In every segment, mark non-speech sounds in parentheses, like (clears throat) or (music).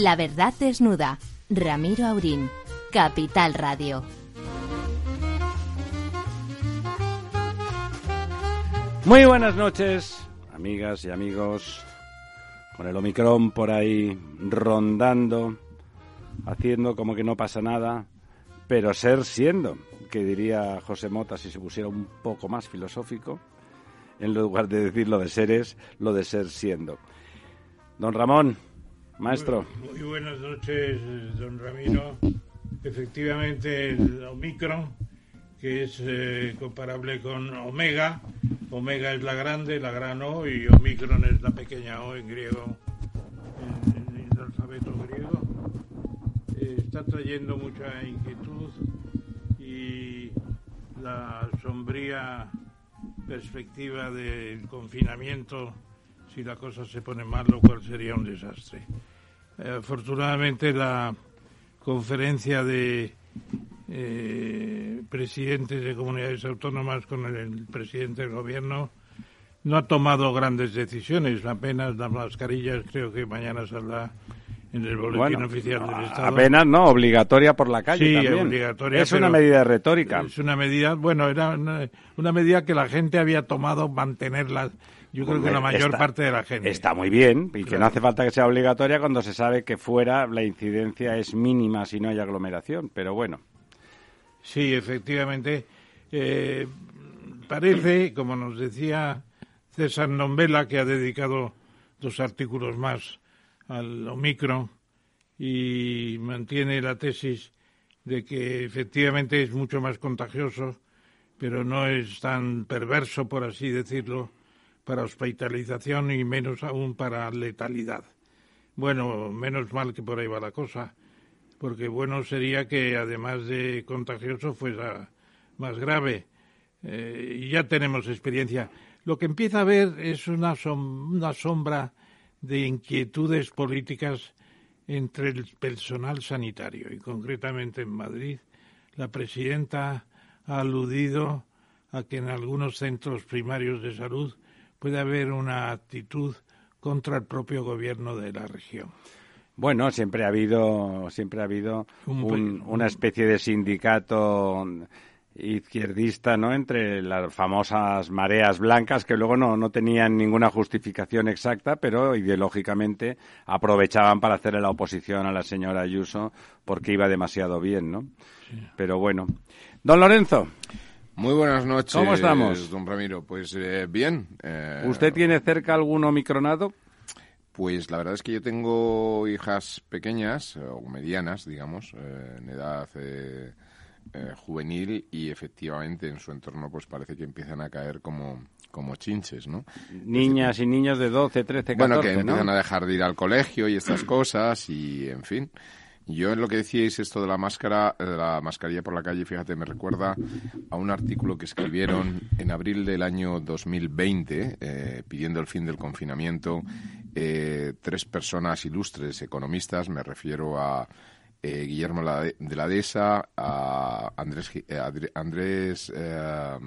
La verdad desnuda. Ramiro Aurín. Capital Radio. Muy buenas noches, amigas y amigos. Con el Omicron por ahí rondando, haciendo como que no pasa nada, pero ser siendo, que diría José Mota si se pusiera un poco más filosófico, en lugar de decir lo de seres, lo de ser siendo. Don Ramón, maestro. Muy, buenas noches, don Ramiro. Efectivamente, Omicron, que es eh, comparable con Omega. Omega es la grande, la gran O, y Omicron es la pequeña O en griego, en, en el alfabeto griego. Eh, está trayendo mucha inquietud y la sombría perspectiva del confinamiento si la cosa se pone mal, lo cual sería un desastre. Eh, afortunadamente la conferencia de eh, presidentes de comunidades autónomas con el, el presidente del gobierno no ha tomado grandes decisiones, apenas las mascarillas creo que mañana saldrá en el boletín Bueno, oficial del Estado. apenas no, obligatoria por la calle Sí, también. obligatoria, Es una medida retórica. Es una medida, bueno, era una, una medida que la gente había tomado mantenerla, yo creo que la mayor Está- parte de la gente. Está muy bien y que no hace falta que sea obligatoria cuando se sabe que fuera la incidencia es mínima si no hay aglomeración. Pero bueno, Sí, efectivamente. Eh, parece, como nos decía César Nombela, que ha dedicado dos artículos más al Omicron y mantiene la tesis de que efectivamente es mucho más contagioso, pero no es tan perverso, por así decirlo, para hospitalización y menos aún para letalidad. Bueno, menos mal que por ahí va la cosa porque bueno sería que además de contagioso fuera más grave. Eh, ya tenemos experiencia. Lo que empieza a haber es una, una sombra de inquietudes políticas entre el personal sanitario y concretamente en Madrid. La presidenta ha aludido a que en algunos centros primarios de salud puede haber una actitud contra el propio gobierno de la región. bueno, siempre ha habido, siempre ha habido Un una especie de sindicato izquierdista, ¿no? Entre las famosas mareas blancas que luego no, no tenían ninguna justificación exacta, pero ideológicamente aprovechaban para hacerle la oposición a la señora Ayuso porque iba demasiado bien, ¿no? Pero bueno. Don Lorenzo, Muy buenas noches. ¿Cómo estamos? Don Ramiro. Pues eh, bien. eh, ¿usted tiene cerca algún omicronado? Pues la verdad es que yo tengo hijas pequeñas, eh, o medianas, digamos, eh, en edad eh, juvenil y efectivamente en su entorno pues parece que empiezan a caer como, como chinches, ¿no? Niñas y niños de 12, 13, 14, Bueno, que ¿no? empiezan a dejar de ir al colegio y estas cosas y, en fin. Yo en lo que decíais esto de la máscara, de la mascarilla por la calle, fíjate, me recuerda a un artículo que escribieron en abril del año 2020, eh, pidiendo el fin del confinamiento, eh, tres personas ilustres economistas, me refiero a eh, Guillermo de la Dehesa, a Andrés, eh, Andrés eh,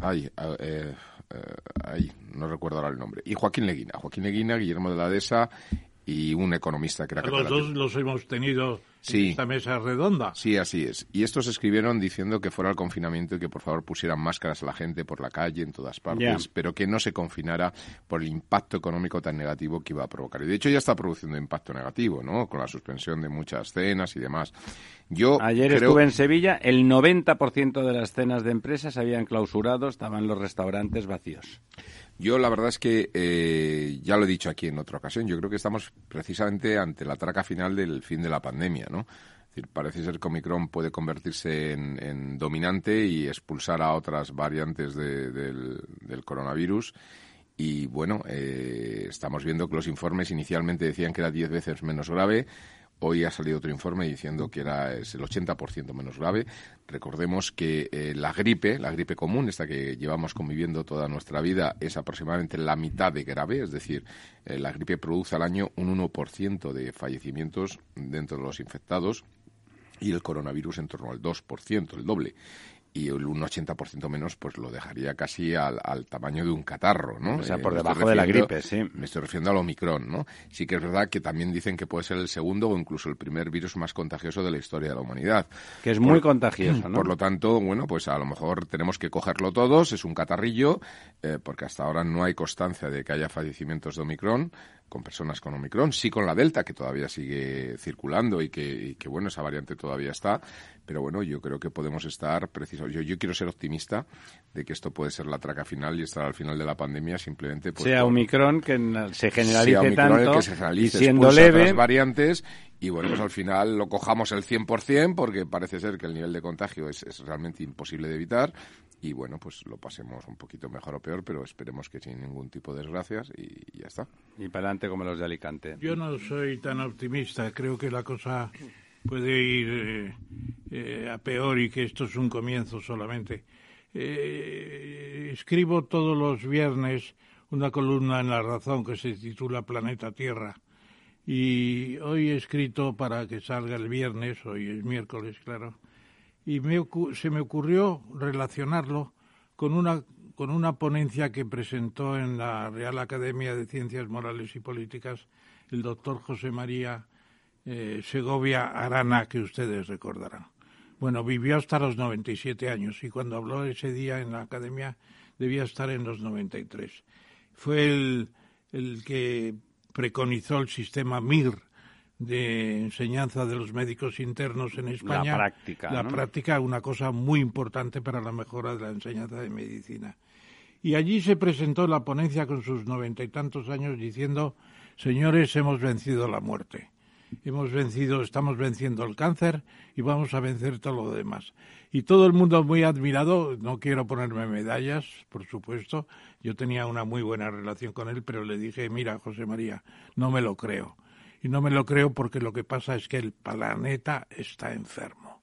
Ay, eh, eh, ay, no recuerdo ahora el nombre. Y Joaquín Leguina. Joaquín Leguina, Guillermo de la Dehesa y un economista que era los dos los hemos tenido Sí. en esta mesa redonda. Sí, así es. Y estos escribieron diciendo que fuera el confinamiento y que por favor pusieran máscaras a la gente por la calle, en todas partes, pero que no se confinara por el impacto económico tan negativo que iba a provocar. Y de hecho ya está produciendo impacto negativo, ¿no? Con la suspensión de muchas cenas y demás. Yo Ayer creo- estuve en Sevilla, el 90% de las cenas de empresas habían clausurado, estaban los restaurantes vacíos. Yo la verdad es que eh, ya lo he dicho aquí en otra ocasión. Yo creo que estamos precisamente ante la traca final del fin de la pandemia, ¿no? Parece ser que Omicron puede convertirse en, en dominante y expulsar a otras variantes de- del, del coronavirus. Y bueno, eh, estamos viendo que los informes inicialmente decían que era 10 veces menos grave. Hoy ha salido otro informe diciendo que era es el 80% menos grave. Recordemos que eh, la gripe, la gripe común, esta que llevamos conviviendo toda nuestra vida, es aproximadamente la mitad de grave, es decir, eh, la gripe produce al año un 1% de fallecimientos dentro de los infectados y el coronavirus en torno al 2%, el doble. Y un 80% menos pues lo dejaría casi al, tamaño de un catarro, ¿no? O sea, por debajo de la gripe, sí. Me estoy refiriendo al Omicron, ¿no? Sí que es verdad que también dicen que puede ser el segundo o incluso el primer virus más contagioso de la historia de la humanidad. Que es muy contagioso, ¿no? Por lo tanto, bueno, pues a lo mejor tenemos que cogerlo todos, es un catarrillo, eh, porque hasta ahora no hay constancia de que haya fallecimientos de Omicron, con personas con Omicron, sí con la Delta, que todavía sigue circulando y que, bueno, esa variante todavía está, pero bueno, yo creo que podemos estar precisos. Yo, yo quiero ser optimista de que esto puede ser la traca final y estar al final de la pandemia simplemente... Pues, sea Omicron que se generalice tanto, que se generalice, siendo leve... variantes y bueno, pues al final lo cojamos el 100% porque parece ser que el nivel de contagio es, es realmente imposible de evitar y bueno, pues lo pasemos un poquito mejor o peor, pero esperemos que sin ningún tipo de desgracias y, ya está. Y para adelante como los de Alicante. Yo no soy tan optimista, creo que la cosa puede ir eh, eh, a peor y que esto es un comienzo solamente. Eh, escribo todos los viernes una columna en La Razón que se titula Planeta Tierra. Y hoy he escrito para que salga el viernes, hoy es miércoles, claro, y se me ocurrió relacionarlo con una, con una ponencia que presentó en la Real Academia de Ciencias Morales y Políticas el doctor José María eh, Segovia Arana, que ustedes recordarán. Bueno, vivió hasta los 97 años y cuando habló ese día en la academia debía estar en los 93. Fue el, el que preconizó el sistema MIR, de enseñanza de los médicos internos en España. La práctica. La práctica, una cosa muy importante para la mejora de la enseñanza de medicina. Y allí se presentó la ponencia con sus noventa y tantos años diciendo, señores, hemos vencido la muerte. Hemos vencido, estamos venciendo el cáncer y vamos a vencer todo lo demás. Y todo el mundo muy admirado, no quiero ponerme medallas, por supuesto, yo tenía una muy buena relación con él, pero le dije, mira, José María, no me lo creo y no me lo creo porque lo que pasa es que el planeta está enfermo.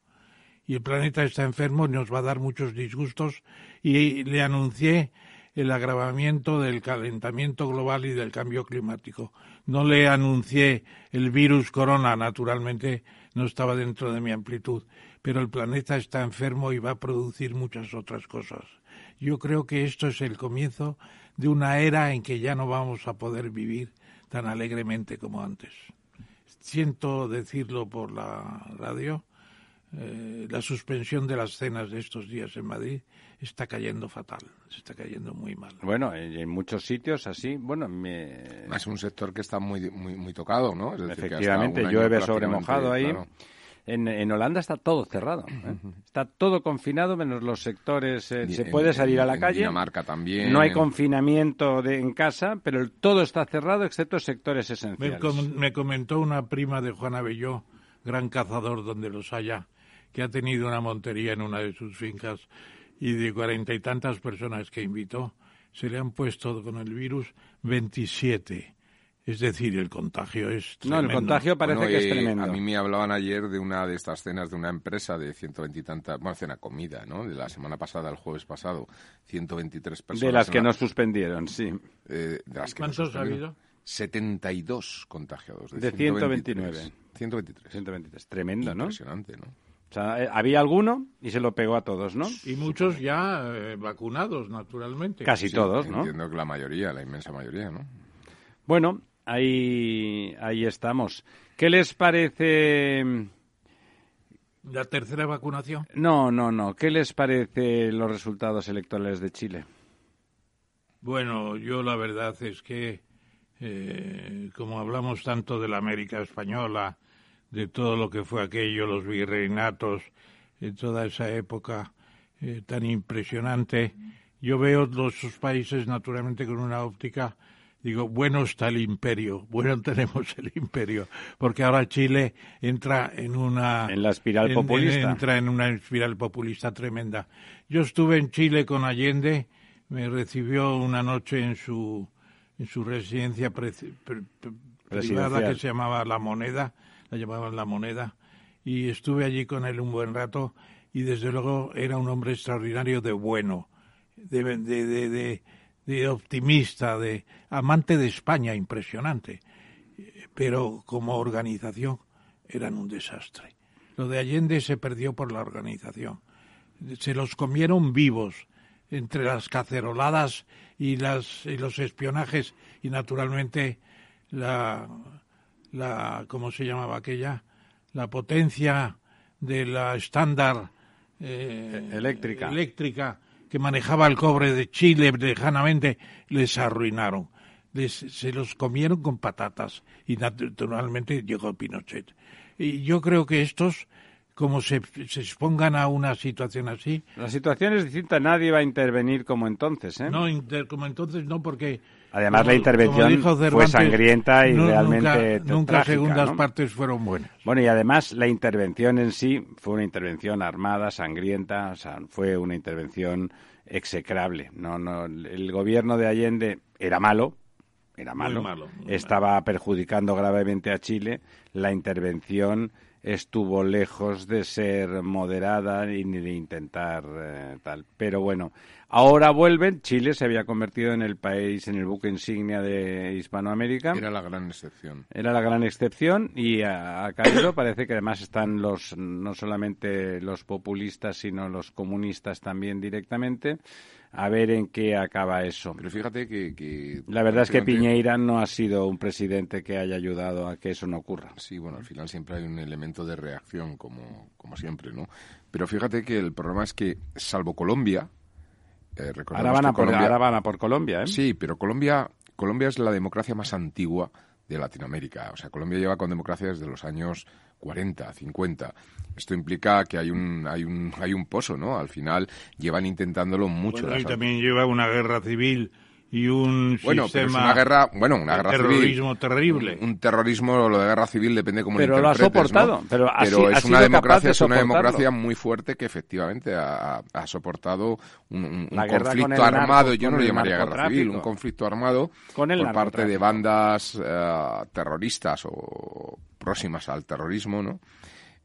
Y el planeta está enfermo nos va a dar muchos disgustos y le anuncié el agravamiento del calentamiento global y del cambio climático. No le anuncié el virus corona, naturalmente no estaba dentro de mi amplitud, pero el planeta está enfermo y va a producir muchas otras cosas. Yo creo que esto es el comienzo de una era en que ya no vamos a poder vivir tan alegremente como antes. Siento decirlo por la radio, eh, la suspensión de las cenas de estos días en Madrid está cayendo fatal, se está cayendo muy mal. Bueno, en muchos sitios así, bueno, es un sector que está muy muy, muy tocado, ¿no? Efectivamente, llueve sobre mojado ahí. En, Holanda está todo cerrado. ¿eh? Está todo confinado, menos los sectores. Eh, se puede salir a la calle. Dinamarca también. No hay confinamiento de, en casa, pero todo está cerrado excepto sectores esenciales. Me, comentó una prima de Juan Abelló, gran cazador donde los haya, que ha tenido una montería en una de sus fincas y de cuarenta y tantas personas que invitó, se le han puesto con el virus 27 es decir, el contagio es tremendo. No, el contagio parece que es tremendo. A mí me hablaban ayer de una de estas cenas de una empresa de 120 y tantas, bueno, cena comida, ¿no? De la semana pasada, el jueves pasado, 123 personas. De las que no suspendieron, sí. Eh, de las que ¿Cuántos ha habido? 72 contagiados. De, 129. 123. 123. Tremendo, ¿no? Impresionante, ¿no? Sea, eh, había alguno y se lo pegó a todos, ¿no? Y muchos ya eh, vacunados, naturalmente. Casi todos, ¿no? Entiendo que la mayoría, la inmensa mayoría, ¿no? Bueno, ahí, ahí estamos. ¿Qué les parece? ¿La tercera vacunación? No, no, no. ¿Qué les parece los resultados electorales de Chile? Bueno, yo la verdad es que, eh, como hablamos tanto de la América Española, de todo lo que fue aquello, los virreinatos, en toda esa época eh, tan impresionante, yo veo los países naturalmente con una óptica digo, bueno está el imperio, (laughs) bueno tenemos el imperio, porque ahora Chile entra en una... En la espiral populista. entra en una espiral populista tremenda. Yo estuve en Chile con Allende, me recibió una noche en su, en su residencia privada que se llamaba La Moneda, la llamaban La Moneda, y estuve allí con él un buen rato y desde luego era un hombre extraordinario de bueno, de, de, de optimista, de amante de España, impresionante. Pero como organización eran un desastre. Lo de Allende se perdió por la organización. se los comieron vivos entre las caceroladas y, las, y los espionajes y naturalmente la, la, ¿cómo se llamaba aquella? La potencia de la estándar eh, eléctrica. eléctrica que manejaba el cobre de Chile lejanamente, les arruinaron. Les, se los comieron con patatas y naturalmente llegó Pinochet. Y yo creo que estos como se, se expongan a una situación así. La situación es distinta, nadie va a intervenir como entonces, ¿eh? No, como entonces no, porque... Además, la intervención fue sangrienta y realmente Nunca, nunca segundas partes fueron buenas. Bueno, y además la intervención en sí fue una intervención armada, sangrienta, o sea, fue una intervención execrable. No, no, el gobierno de Allende era malo, era malo, estaba perjudicando gravemente a Chile. La intervención estuvo lejos de ser moderada y ni de intentar eh, tal. Pero bueno, ahora vuelven. Chile se había convertido en el país, en el buque insignia de Hispanoamérica. Era la gran excepción. Era la gran excepción y ha, caído. Parece que además están los no solamente los populistas, sino los comunistas también directamente a ver en qué acaba eso. Pero fíjate que... la verdad es que Piñeira no ha sido un presidente que haya ayudado a que eso no ocurra. Sí, bueno, al final siempre hay un elemento de reacción, como, como siempre, ¿no? Pero fíjate que el problema es que, salvo Colombia... Eh, ahora, van a por, ahora van a por Colombia, ¿eh? Sí, pero Colombia, Colombia es la democracia más antigua de Latinoamérica. O sea, Colombia lleva con democracia desde los años 40, 50. Esto implica que hay un, hay un, hay un pozo, ¿no? Al final llevan intentándolo mucho. Bueno, y también lleva una guerra civil y un bueno, sistema pero es una guerra, bueno, una guerra terrorismo terrible. Un, terrorismo, lo de guerra civil depende cómo pero lo, ha soportado. Pero, es una democracia, es una democracia muy fuerte que efectivamente ha, soportado un, conflicto armado. Yo no lo llamaría guerra civil, un conflicto armado por parte de bandas eh, terroristas o próximas al terrorismo, ¿no?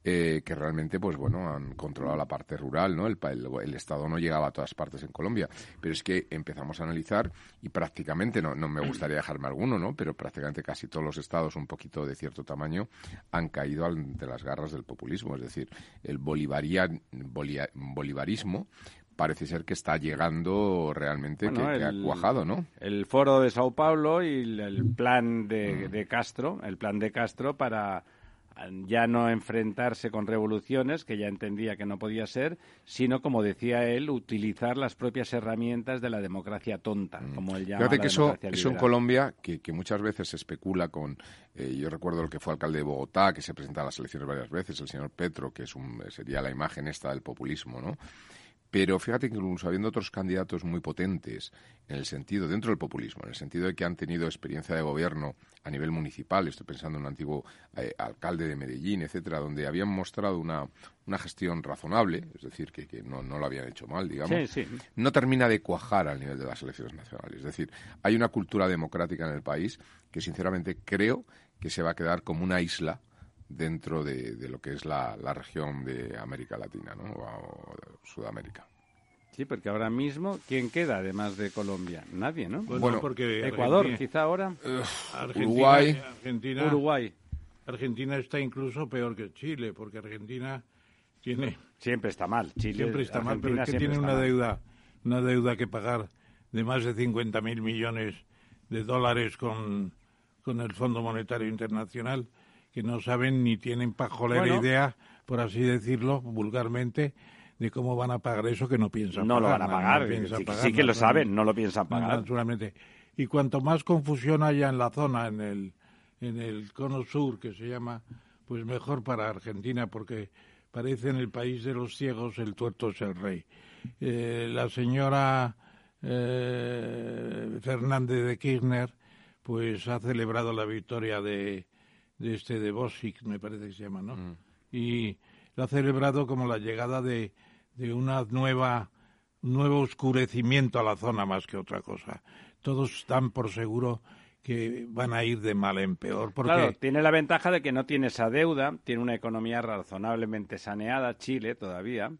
Eh, que realmente, pues bueno, han controlado la parte rural, ¿no? El, el, Estado no llegaba a todas partes en Colombia. Pero es que empezamos a analizar y prácticamente, no, no me gustaría dejarme alguno, ¿no? Pero prácticamente casi todos los estados un poquito de cierto tamaño han caído ante las garras del populismo. Es decir, el bolivarian, bolivarismo parece ser que está llegando realmente, que, ha cuajado, ¿no? El foro de Sao Paulo y el, plan de, de Castro, el plan de Castro para ya no enfrentarse con revoluciones, que ya entendía que no podía ser, sino, como decía él, utilizar las propias herramientas de la democracia tonta, mm. como él llama Fíjate que eso, eso en Colombia, que, muchas veces se especula con... Eh, yo recuerdo el que fue alcalde de Bogotá, que se presenta a las elecciones varias veces, el señor Petro, que es un, sería la imagen esta del populismo, ¿no? Pero fíjate que incluso habiendo otros candidatos muy potentes en el sentido, dentro del populismo, en el sentido de que han tenido experiencia de gobierno a nivel municipal, estoy pensando en un antiguo eh, alcalde de Medellín, etcétera, donde habían mostrado una, una gestión razonable, es decir, que, que no, no, lo habían hecho mal, digamos, no termina de cuajar al nivel de las elecciones nacionales. Es decir, hay una cultura democrática en el país que sinceramente creo que se va a quedar como una isla dentro de, de lo que es la, la, región de América Latina ¿no? o, Sudamérica. Sí, porque ahora mismo, ¿quién queda además de Colombia? Nadie, ¿no? Bueno, porque Ecuador, quizá ahora. Uruguay. Argentina, Uruguay. Argentina está incluso peor que Chile, porque Argentina tiene. Siempre está mal. Chile, siempre está mal, pero es que tiene una deuda, una deuda que pagar de más de 50 mil millones de dólares con, con el Fondo Monetario Internacional que no saben ni tienen pajolera idea, por así decirlo, vulgarmente, de cómo van a pagar eso que no piensan no pagar. No lo van a pagar, sí, que lo saben, no lo piensan pagar. Naturalmente. Y cuanto más confusión haya en la zona, en el, en el cono sur, que se llama, pues mejor para Argentina, porque parece en el país de los ciegos el tuerto es el rey. Eh, la señora eh, Fernández de Kirchner, pues ha celebrado la victoria de, de este de Bosic, me parece que se llama, ¿no? Mm. Y lo ha celebrado como la llegada de, de una nueva nuevo oscurecimiento a la zona más que otra cosa. Todos están por seguro que van a ir de mal en peor. Porque... Claro, tiene la ventaja de que no tiene esa deuda, tiene una economía razonablemente saneada, Chile todavía.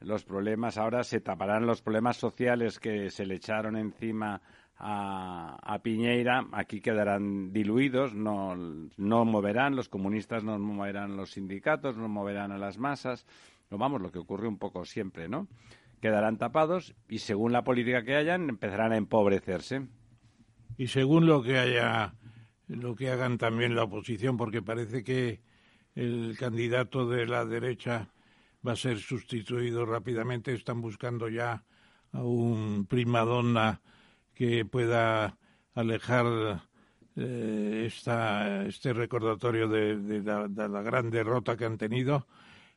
Los problemas ahora se taparán los problemas sociales que se le echaron encima a, Piñeira, aquí quedarán diluidos, no, no moverán, los comunistas no moverán los sindicatos, no moverán a las masas, lo vamos, lo que ocurre un poco siempre, ¿no? Quedarán tapados y según la política que hayan empezarán a empobrecerse. Y según lo que haya, lo que hagan también la oposición, porque parece que el candidato de la derecha va a ser sustituido rápidamente. Están buscando ya a un primadonna que pueda alejar eh, esta, este recordatorio de, la, gran derrota que han tenido.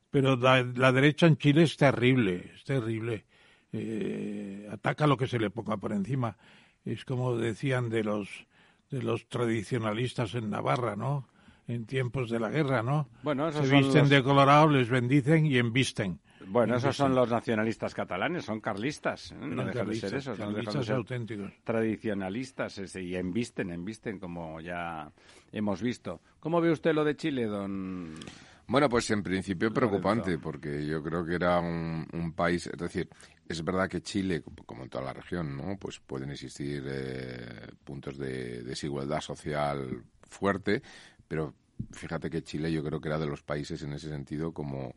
Pero la, derecha en Chile es terrible, es terrible. Eh, ataca lo que se le ponga por encima. Es como decían de los de los tradicionalistas en Navarra, ¿no? En tiempos de la guerra, ¿no? Bueno, se visten de colorado, les bendicen y embisten. Bueno, esos son los nacionalistas catalanes, son carlistas. ¿eh? No, dejan de ser eso, carlistas auténticos. Tradicionalistas y embisten, embisten, como ya hemos visto. ¿Cómo ve usted lo de Chile, don...? Bueno, pues en principio preocupante, porque yo creo que era un, país, es decir, es verdad que Chile, como en toda la región, ¿no? Pues pueden existir eh, puntos de desigualdad social fuerte, pero fíjate que Chile yo creo que era de los países en ese sentido como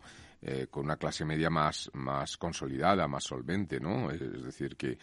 eh, con una clase media más, más consolidada, más solvente, ¿no? Es, decir, que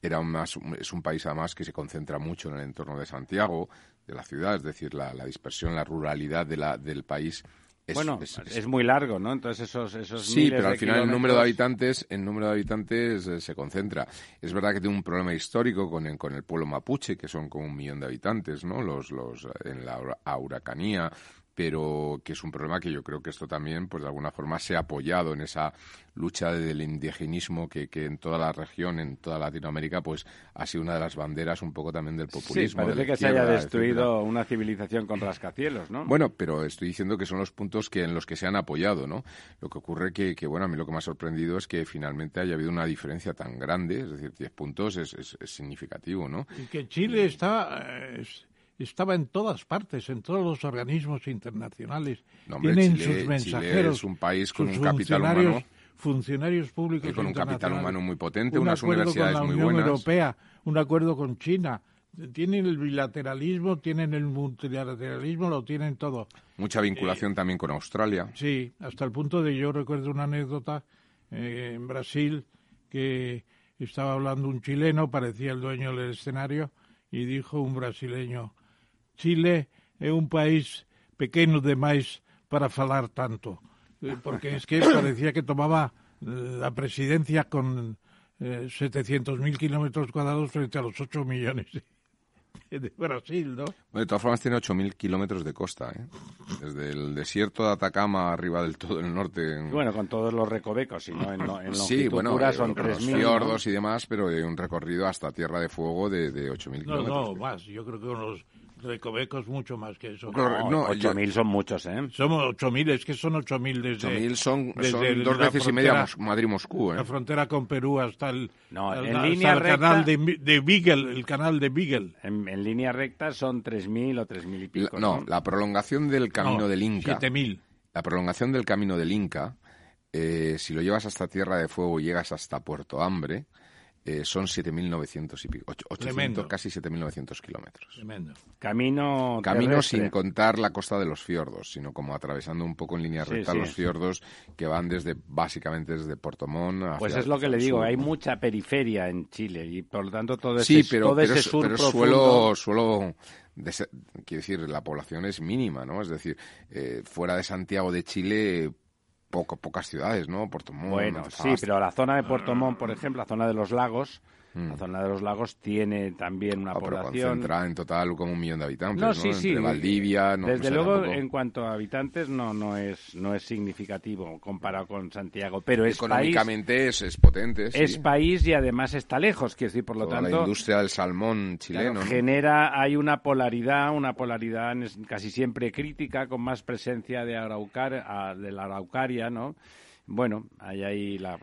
era un más, es un país además que se concentra mucho en el entorno de Santiago, de la ciudad, es decir, la, la dispersión, la ruralidad de la, del país es, bueno, es, muy largo, ¿no? Entonces esos, esos sí, pero al final el número de habitantes, el número de habitantes eh, se concentra. Es verdad que tiene un problema histórico con el, con el pueblo mapuche, que son como un millón de habitantes, ¿no? Los, los en la Auracanía, pero que es un problema que yo creo que esto también, pues de alguna forma, se ha apoyado en esa lucha del indigenismo que, que en toda la región, en toda Latinoamérica, pues ha sido una de las banderas un poco también del populismo. Sí, parece que se haya destruido una civilización con rascacielos, ¿no? Bueno, pero estoy diciendo que son los puntos que en los que se han apoyado, ¿no? Lo que ocurre que, que bueno, a mí lo que me ha sorprendido es que finalmente haya habido una diferencia tan grande, es decir, 10 puntos es, es, significativo, ¿no? Y que Chile está... Eh, estaba en todas partes, en todos los organismos internacionales. Tienen sus mensajeros. es un país con un capital humano. Funcionarios públicos. Y con un capital humano muy potente, unas universidades muy buenas. Unión Europea, un acuerdo con China. Tienen el bilateralismo, tienen el multilateralismo, lo tienen todo. Mucha vinculación eh, también con Australia. Sí, hasta el punto de yo recuerdo una anécdota eh, en Brasil que estaba hablando un chileno, parecía el dueño del escenario, y dijo un brasileño, Chile é un país pequeno demais para falar tanto, eh, porque es que parecía que tomaba eh, la presidencia con eh, 700.000 kilómetros cuadrados frente a los 8 millones de Brasil, ¿no? de todas formas tiene 8.000 kilómetros de costa, ¿eh? Desde el desierto de Atacama arriba del todo el norte. Bueno, con todos los recovecos, sino en, en sí, bueno, pura son 3.000. fiordos y demás, pero hay un recorrido hasta Tierra de Fuego de, de 8.000 kilómetros. No, no, más. Yo creo que con los Recovecos mucho más que eso. No, no 8.000 son muchos, ¿eh? Somos 8.000, es que son 8.000 desde... 8.000 son, son dos veces y media Madrid-Moscú, ¿eh? La frontera con Perú hasta el, no, en línea recta, canal de, de, Beagle, el canal de Beagle. En, en línea recta son 3.000 o 3.000 y pico. La, no, ¿no? la prolongación del camino del Inca... 7.000. La prolongación del camino del Inca, eh, si lo llevas hasta Tierra de Fuego y llegas hasta Puerto Hambre eh, son 7.900 y pico, 800, casi 7.900 kilómetros. Tremendo. Camino Camino sin contar la costa de los fiordos, sino como atravesando un poco en línea recta los fiordos que van desde, básicamente desde Portomón hacia Pues es lo que le digo, hay mucha periferia en Chile y por lo tanto todo ese, sí, pero, todo ese sur pero profundo... suelo, suelo quiero decir, la población es mínima, ¿no? Es decir, eh, fuera de Santiago de Chile poco, pocas ciudades, ¿no? Puerto Montt. Bueno, sí, pero la zona de Puerto Montt, por ejemplo, la zona de los lagos, mm. la zona de los lagos tiene también una ah, población. Concentra en total como un millón de habitantes, no, ¿no? Sí, sí. Valdivia, no, Desde luego, en cuanto a habitantes, no, no es, no es significativo comparado con Santiago, pero es económicamente es, es, potente. Sí. Es país y además está lejos, quiero decir, por lo tanto. La industria del salmón chileno. Genera, hay una polaridad, una polaridad casi siempre crítica, con más presencia de Araucar, de la Araucaria, ¿no? Bueno, hay ahí la,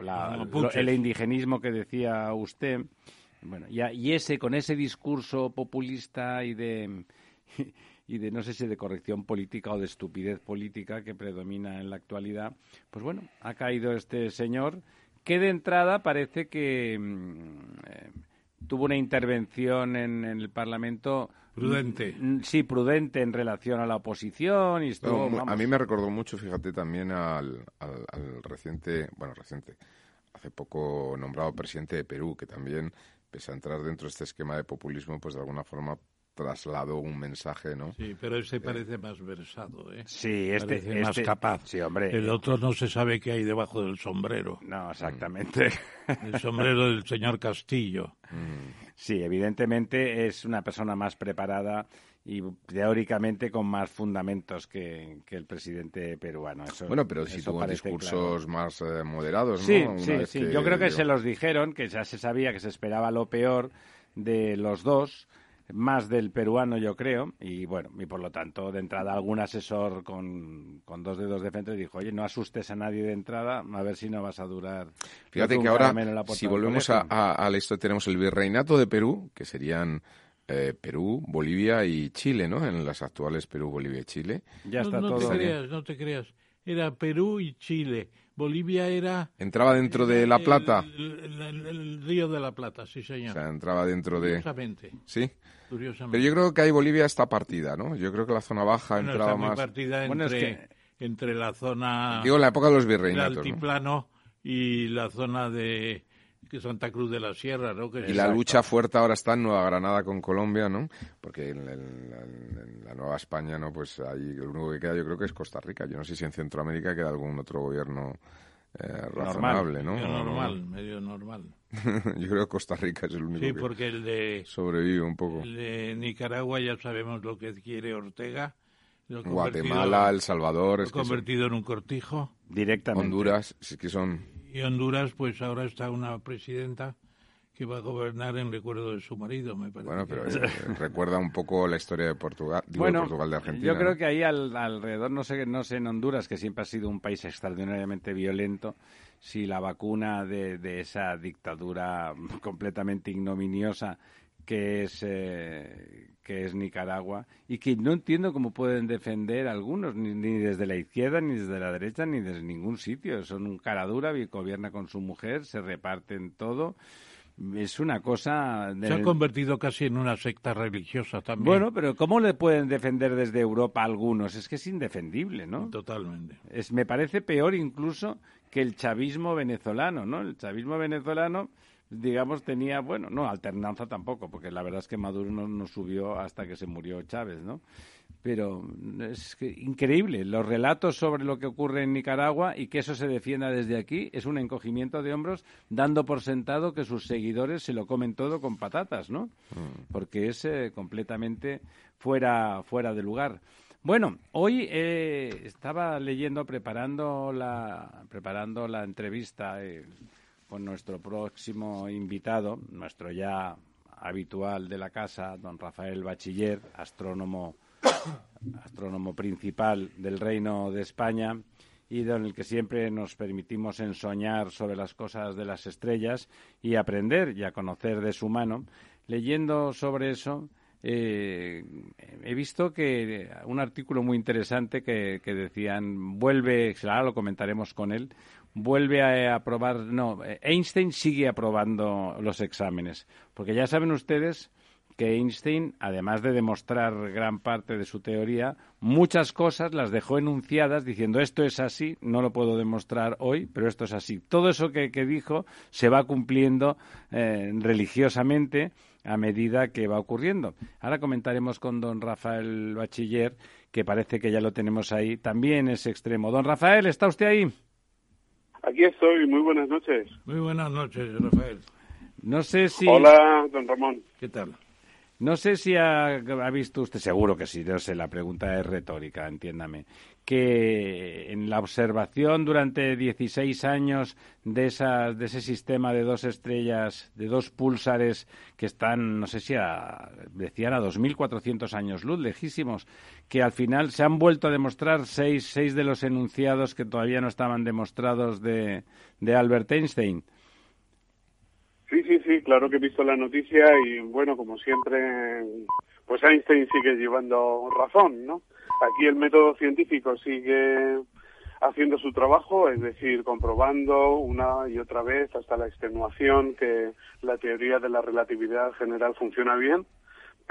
el indigenismo que decía usted. Bueno, y, y, ese, con ese discurso populista y de, y de, no sé si de corrección política o de estupidez política que predomina en la actualidad, pues bueno, ha caído este señor que de entrada parece que, mm, eh, tuvo una intervención en, el Parlamento prudente. Sí, prudente en relación a la oposición y esto. a mí me recordó mucho, fíjate, también al, al, reciente, bueno, reciente, hace poco nombrado presidente de Perú, que también, pese a entrar dentro de este esquema de populismo, pues de alguna forma trasladó un mensaje, ¿no? Sí, pero ese eh, parece más versado, ¿eh? Sí, este, es más este capaz. Sí, hombre. El otro no se sabe qué hay debajo del sombrero. No, exactamente. El sombrero del señor Castillo. Sí, evidentemente es una persona más preparada y teóricamente con más fundamentos que, el presidente peruano. bueno, pero si tuvo discursos más eh, moderados, ¿no? Sí, sí, sí. Yo creo que se los dijeron, que ya se sabía que se esperaba lo peor de los dos más del peruano, yo creo, y bueno, y por lo tanto, de entrada, algún asesor con, con dos dedos de frente dijo, oye, no asustes a nadie de entrada, a ver si no vas a durar. Fíjate que ahora, si volvemos a, a, esto, tenemos el virreinato de Perú, que serían eh, Perú, Bolivia y Chile, ¿no? En las actuales Perú, Bolivia y Chile. Ya está no, todo. Te creas, no te creas, era Perú y Chile. Bolivia era... ¿Entraba dentro de La Plata? El, río de La Plata, sí, señor. O sea, entraba dentro de... Exactamente. ¿Sí? Pero yo creo que ahí Bolivia está partida, ¿no? Yo creo que la zona baja entraba está más... partida entre, entre la zona... Digo, en la época de los virreinatos, altiplano y la zona de Santa Cruz de la Sierra, ¿no? y la lucha fuerte ahora está en Nueva Granada con Colombia, ¿no? Porque en, la Nueva España, ¿no? Pues ahí lo único que queda yo creo que es Costa Rica. Yo no sé si en Centroamérica queda algún otro gobierno eh, razonable, ¿no? Medio normal, medio normal. (laughs) Yo creo que Costa Rica es el único sí, porque el de, sobrevive un poco. El de Nicaragua ya sabemos lo que quiere Ortega. Guatemala, El Salvador. Lo es convertido en un cortijo. Directamente. Honduras, sí que son. Y Honduras, pues ahora está una presidenta que va a gobernar en recuerdo de su marido, me parece. Bueno, pero eh, recuerda un poco la historia de Portugal, bueno, de Portugal de Argentina. Yo creo que ahí alrededor, no sé, no sé en Honduras, que siempre ha sido un país extraordinariamente violento, si la vacuna de, de esa dictadura (laughs) completamente ignominiosa que es eh, que es Nicaragua y que no entiendo cómo pueden defender algunos ni, ni, desde la izquierda ni desde la derecha ni desde ningún sitio. Son un cara dura gobierna con su mujer se reparten todo es una cosa... Se ha convertido casi en una secta religiosa también. Bueno, pero ¿cómo le pueden defender desde Europa algunos? Es que es indefendible, ¿no? Totalmente. Es, me parece peor incluso que el chavismo venezolano, ¿no? El chavismo venezolano, digamos, tenía, bueno, no, alternanza tampoco, porque la verdad es que Maduro no, no subió hasta que se murió Chávez, ¿no? Pero es increíble. Los relatos sobre lo que ocurre en Nicaragua y que eso se defienda desde aquí es un encogimiento de hombros, dando por sentado que sus seguidores se lo comen todo con patatas, ¿no? Mm. Porque es eh, completamente fuera, fuera de lugar. Bueno, hoy eh, estaba leyendo, preparando la, preparando la entrevista eh, con nuestro próximo invitado, nuestro ya habitual de la casa, don Rafael Bachiller, astrónomo astrónomo principal del Reino de España y en el que siempre nos permitimos ensoñar sobre las cosas de las estrellas y aprender y a conocer de su mano. Leyendo sobre eso, eh, he visto que un artículo muy interesante que, decían, vuelve, ahora lo comentaremos con él, vuelve a aprobar, no, Einstein sigue aprobando los exámenes, porque ya saben ustedes que Einstein, además de demostrar gran parte de su teoría, muchas cosas las dejó enunciadas diciendo esto es así, no lo puedo demostrar hoy, pero esto es así. Todo eso que, dijo se va cumpliendo eh, religiosamente a medida que va ocurriendo. Ahora comentaremos con don Rafael Bachiller, que parece que ya lo tenemos ahí, también es extremo. Don Rafael, ¿está usted ahí? Aquí estoy, muy buenas noches. Muy buenas noches, Rafael. No sé si... Hola, don Ramón. ¿Qué tal? No sé si ha, visto usted, seguro que sí, no sé, la pregunta es retórica, entiéndame, que en la observación durante 16 años de, de ese sistema de dos estrellas, de dos púlsares que están, no sé si a, decían a 2.400 años luz, lejísimos, que al final se han vuelto a demostrar seis, seis de los enunciados que todavía no estaban demostrados de Albert Einstein. Sí, sí, sí, claro que he visto la noticia y bueno, como siempre, pues Einstein sigue llevando razón, ¿no? Aquí el método científico sigue haciendo su trabajo, es decir, comprobando una y otra vez hasta la extenuación que la teoría de la relatividad general funciona bien,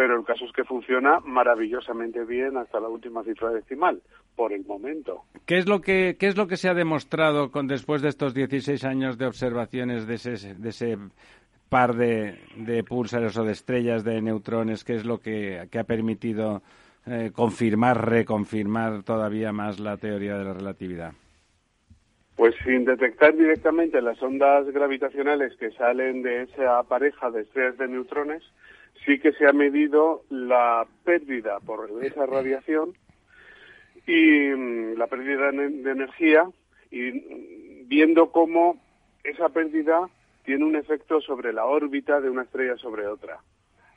pero el caso es que funciona maravillosamente bien hasta la última cifra decimal, por el momento. ¿Qué es lo que, qué es lo que se ha demostrado con, después de estos 16 años de observaciones de ese, de ese par de, de púlsares o de estrellas de neutrones? ¿Qué es lo que, que ha permitido eh, confirmar, reconfirmar todavía más la teoría de la relatividad? Pues sin detectar directamente las ondas gravitacionales que salen de esa pareja de estrellas de neutrones, sí que se ha medido la pérdida por esa radiación y mm, la pérdida de energía y viendo cómo esa pérdida tiene un efecto sobre la órbita de una estrella sobre otra.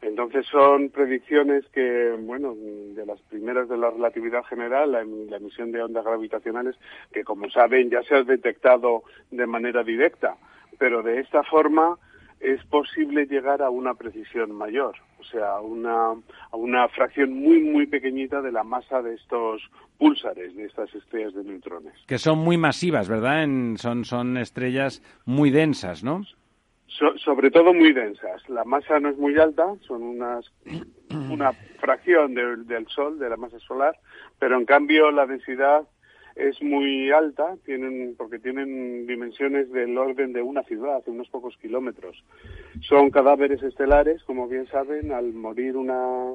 Entonces son predicciones que, bueno, de las primeras de la relatividad general, la, emisión de ondas gravitacionales, que como saben ya se ha detectado de manera directa, pero de esta forma es posible llegar a una precisión mayor, o sea, una, a una fracción muy, muy pequeñita de la masa de estos púlsares, de estas estrellas de neutrones. Que son muy masivas, ¿verdad? son, son estrellas muy densas, ¿no? sobre todo muy densas. La masa no es muy alta, son unas, una fracción del Sol, de la masa solar, pero en cambio la densidad es muy alta, tienen, porque tienen dimensiones del orden de una ciudad, unos pocos kilómetros. Son cadáveres estelares, como bien saben, al morir una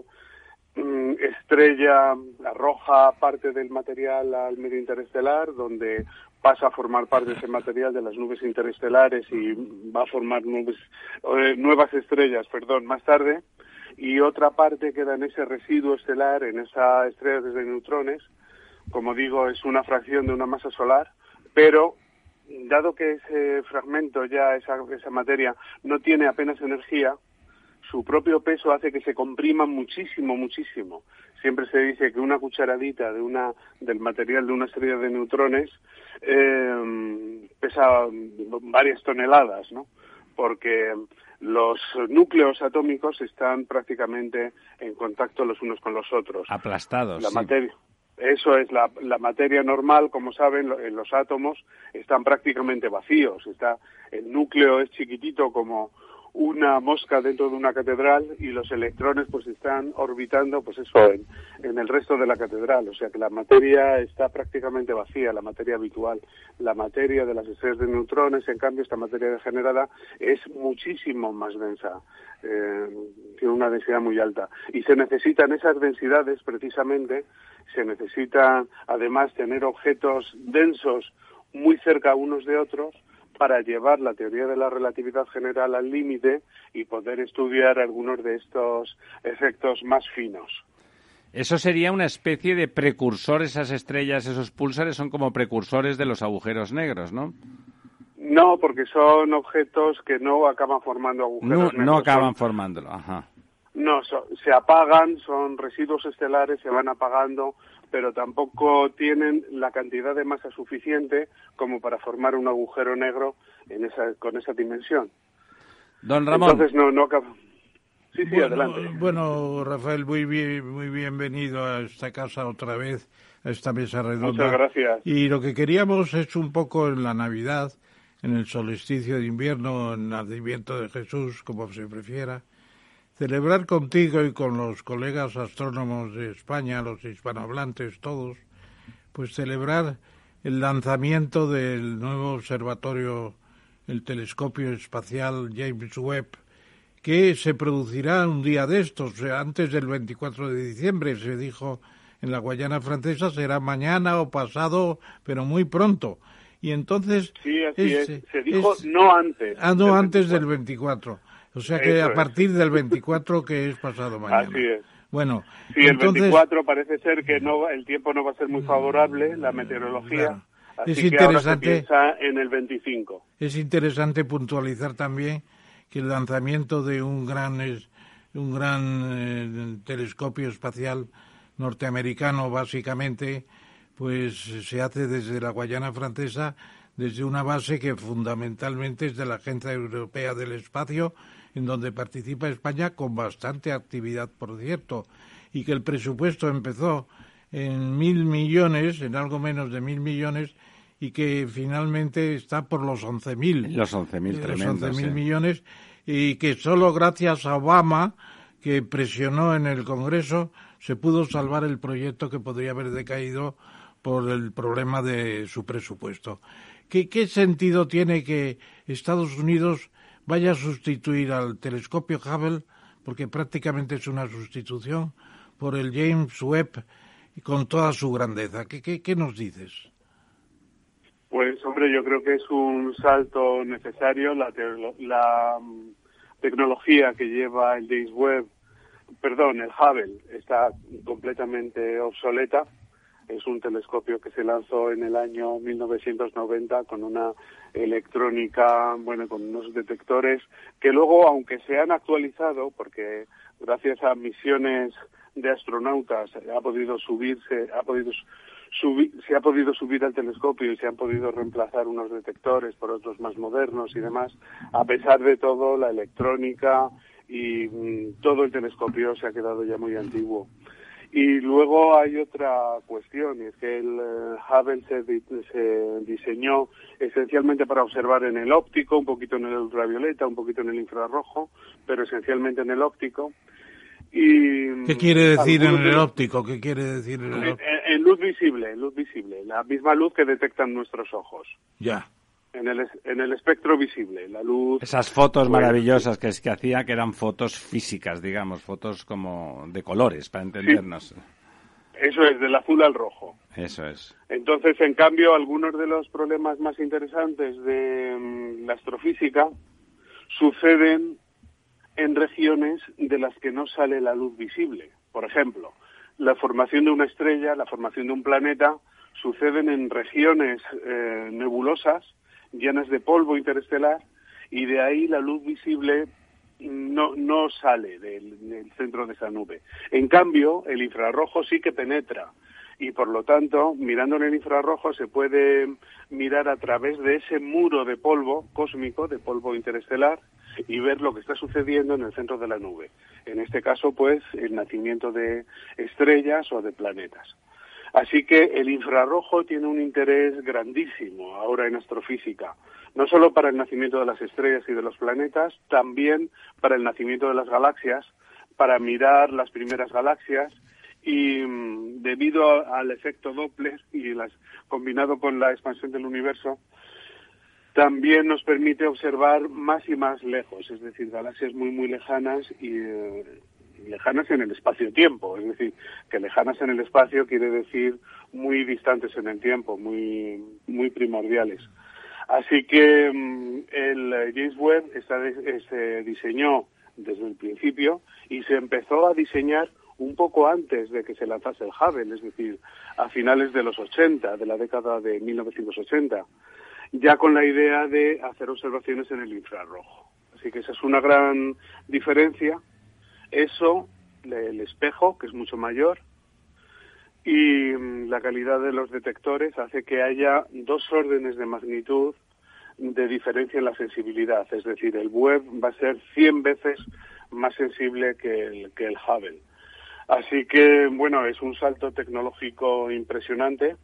mm, estrella arroja parte del material al medio interestelar, donde pasa a formar parte de ese material de las nubes interestelares y va a formar nubes, eh, nuevas estrellas, perdón, más tarde, y otra parte queda en ese residuo estelar, en esa estrella de neutrones, como digo, es una fracción de una masa solar, pero dado que ese fragmento ya, esa, esa materia, no tiene apenas energía, su propio peso hace que se comprima muchísimo, muchísimo. Siempre se dice que una cucharadita de una, del material de una estrella de neutrones eh, pesa varias toneladas, ¿no? Porque los núcleos atómicos están prácticamente en contacto los unos con los otros. Aplastados. La materia. Eso es la, la, materia normal, como saben, en los átomos están prácticamente vacíos. Está el núcleo es chiquitito como una mosca dentro de una catedral y los electrones pues están orbitando pues eso en, en, el resto de la catedral. O sea que la materia está prácticamente vacía la materia habitual. La materia de las estrellas de neutrones en cambio esta materia degenerada es muchísimo más densa. Eh, tiene una densidad muy alta. Y se necesitan esas densidades precisamente se necesita además tener objetos densos muy cerca unos de otros para llevar la teoría de la relatividad general al límite y poder estudiar algunos de estos efectos más finos. Eso sería una especie de precursor, esas estrellas, esos púlsares son como precursores de los agujeros negros, ¿no? No, porque son objetos que no acaban formando agujeros no, negros. No acaban formándolo, ajá. No, se apagan, son residuos estelares, se van apagando, pero tampoco tienen la cantidad de masa suficiente como para formar un agujero negro en esa, con esa dimensión. Don Ramón. Entonces no, no acaba. Sí, sí, bueno, adelante. Bueno, Rafael, muy, bien, muy bienvenido a esta casa otra vez, a esta mesa redonda. Muchas gracias. Y lo que queríamos es un poco en la Navidad, en el solsticio de invierno, en el nacimiento de Jesús, como se prefiera, celebrar contigo y con los colegas astrónomos de España, los hispanohablantes todos, pues celebrar el lanzamiento del nuevo observatorio, el telescopio espacial James Webb, que se producirá un día de estos, antes del 24 de diciembre, se dijo en la Guayana francesa, será mañana o pasado, pero muy pronto. Y entonces... Sí, así es, se dijo no antes. Ah, no antes del 24. O sea que a partir del 24 (laughs) que es pasado mañana. Así es. Bueno, sí, el 24 parece ser que no, el tiempo no va a ser muy favorable, la meteorología. Así es que interesante. Ahora se en el 25. Es interesante puntualizar también que el lanzamiento de un gran un gran eh, telescopio espacial norteamericano básicamente pues se hace desde la Guayana francesa desde una base que fundamentalmente es de la Agencia Europea del Espacio en donde participa España con bastante actividad, por cierto, y que el presupuesto empezó en mil millones, en algo menos de mil millones, y que finalmente está por los once mil. Los once mil, tremendos. Los once mil millones, y que solo gracias a Obama, que presionó en el Congreso, se pudo salvar el proyecto que podría haber decaído por el problema de su presupuesto. ¿Qué, qué sentido tiene que Estados Unidos vaya a sustituir al telescopio Hubble, porque prácticamente es una sustitución, por el James Webb con toda su grandeza? ¿Qué, qué, qué nos dices? Pues hombre, yo creo que es un salto necesario. La, mm, tecnología que lleva el James Webb, perdón, el Hubble, está completamente obsoleta. Es un telescopio que se lanzó en el año 1990 con una electrónica, bueno, con unos detectores que luego, aunque se han actualizado, porque gracias a misiones de astronautas ha podido subirse, ha podido se ha podido subir al telescopio y se han podido reemplazar unos detectores por otros más modernos y demás. A pesar de todo, la electrónica y mm, todo el telescopio se ha quedado ya muy antiguo. Y luego hay otra cuestión, y es que el eh, Hubble se, se, diseñó esencialmente para observar en el óptico, un poquito en el ultravioleta, un poquito en el infrarrojo, pero esencialmente en el óptico. Y, ¿Qué quiere decir en el óptico? ¿Qué quiere decir en el óptico? En, luz visible, en luz visible, la misma luz que detectan nuestros ojos. Ya. En el, en el espectro visible, la luz. Esas fotos pues, maravillosas que, es, que hacía, que eran fotos físicas, digamos, fotos como de colores, para entendernos. Eso es, del azul al rojo. Eso es. Entonces, en cambio, algunos de los problemas más interesantes de mm, la astrofísica suceden en regiones de las que no sale la luz visible. Por ejemplo, la formación de una estrella, la formación de un planeta, suceden en regiones eh, nebulosas, llenas de polvo interestelar, y de ahí la luz visible no, no sale del, del, centro de esa nube. En cambio, el infrarrojo sí que penetra y por lo tanto, mirando en el infrarrojo se puede mirar a través de ese muro de polvo cósmico, de polvo interestelar, y ver lo que está sucediendo en el centro de la nube. En este caso, pues, el nacimiento de estrellas o de planetas. Así que el infrarrojo tiene un interés grandísimo ahora en astrofísica, no solo para el nacimiento de las estrellas y de los planetas, también para el nacimiento de las galaxias, para mirar las primeras galaxias y mm, debido al efecto Doppler y las combinado con la expansión del universo, también nos permite observar más y más lejos, es decir, galaxias muy, muy lejanas y, eh, lejanas en el espacio-tiempo, es decir, que lejanas en el espacio quiere decir muy distantes en el tiempo, muy, muy primordiales. Así que mm, el James Webb se diseñó desde el principio y se empezó a diseñar un poco antes de que se lanzase el Hubble, es decir, a finales de los 80, de la década de 1980 ya con la idea de hacer observaciones en el infrarrojo. Así que esa es una gran diferencia. Eso, el espejo, que es mucho mayor, y mm, la calidad de los detectores hace que haya dos órdenes de magnitud de diferencia en la sensibilidad. Es decir, el web va a ser 100 veces más sensible que el, que el Hubble. Así que, bueno, es un salto tecnológico impresionante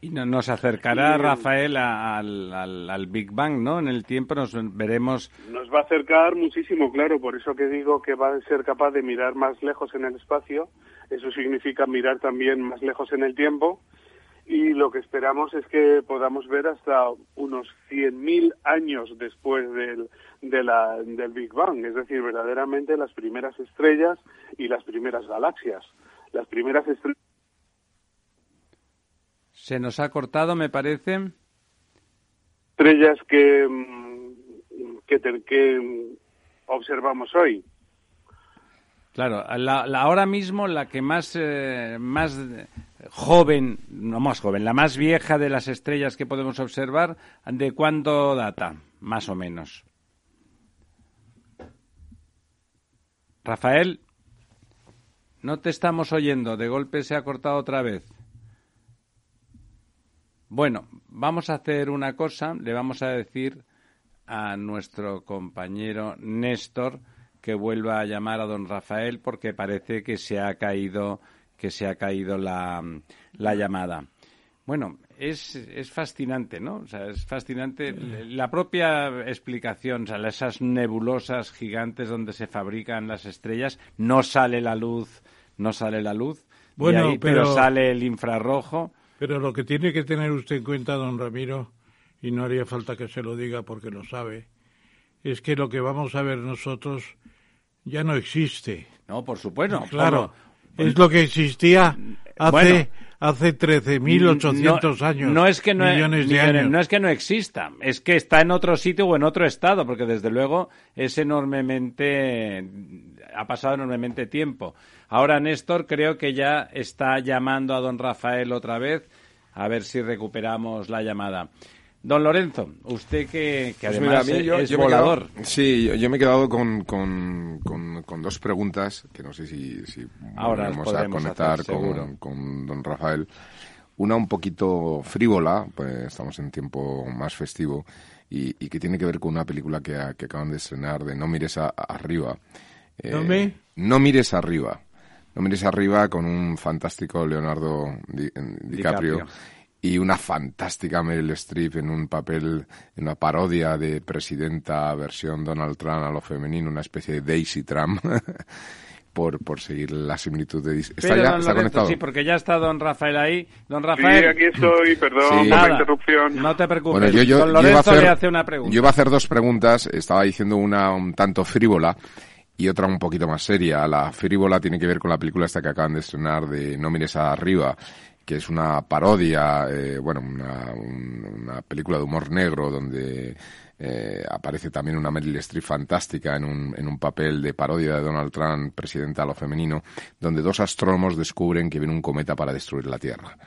y nos acercará, Rafael, al, al, Big Bang, ¿no? En el tiempo nos veremos. Nos va a acercar muchísimo, claro, por eso que digo que va a ser capaz de mirar más lejos en el espacio. Eso significa mirar también más lejos en el tiempo. Y lo que esperamos es que podamos ver hasta unos 100.000 años después del, de la, del Big Bang, es decir, verdaderamente las primeras estrellas y las primeras galaxias. Las primeras estrellas se nos ha cortado, me parece. Estrellas que, mm, que, observamos hoy. Claro, la, ahora mismo la que más, eh, más joven, no más joven, la más vieja de las estrellas que podemos observar, ¿de cuándo data? Más o menos. Rafael, no te estamos oyendo, de golpe se ha cortado otra vez. Bueno, vamos a hacer una cosa, le vamos a decir a nuestro compañero Néstor que vuelva a llamar a don Rafael porque parece que se ha caído que se ha caído la, la llamada. Bueno, es, es fascinante, ¿no? O sea, es fascinante la propia explicación, o sea, esas nebulosas gigantes donde se fabrican las estrellas, no sale la luz, no sale la luz, bueno, pero, sale el infrarrojo. Pero lo que tiene que tener usted en cuenta, don Ramiro, y no haría falta que se lo diga porque lo sabe, es que lo que vamos a ver nosotros ya no existe. No, por supuesto. Claro, es lo que existía hace hace 13.800 años. No es que no, millones de años. no es que no exista, es que está en otro sitio o en otro estado, porque desde luego es enormemente ha pasado enormemente tiempo. Ahora Néstor creo que ya está llamando a don Rafael otra vez a ver si recuperamos la llamada. Don Lorenzo, usted que, pues además es volador. sí, yo, me he quedado con, con, dos preguntas que no sé si, si Ahora vamos a conectar con, don Rafael. Una un poquito frívola, pues estamos en tiempo más festivo, y, que tiene que ver con una película que, acaban de estrenar de No mires arriba. Eh, no mires arriba. No mires arriba con un fantástico Leonardo DiCaprio y una fantástica Meryl Streep en un papel, en una parodia de presidenta versión Donald Trump a lo femenino, una especie de Daisy Trump. (laughs) por, por seguir la similitud de... ¿Está ya? ¿Está conectado? Sí, porque ya está don Rafael ahí. Don Rafael... Sí, aquí estoy, perdón por la interrupción. No te preocupes, yo, yo, don Lorenzo le hace una pregunta. Yo iba a hacer dos preguntas, estaba diciendo una un tanto frívola y otra un poquito más seria. La frívola tiene que ver con la película esta que acaban de estrenar de No mires arriba, que es una parodia, eh, bueno, una, una, película de humor negro donde eh, aparece también una Meryl Streep fantástica en un, en un papel de parodia de Donald Trump, presidenta a lo femenino, donde dos astrónomos descubren que viene un cometa para destruir la Tierra.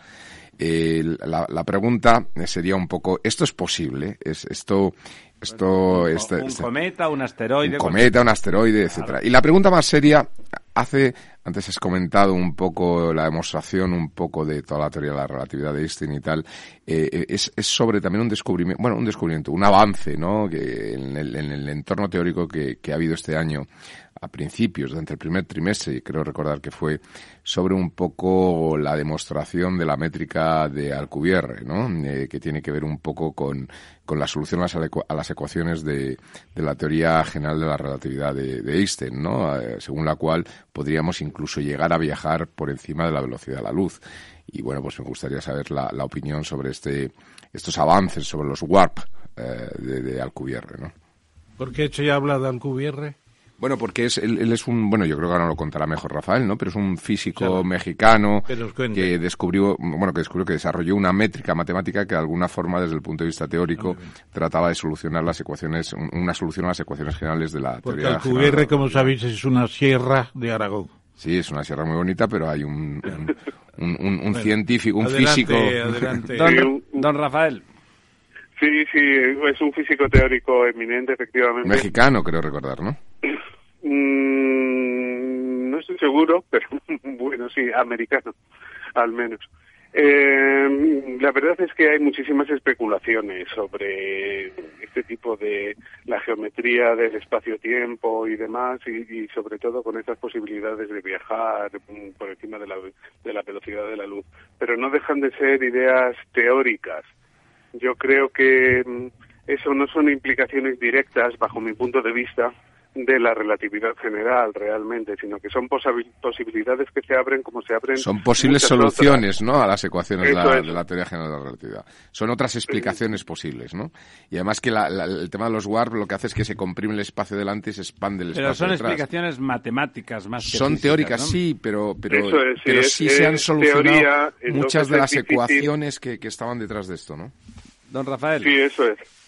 Eh, la, la, pregunta sería un poco, ¿esto es posible? ¿Es esto esto, un, este, este cometa, un asteroide. Un cometa, un asteroide, etcétera. Y la pregunta más seria hace, antes has comentado un poco la demostración, un poco de toda la teoría de la relatividad de Einstein y tal, eh, eh, es, es, sobre también un descubrimiento, bueno, un descubrimiento, un avance, ¿no? Que en el, en el entorno teórico que, que ha habido este año a principios, durante el primer trimestre, creo recordar que fue sobre un poco la demostración de la métrica de Alcubierre, ¿no? Eh, que tiene que ver un poco con, con la solución a las, ecuaciones de, de, la teoría general de la relatividad de, Einstein, ¿no? Eh, según la cual podríamos incluso llegar a viajar por encima de la velocidad de la luz. Y bueno, pues me gustaría saber la, opinión sobre este, estos avances sobre los warp eh, de, de Alcubierre, ¿no? ¿Por qué ya habla de Alcubierre? Bueno, porque es, él, es un, bueno, yo creo que ahora lo contará mejor Rafael, ¿no? Pero es un físico mexicano que descubrió, bueno, que descubrió que desarrolló una métrica matemática que de alguna forma, desde el punto de vista teórico, trataba de solucionar las ecuaciones, una solución a las ecuaciones generales de la porque teoría. Porque Alcubierre, como sabéis, es una sierra de Aragón. Sí, es una sierra muy bonita, pero hay un, un, un, científico, un físico. Adelante. don Rafael. Sí, sí, es un físico teórico eminente, efectivamente. Mexicano, creo recordar, ¿no? Mm, no estoy seguro, (laughs) pero bueno, sí, americano, al menos. Eh, la verdad es que hay muchísimas especulaciones sobre este tipo de la geometría del espacio-tiempo y demás, y, sobre todo con estas posibilidades de viajar mm, por encima de la, de la velocidad de la luz. Pero no dejan de ser ideas teóricas yo creo que mm, eso no son implicaciones directas, bajo mi punto de vista, de la relatividad general realmente, sino que son posibilidades que se abren como se abren. Son posibles soluciones, ¿no? A las ecuaciones de la, teoría general de la relatividad. Son otras explicaciones posibles, ¿no? Y además que el tema de los warp lo que hace es que se comprime el espacio delante y se expande el espacio Pero son explicaciones matemáticas más que Son teóricas, sí, pero, pero, pero sí se han solucionado muchas de las ecuaciones que, que estaban detrás de esto, ¿no? Don Rafael. Sí, eso es.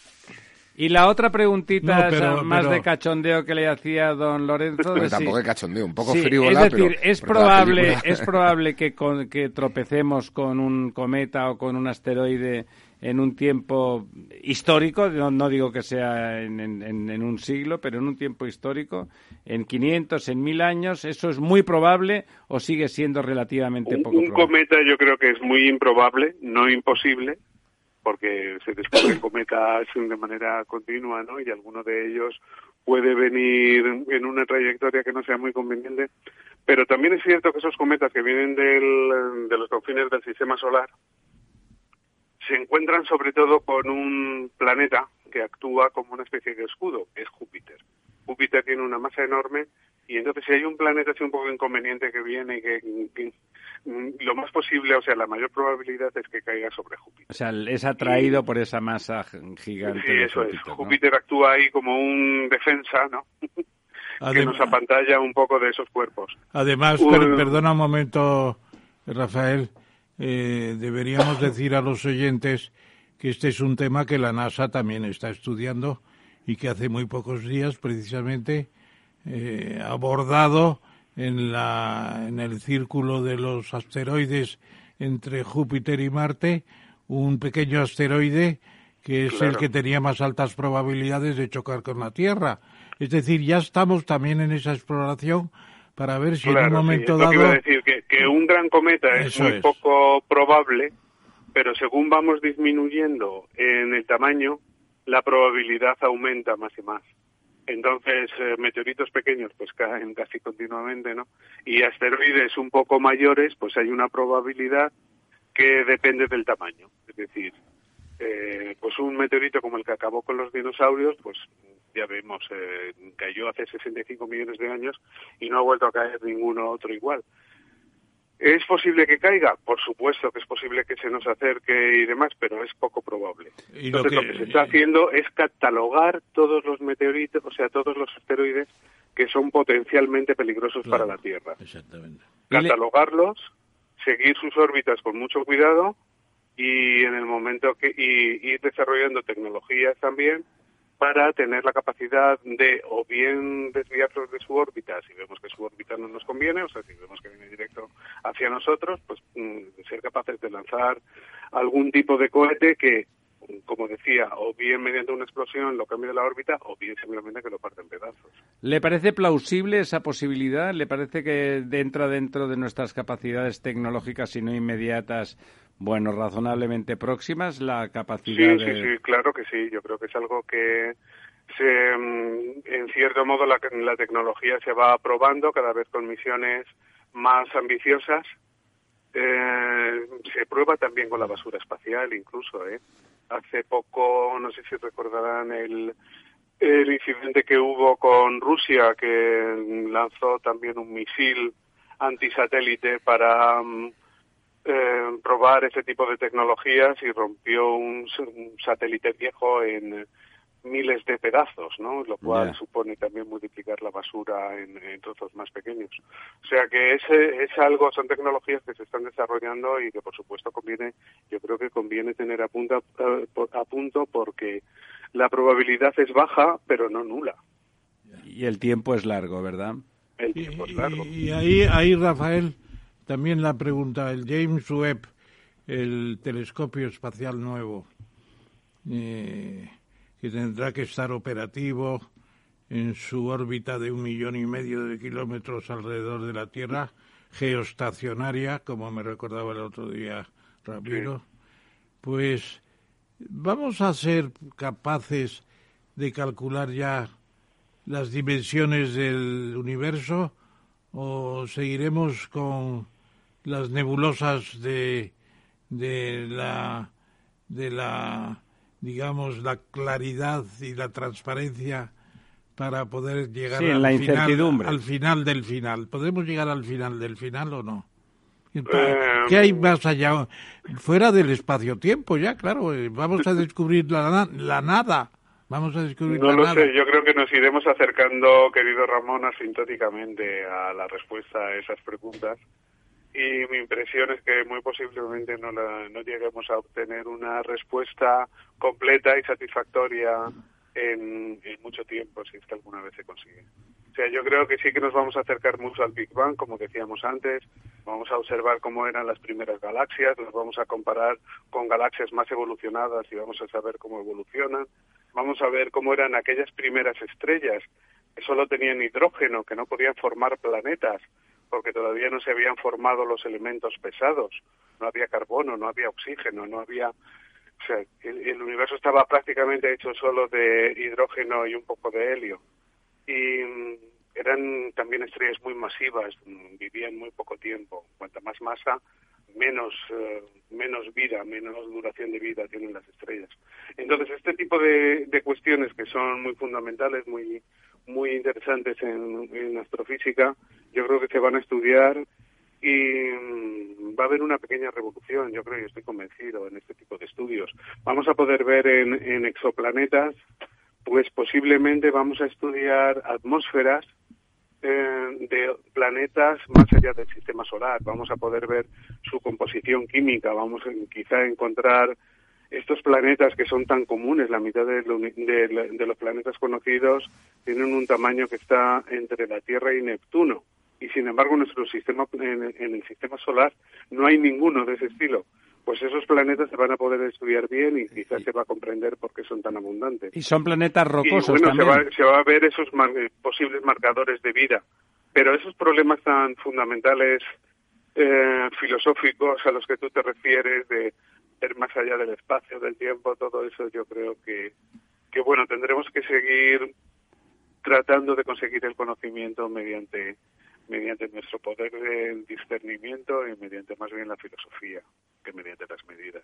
Y la otra preguntita más de cachondeo que le hacía don Lorenzo. Pero tampoco de cachondeo, un poco frívola, Es decir, es, probable, es probable que, que tropecemos con un cometa o con un asteroide en un tiempo histórico, no, digo que sea en, en, un siglo, pero en un tiempo histórico, en 500, en 1000 años, ¿eso es muy probable o sigue siendo relativamente poco un probable? Un cometa yo creo que es muy improbable, no imposible, porque se descubren cometas de manera continua, ¿no? Y alguno de ellos puede venir en una trayectoria que no sea muy conveniente. Pero también es cierto que esos cometas que vienen del, de los confines del sistema solar se encuentran sobre todo con un planeta que actúa como una especie de escudo, es Júpiter. Júpiter tiene una masa enorme y entonces si hay un planeta así un poco inconveniente que viene y que, mm, lo más posible, o sea, la mayor probabilidad es que caiga sobre Júpiter. O sea, es atraído por esa masa gigante. Sí, eso es. Júpiter actúa ahí como un defensa, ¿no? (laughs) que nos apantalla un poco de esos cuerpos. Además, perdona un momento, Rafael, eh, deberíamos (laughs) decir a los oyentes que este es un tema que la NASA también está estudiando y que hace muy pocos días precisamente eh, abordado en, la, en el círculo de los asteroides entre Júpiter y Marte, un pequeño asteroide que es el que tenía más altas probabilidades de chocar con la Tierra. Es decir, ya estamos también en esa exploración para ver si en un momento dado... Que decir, que, un gran cometa es muy poco probable, pero según vamos disminuyendo en el tamaño, la probabilidad aumenta más y más. Entonces, eh, meteoritos pequeños pues caen casi continuamente, ¿no? Y asteroides un poco mayores, pues hay una probabilidad que depende del tamaño. Es decir, eh, pues un meteorito como el que acabó con los dinosaurios, pues ya vemos, eh, cayó hace 65 millones de años y no ha vuelto a caer ninguno otro igual. ¿Es posible que caiga? Por supuesto que es posible que se nos acerque y demás, pero es poco probable. Entonces lo que, se está haciendo es catalogar todos los meteoritos, o sea, todos los asteroides que son potencialmente peligrosos para la Tierra. Exactamente. Catalogarlos, seguir sus órbitas con mucho cuidado y en el momento que y ir desarrollando tecnologías también para tener la capacidad de o bien desviarlos de su órbita si vemos que su órbita no nos conviene, o sea, si vemos que viene directo hacia nosotros, pues mm, ser capaces de lanzar algún tipo de cohete que, como decía, o bien mediante una explosión lo cambie de la órbita o bien simplemente que lo parte en pedazos. ¿Le parece plausible esa posibilidad? ¿Le parece que entra dentro de nuestras capacidades tecnológicas, y no inmediatas, bueno, razonablemente próximas la capacidad sí, Sí, sí, claro que sí. Yo creo que es algo que se, mm, en cierto modo la, la tecnología se va aprobando cada vez con misiones más ambiciosas. Eh, se prueba también con la basura espacial incluso. ¿eh? Hace poco, no sé si recordarán el, el incidente que hubo con Rusia, que lanzó también un misil antisatélite para... Mm, eh, probar ese tipo de tecnologías y rompió un, satélite viejo en miles de pedazos, ¿no? Lo cual supone también multiplicar la basura en, trozos más pequeños. O sea que ese es algo, son tecnologías que se están desarrollando y que por supuesto conviene, yo creo que conviene tener a punto, eh, a punto porque la probabilidad es baja, pero no nula. Y el tiempo es largo, ¿verdad? El tiempo es largo. Y, ahí, ahí, Rafael, también la pregunta, el James Webb, el telescopio espacial nuevo, eh, que tendrá que estar operativo en su órbita de un millón y medio de kilómetros alrededor de la Tierra, geoestacionaria, como me recordaba el otro día Ramiro, pues vamos a ser capaces de calcular ya las dimensiones del universo o seguiremos con las nebulosas de, de la de la digamos la claridad y la transparencia para poder llegar al, la final, al final del final. ¿Podemos llegar al final del final o no? ¿Qué hay más allá? Fuera del espacio-tiempo ya, claro. Eh, vamos a descubrir la, la nada. Vamos a descubrir no lo sé, yo creo que nos iremos acercando, querido Ramón, asintóticamente a la respuesta a esas preguntas y mi impresión es que muy posiblemente no, no lleguemos a obtener una respuesta completa y satisfactoria en, mucho tiempo, si es que alguna vez se consigue. O sea, yo creo que sí que nos vamos a acercar mucho al Big Bang, como decíamos antes. Vamos a observar cómo eran las primeras galaxias, las vamos a comparar con galaxias más evolucionadas y vamos a saber cómo evolucionan. Vamos a ver cómo eran aquellas primeras estrellas que solo tenían hidrógeno, que no podían formar planetas porque todavía no se habían formado los elementos pesados, no había carbono, no había oxígeno, no había O sea, el, universo estaba prácticamente hecho solo de hidrógeno y un poco de helio. Y mm, eran también estrellas muy masivas, mm, vivían muy poco tiempo. Cuanta más masa, menos, eh, menos vida, menos duración de vida tienen las estrellas. Entonces, este tipo de, de cuestiones que son muy fundamentales, muy, muy interesantes en, en astrofísica, yo creo que se van a estudiar y mm, va a haber una pequeña revolución, yo creo y estoy convencido en este tipo de estudios. Vamos a poder ver en, exoplanetas, pues posiblemente vamos a estudiar atmósferas eh, de planetas más allá del sistema solar. Vamos a poder ver su composición química, vamos a quizá encontrar estos planetas que son tan comunes, la mitad de, de los planetas conocidos tienen un tamaño que está entre la Tierra y Neptuno y sin embargo nuestro sistema en, el sistema solar no hay ninguno de ese estilo pues esos planetas se van a poder estudiar bien y quizás se va a comprender por qué son tan abundantes. Y son planetas rocosos y, también. Se va, se va, a ver esos eh, posibles marcadores de vida. Pero esos problemas tan fundamentales eh, filosóficos a los que tú te refieres, de ir más allá del espacio, del tiempo, todo eso, yo creo que, que bueno, tendremos que seguir tratando de conseguir el conocimiento mediante mediante nuestro poder de discernimiento y mediante más bien la filosofía que mediante las medidas.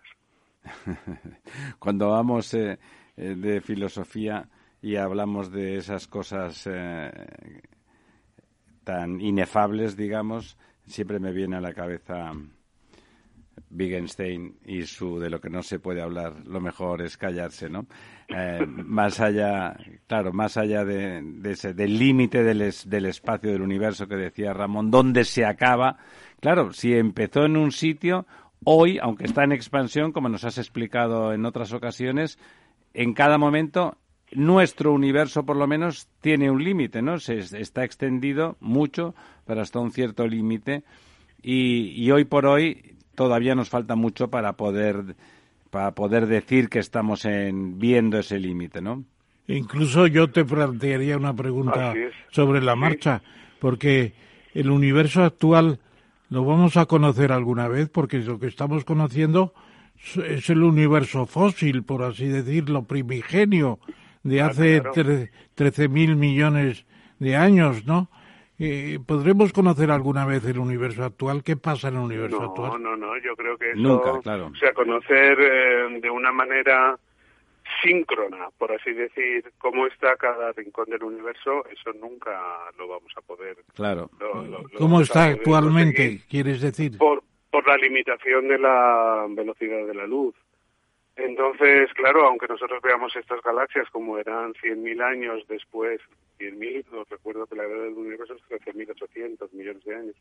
(laughs) Cuando vamos eh, eh, de filosofía y hablamos de esas cosas eh, tan inefables, digamos, siempre me viene a la cabeza Wittgenstein y su de lo que no se puede hablar, lo mejor es callarse, ¿no? Eh, más allá, claro, más allá de, ese, del límite del, del espacio del universo que decía Ramón, ¿dónde se acaba? Claro, si empezó en un sitio, hoy, aunque está en expansión, como nos has explicado en otras ocasiones, en cada momento nuestro universo por lo menos tiene un límite, ¿no? Se está extendido mucho, pero hasta un cierto límite. Y, hoy por hoy todavía nos falta mucho para poder para poder decir que estamos en, viendo ese límite, ¿no? Incluso yo te plantearía una pregunta sobre la marcha, porque el universo actual lo vamos a conocer alguna vez, porque lo que estamos conociendo es el universo fósil, por así decirlo, primigenio, de hace 13.000 millones de años, ¿no? Eh, ¿Podremos conocer alguna vez el universo actual? ¿Qué pasa en el universo actual? No, no, no, yo creo que eso, Nunca, claro. o sea, conocer eh, de una manera síncrona, por así decir, cómo está cada rincón del universo, eso nunca lo vamos a poder. Claro. ¿Cómo está actualmente, quieres decir? Por, por la limitación de la velocidad de la luz. Entonces, claro, aunque nosotros veamos estas galaxias como eran 100.000 años después, 100.000, os recuerdo que la edad del universo es 13.800 millones de años.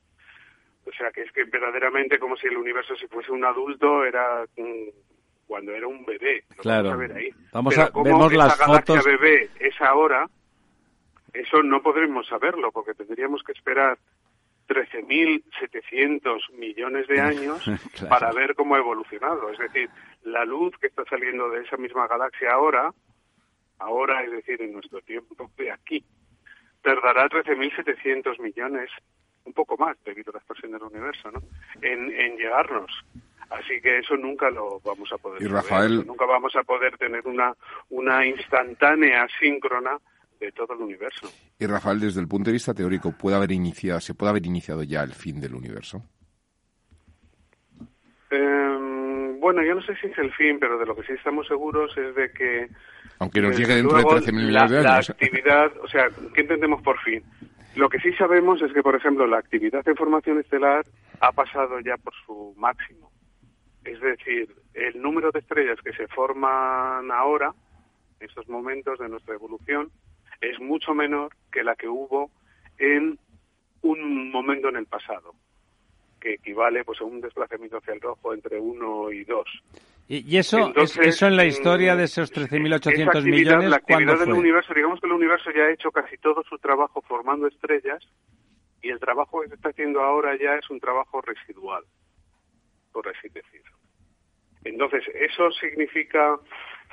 O sea, que es que verdaderamente como si el universo si fuese un adulto era cuando era un bebé. claro. Vamos a ver ahí. Vamos a, vemos las galaxia bebé es ahora, eso no podremos saberlo porque tendríamos que esperar 13.700 millones de (laughs) años para ver cómo ha evolucionado. Es decir, la luz que está saliendo de esa misma galaxia ahora, ahora es decir, en nuestro tiempo de aquí, tardará 13.700 millones, un poco más debido a la expansión del universo, ¿no? En, en llegarnos. Así que eso nunca lo vamos a poder. Y Rafael, nunca vamos a poder tener una una instantánea síncrona de todo el universo. Y Rafael, desde el punto de vista teórico, ¿puede haber iniciado, ¿se puede haber iniciado ya el fin del universo? Bueno, yo no sé si es el fin, pero de lo que sí estamos seguros es de que... Aunque nos llegue dentro de 13.000 millones de años. La actividad, o sea, ¿qué entendemos por fin? Lo que sí sabemos es que, por ejemplo, la actividad de formación estelar ha pasado ya por su máximo. Es decir, el número de estrellas que se forman ahora, en estos momentos de nuestra evolución, es mucho menor que la que hubo en un momento en el pasado, que equivale pues a un desplazamiento hacia el rojo entre 1 y 2. ¿Y, eso, eso en la historia de esos 13.800 millones? La actividad del universo, digamos que el universo ya ha hecho casi todo su trabajo formando estrellas y el trabajo que se está haciendo ahora ya es un trabajo residual, por así decirlo. Entonces, ¿eso significa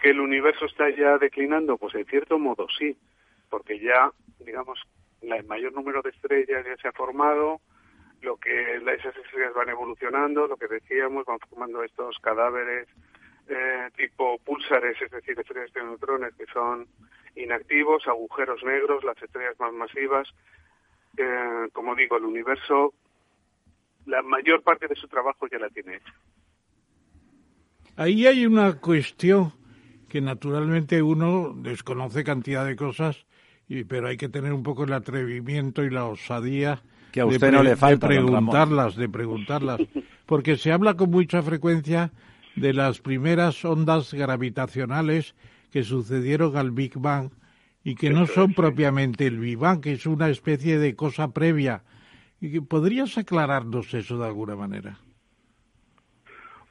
que el universo está ya declinando? Pues en cierto modo sí, porque ya, digamos, el mayor número de estrellas ya se ha formado, lo que esas estrellas van evolucionando, lo que decíamos, van formando estos cadáveres eh, tipo púlsares, es decir, estrellas de neutrones que son inactivos, agujeros negros, las estrellas más masivas. Eh, como digo, el universo, la mayor parte de su trabajo ya la tiene hecha. Ahí hay una cuestión que naturalmente uno desconoce cantidad de cosas, y, pero hay que tener un poco el atrevimiento y la osadía que a usted no le falta, de preguntarlas, de preguntarlas, porque se habla con mucha frecuencia de las primeras ondas gravitacionales que sucedieron al Big Bang y que no son propiamente el Big Bang, que es una especie de cosa previa. ¿Podrías aclararnos eso de alguna manera?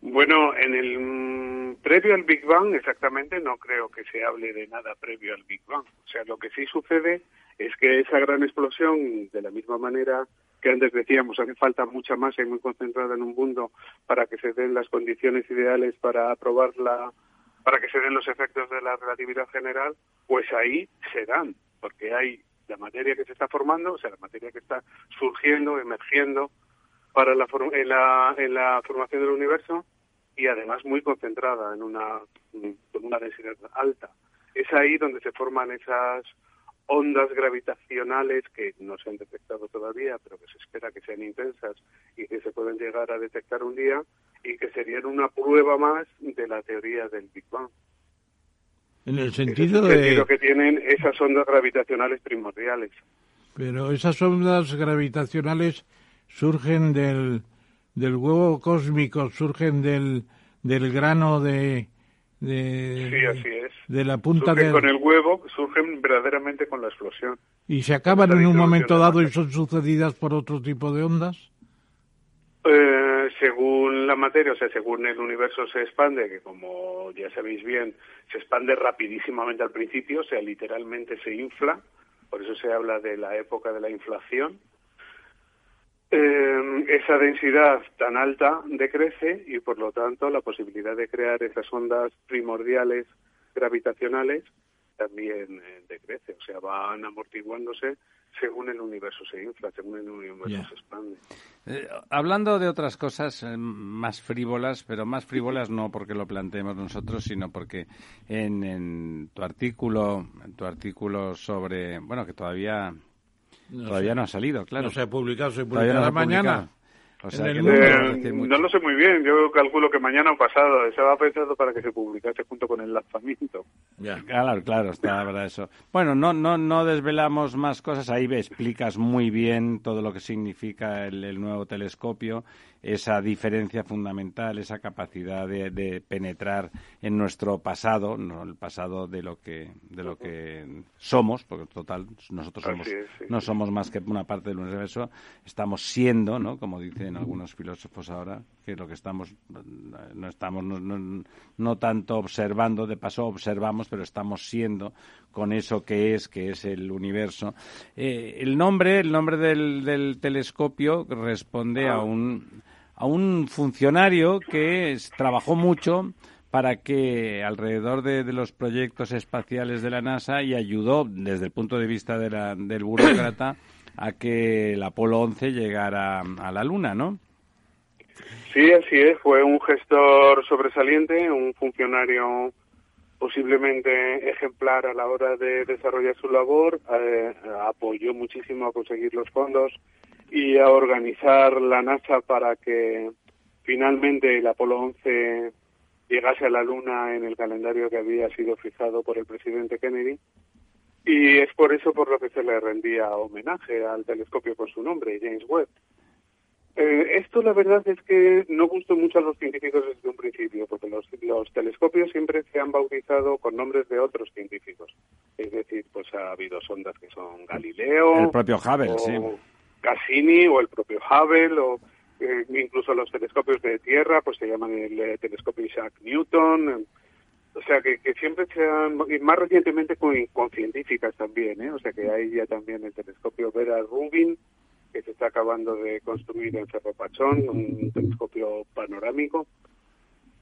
Bueno, en el mm, previo al Big Bang exactamente no creo que se hable de nada previo al Big Bang. O sea, lo que sí sucede es que esa gran explosión, de la misma manera que antes decíamos, hace falta mucha masa y muy concentrada en un mundo para que se den las condiciones ideales para aprobarla, para que se den los efectos de la relatividad general, pues ahí se dan, porque hay la materia que se está formando, o sea, la materia que está surgiendo, emergiendo para la, en, la, en la formación del universo, y además muy concentrada en una, una densidad alta. Es ahí donde se forman esas ondas gravitacionales que no se han detectado todavía, pero que se espera que sean intensas y que se pueden llegar a detectar un día y que serían una prueba más de la teoría del Big Bang. En el sentido de... que tienen esas ondas gravitacionales primordiales. Pero esas ondas gravitacionales surgen del, del huevo cósmico surgen del, del grano de, de, sí, así es. de la punta surgen de... con el huevo, surgen verdaderamente con la explosión. ¿Y se acaban en un momento dado y son sucedidas por otro tipo de ondas? Eh, según la materia, o sea, según el universo se expande, que como ya sabéis bien, se expande rapidísimamente al principio, o sea, literalmente se infla, por eso se habla de la época de la inflación, eh, esa densidad tan alta decrece y por lo tanto la posibilidad de crear esas ondas primordiales gravitacionales también eh, decrece, o sea, van amortiguándose según el universo se infla, según el universo se expande. Eh, hablando de otras cosas eh, más frívolas, pero más frívolas no porque lo planteemos nosotros, sino porque en, en tu artículo, en tu artículo sobre, bueno, que todavía Todavía no ha salido, claro. No se ha publicado, se publicará mañana. no lo sé muy bien, yo calculo que mañana o pasado, estaba pensado para que se publicase junto con el lanzamiento. Claro, claro, está para eso. Bueno, no, no, no desvelamos más cosas, ahí explicas muy bien todo lo que significa el nuevo telescopio esa diferencia fundamental, esa capacidad de, penetrar en nuestro pasado, no el pasado de lo que de lo que somos, porque total nosotros somos, no somos más que una parte del universo, estamos siendo, ¿no? Como dicen algunos filósofos ahora, que lo que estamos no estamos no, no, tanto observando, de paso observamos, pero estamos siendo con eso que es, que es el universo. Eh, el nombre, el nombre del, del telescopio responde a un a un funcionario que trabajó mucho para que alrededor de, los proyectos espaciales de la NASA y ayudó desde el punto de vista de la, del burócrata a que el Apolo 11 llegara a la Luna, ¿no? Sí, así es. Fue un gestor sobresaliente, un funcionario posiblemente ejemplar a la hora de desarrollar su labor. Eh, apoyó muchísimo a conseguir los fondos y a organizar la NASA para que finalmente el Apolo 11 llegase a la Luna en el calendario que había sido fijado por el presidente Kennedy. Y es por eso por lo que se le rendía homenaje al telescopio con su nombre, James Webb. Eh, esto la verdad es que no gustó mucho a los científicos desde un principio, porque los, los, telescopios siempre se han bautizado con nombres de otros científicos. Es decir, pues ha habido sondas que son Galileo. El propio Hubble, sí. Cassini o el propio Hubble o eh, incluso los telescopios de tierra, pues se llaman el eh, telescopio Isaac Newton. o sea, que, siempre se han, y más recientemente con, con científicas también, ¿eh? o sea, que hay ya también el telescopio Vera Rubin, que se está acabando de construir en Cerro Pachón, un telescopio panorámico.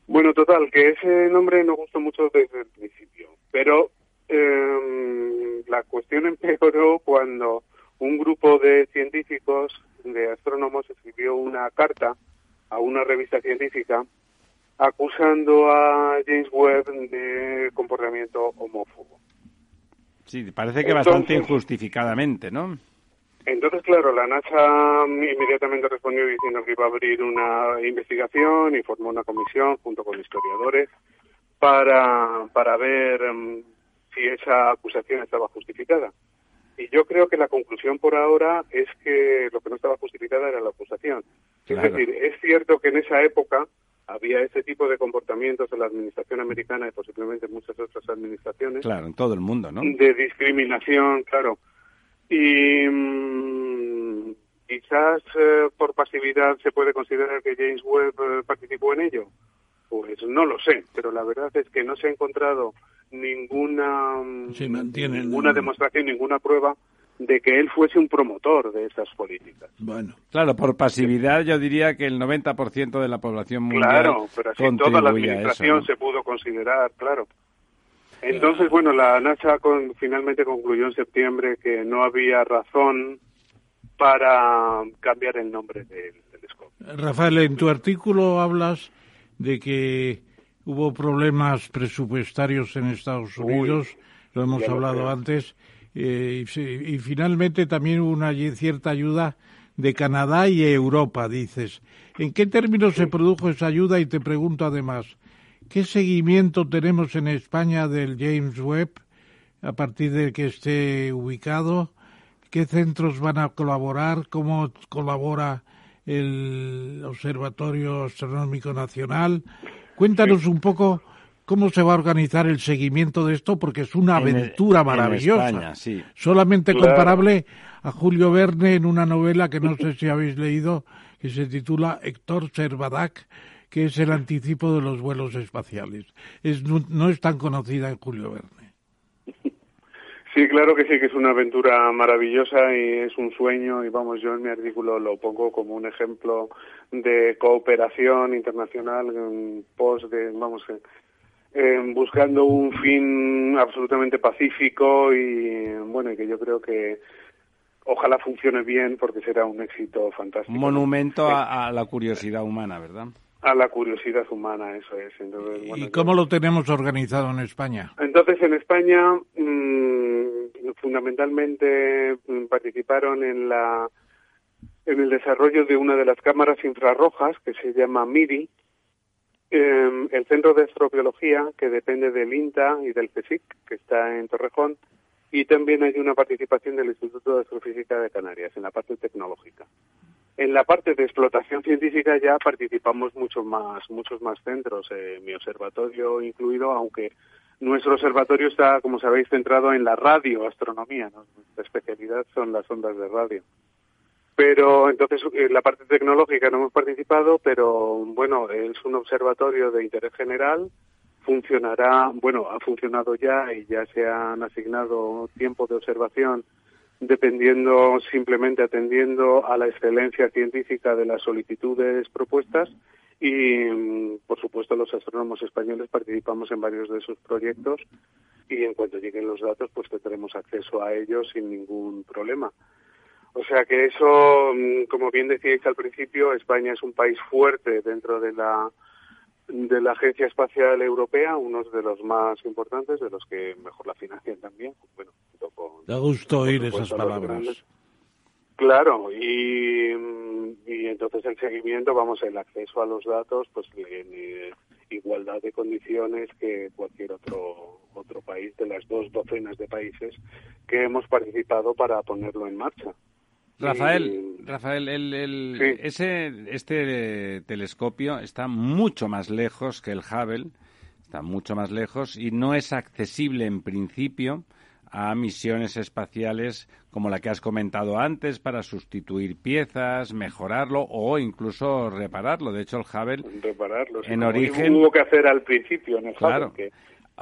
Bueno, total, que ese nombre no gustó mucho desde el principio, pero eh, la cuestión (laughs) empeoró cuando un grupo de científicos, de astrónomos, escribió una carta a una revista científica acusando a James Webb de comportamiento homófobo. Sí, parece que bastante injustificadamente, ¿no? Entonces, claro, la NASA inmediatamente respondió diciendo que iba a abrir una investigación y formó una comisión junto con historiadores para, para ver mm, si esa acusación estaba justificada. Y yo creo que la conclusión por ahora es que lo que no estaba justificada era la acusación. Es decir, es cierto que en esa época había ese tipo de comportamientos en la administración americana y posiblemente en muchas otras administraciones. Claro, en todo el mundo, ¿no? De discriminación, claro. Y mm, quizás eh, por pasividad se puede considerar que James Webb eh, participó en ello. Pues no lo sé, pero la verdad es que no se ha encontrado ninguna, ninguna demostración, ninguna prueba de que él fuese un promotor de esas políticas. Bueno, claro, por pasividad yo diría que el 90% de la población mundial Claro, pero así toda la administración se pudo considerar, claro. Entonces, bueno, la NASA con, finalmente concluyó en septiembre que no había razón para cambiar el nombre del telescopio. Rafael, en tu artículo hablas de que hubo problemas presupuestarios en Estados Unidos, lo hemos hablado antes, eh, y, finalmente también hubo una cierta ayuda de Canadá y Europa, dices. ¿En qué términos se produjo esa ayuda? Y te pregunto además, ¿qué seguimiento tenemos en España del James Webb a partir de que esté ubicado? ¿Qué centros van a colaborar? ¿Cómo colabora el Observatorio Astronómico Nacional? Cuéntanos un poco cómo se va a organizar el seguimiento de esto, porque es una aventura maravillosa. Solamente comparable a Julio Verne en una novela que no sé si habéis leído, que se titula Héctor Servadac, que es el anticipo de los vuelos espaciales. Es, no, es tan conocida en Julio Verne. Sí, claro que sí, que es una aventura maravillosa y es un sueño y vamos, yo en mi artículo lo pongo como un ejemplo de cooperación internacional en pos de, vamos, buscando un fin absolutamente pacífico y bueno, y que yo creo que ojalá funcione bien porque será un éxito fantástico. Monumento a, la curiosidad humana, ¿verdad? A la curiosidad humana, eso es. ¿Y cómo lo tenemos organizado en España? Entonces, en España, mm, fundamentalmente mm, participaron en la en el desarrollo de una de las cámaras infrarrojas que se llama MIRI, eh, el Centro de Astrobiología, que depende del INTA y del CSIC, que está en Torrejón, y también hay una participación del Instituto de Astrofísica de Canarias en la parte tecnológica. En la parte de explotación científica ya participamos muchos más, muchos más centros, eh, mi observatorio incluido, aunque nuestro observatorio está, como sabéis, centrado en la radioastronomía. Nuestra especialidad son las ondas de radio. Pero entonces en eh, la parte tecnológica no hemos participado, pero bueno, es un observatorio de interés general, funcionará, bueno, ha funcionado ya y ya se han asignado tiempo de observación dependiendo simplemente atendiendo a la excelencia científica de las solicitudes propuestas y por supuesto los astrónomos españoles participamos en varios de esos proyectos y en cuanto lleguen los datos pues tendremos acceso a ellos sin ningún problema. O sea que eso, mm, como bien decíais al principio, España es un país fuerte dentro de la de la Agencia Espacial Europea, uno de los más importantes, de los que mejor la financian también. Bueno, da gusto oír esas palabras. Claro, y, y, entonces el seguimiento, vamos, el acceso a los datos, pues en igualdad de condiciones que cualquier otro otro país de las dos docenas de países que hemos participado para ponerlo en marcha. Rafael, Rafael, el, ese, este telescopio está mucho más lejos que el Hubble, está mucho más lejos y no es accesible en principio a misiones espaciales como la que has comentado antes para sustituir piezas, mejorarlo o incluso repararlo. De hecho, el Hubble repararlo, en origen hubo que hacer al principio en el claro. Hubble,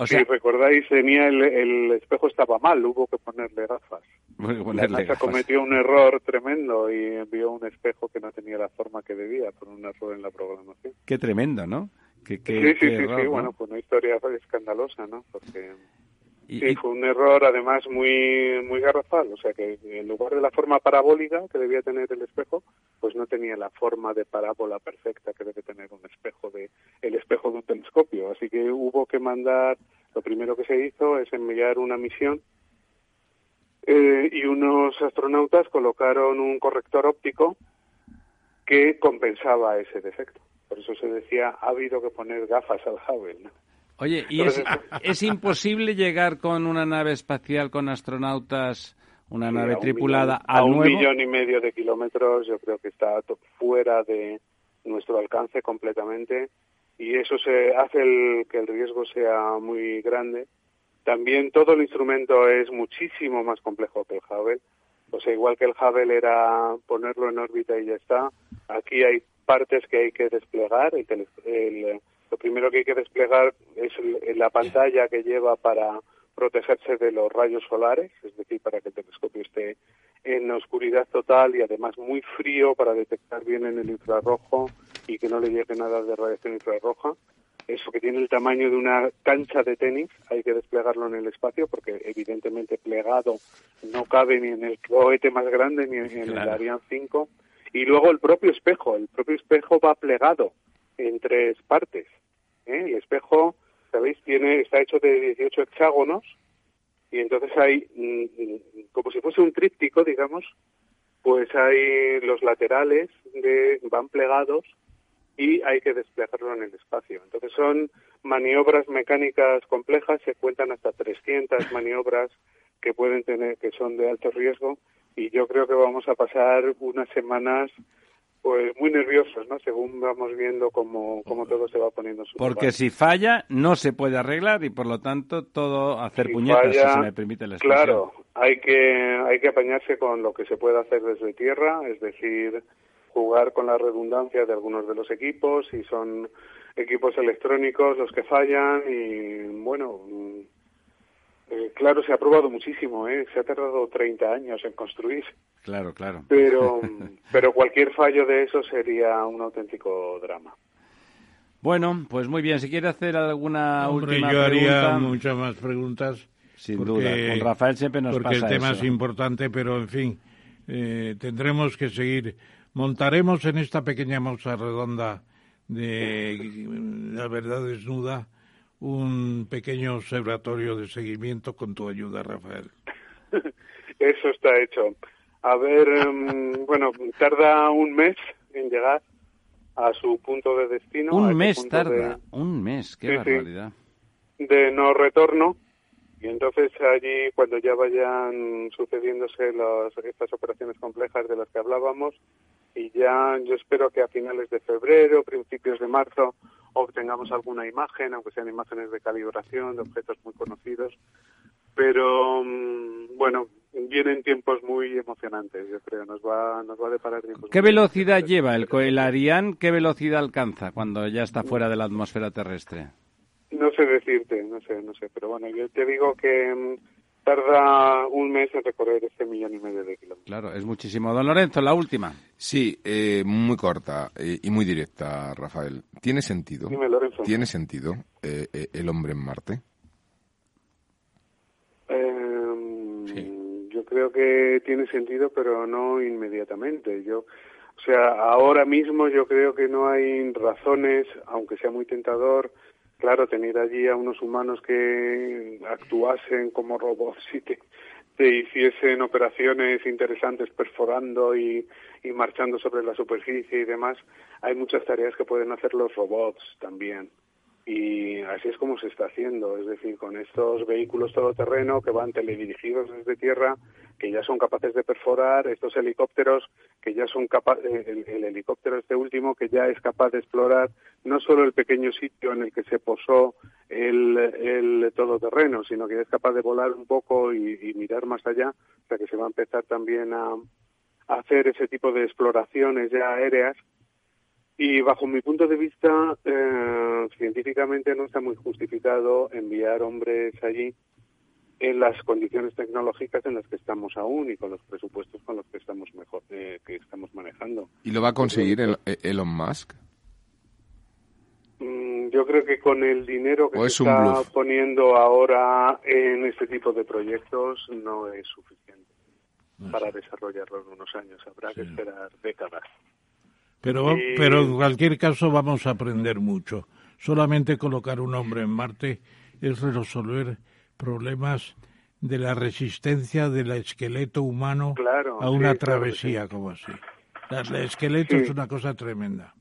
si recordáis, tenía el, espejo estaba mal, hubo que ponerle gafas. La NASA cometió un error tremendo y envió un espejo que no tenía la forma que debía por un error en la programación. Qué tremendo, ¿no? sí, sí, sí, bueno, pues una historia escandalosa, ¿no? Porque Sí, fue un error además muy muy garrafal, o sea que en lugar de la forma parabólica que debía tener el espejo, pues no tenía la forma de parábola perfecta que debe tener un espejo de el espejo de un telescopio, así que hubo que mandar, lo primero que se hizo es enviar una misión eh, y unos astronautas colocaron un corrector óptico que compensaba ese defecto. Por eso se decía ha habido que poner gafas al Hubble. ¿no? Oye, ¿y (laughs) es, imposible llegar con una nave espacial con astronautas, una nave tripulada a un millón y medio de kilómetros? Yo creo que está fuera de nuestro alcance completamente y eso se hace el, que el riesgo sea muy grande. También todo el instrumento es muchísimo más complejo que el Hubble. O sea, igual que el Hubble era ponerlo en órbita y ya está, aquí hay partes que hay que desplegar. El, el, lo primero que hay que desplegar es la pantalla que lleva para protegerse de los rayos solares, es decir, para que el telescopio esté en oscuridad total y además muy frío para detectar bien en el infrarrojo y que no le llegue nada de radiación infrarroja. Eso que tiene el tamaño de una cancha de tenis, hay que desplegarlo en el espacio porque evidentemente plegado no cabe ni en el cohete más grande ni en, el Ariane 5. Y luego el propio espejo, el propio espejo va plegado en tres partes. ¿Eh? El espejo, sabéis, tiene está hecho de 18 hexágonos y entonces hay, mm, como si fuese un tríptico, digamos, pues hay los laterales de, van plegados y hay que desplegarlo en el espacio. Entonces son maniobras mecánicas complejas, se cuentan hasta 300 maniobras que pueden tener, que son de alto riesgo y yo creo que vamos a pasar unas semanas pues muy nerviosos, ¿no? Según vamos viendo cómo, cómo todo se va poniendo. Su Porque si falla, no se puede arreglar y por lo tanto todo hacer puñetas, si se me permite la expresión. Claro, hay que, hay que apañarse con lo que se puede hacer desde tierra, es decir, jugar con la redundancia de algunos de los equipos, y son equipos electrónicos los que fallan y, bueno, eh, claro, se ha probado muchísimo, ¿eh? Se ha tardado 30 años en construir. Claro, claro. Pero, (laughs) pero cualquier fallo de eso sería un auténtico drama. Bueno, pues muy bien. Si quiere hacer alguna última yo haría muchas más preguntas. Sin duda. Con Rafael siempre nos porque pasa el tema eso. es importante, pero en fin, eh, tendremos que seguir. Montaremos en esta pequeña mausa redonda de la verdad desnuda un pequeño observatorio de seguimiento con tu ayuda, Rafael. (laughs) Eso está hecho. A ver, em, (laughs) bueno, tarda un mes en llegar a su punto de destino. Un mes tarda, un mes, qué barbaridad. de no retorno. Y entonces allí, cuando ya vayan sucediéndose las, estas operaciones complejas de las que hablábamos, y ya yo espero que a finales de febrero, principios de marzo, obtengamos alguna imagen, aunque sean imágenes de calibración de objetos muy conocidos. Pero mm, bueno, vienen tiempos muy emocionantes, yo creo. Nos va, nos va a deparar tiempos. ¿Qué velocidad lleva el, el Ariane? ¿Qué velocidad alcanza cuando ya está fuera de la atmósfera terrestre? No sé decirte, no sé, no sé. Pero bueno, yo te digo que mm, tarda un mes en recorrer este millón y medio de kilómetros. Claro, es muchísimo. Don Lorenzo, la última. Sí, eh, muy corta eh, y muy directa, Rafael. ¿Tiene sentido? Dime, Lorenzo. ¿Tiene sentido eh, eh, el hombre en Marte? Eh, Sí. Yo creo que tiene sentido, pero no inmediatamente. Yo, o sea, ahora mismo yo creo que no hay razones, aunque sea muy tentador, claro, tener allí a unos humanos que actuasen como robots y te, hiciesen operaciones interesantes perforando y, y marchando sobre la superficie y demás. Hay muchas tareas que pueden hacer los robots también y así es como se está haciendo, es decir, con estos vehículos todoterreno que van teledirigidos desde tierra, que ya son capaces de perforar, estos helicópteros que ya son capaces, el, el, helicóptero este último que ya es capaz de explorar no solo el pequeño sitio en el que se posó el, el todoterreno, sino que ya es capaz de volar un poco y, y mirar más allá, o sea que se va a empezar también a, a hacer ese tipo de exploraciones ya aéreas. Y bajo mi punto de vista, eh, científicamente no está muy justificado enviar hombres allí en las condiciones tecnológicas en las que estamos aún y con los presupuestos con los que estamos mejor eh, que estamos manejando. ¿Y lo va a conseguir el, Elon Musk? Mm, yo creo que con el dinero que se es está bluff. poniendo ahora en este tipo de proyectos no es suficiente para desarrollarlo en unos años. Habrá que esperar décadas. Pero, pero en cualquier caso vamos a aprender mucho. Solamente colocar un hombre en Marte es resolver problemas de la resistencia del esqueleto humano Claro, a una sí, claro travesía como así. La- El esqueleto Sí. es una cosa tremenda.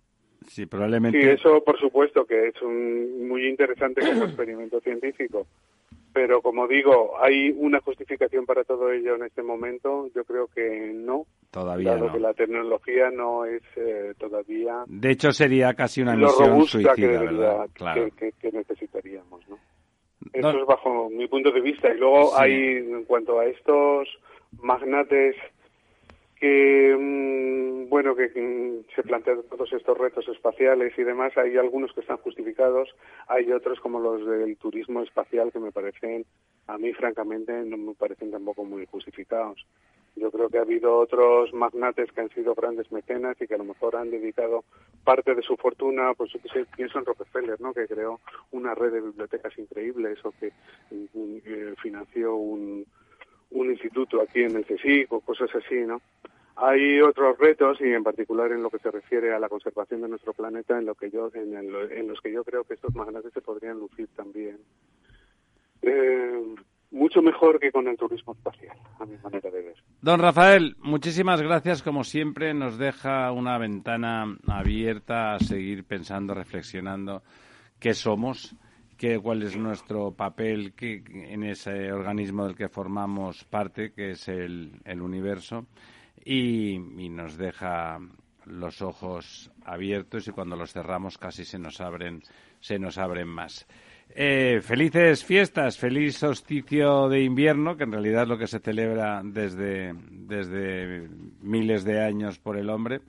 Sí, Sí, probablemente. eso por supuesto que es un- muy interesante como experimento (clears throat) científico. Pero como digo, ¿hay una justificación para todo ello en este momento? Yo creo que no, Todavía dado no. que la tecnología no es eh, todavía De hecho, sería casi una misión que, suicida, debería- ¿verdad? Claro. que, que- que necesitaríamos. ¿no? No- Eso es bajo mi punto de vista. Y luego Sí. hay, en cuanto a estos magnates que, mm, bueno, que se plantean todos estos retos espaciales y demás, hay algunos que están justificados, hay otros como los del turismo espacial que me parecen, a mí francamente, no me parecen tampoco muy justificados. Yo creo que ha habido otros magnates que han sido grandes mecenas y que a lo mejor han dedicado parte de su fortuna, pues yo que sé, pienso en Rockefeller, ¿no? Que creó una red de bibliotecas increíbles o que mm, eh, financió un, un instituto aquí en el CSIC o cosas así, ¿no? Hay otros retos y en particular en lo que se refiere a la conservación de nuestro planeta, en lo que yo, en, el- en los que yo creo que estos magnates se podrían lucir también. Eh, mucho mejor que con el turismo espacial, a mi manera de ver. Don Rafael, muchísimas gracias. Como siempre, nos deja una ventana abierta a seguir pensando, reflexionando qué somos, qué, cuál es nuestro papel qué- en ese organismo del que formamos parte, que es el, el universo, y, y nos deja los ojos abiertos y cuando los cerramos casi se nos abren, se nos abren más. Eh, felices fiestas, feliz solsticio de invierno, que en realidad es lo que se celebra desde, desde miles de años por el hombre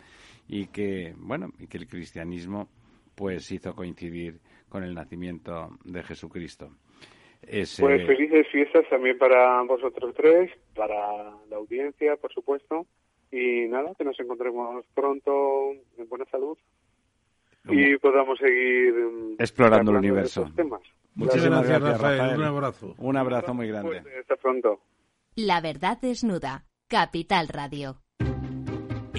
y que, bueno, y que el cristianismo pues hizo coincidir con el nacimiento de Jesucristo. Pues felices fiestas también para vosotros tres, para la audiencia, por supuesto. Y nada, que nos encontremos pronto en buena salud y podamos seguir mm, Explorando el universo. temas. Muchísimas gracias, gracias, Rafael. Rafael. Un abrazo. Un abrazo muy grande. Pues, hasta pronto. La verdad desnuda. Capital Radio.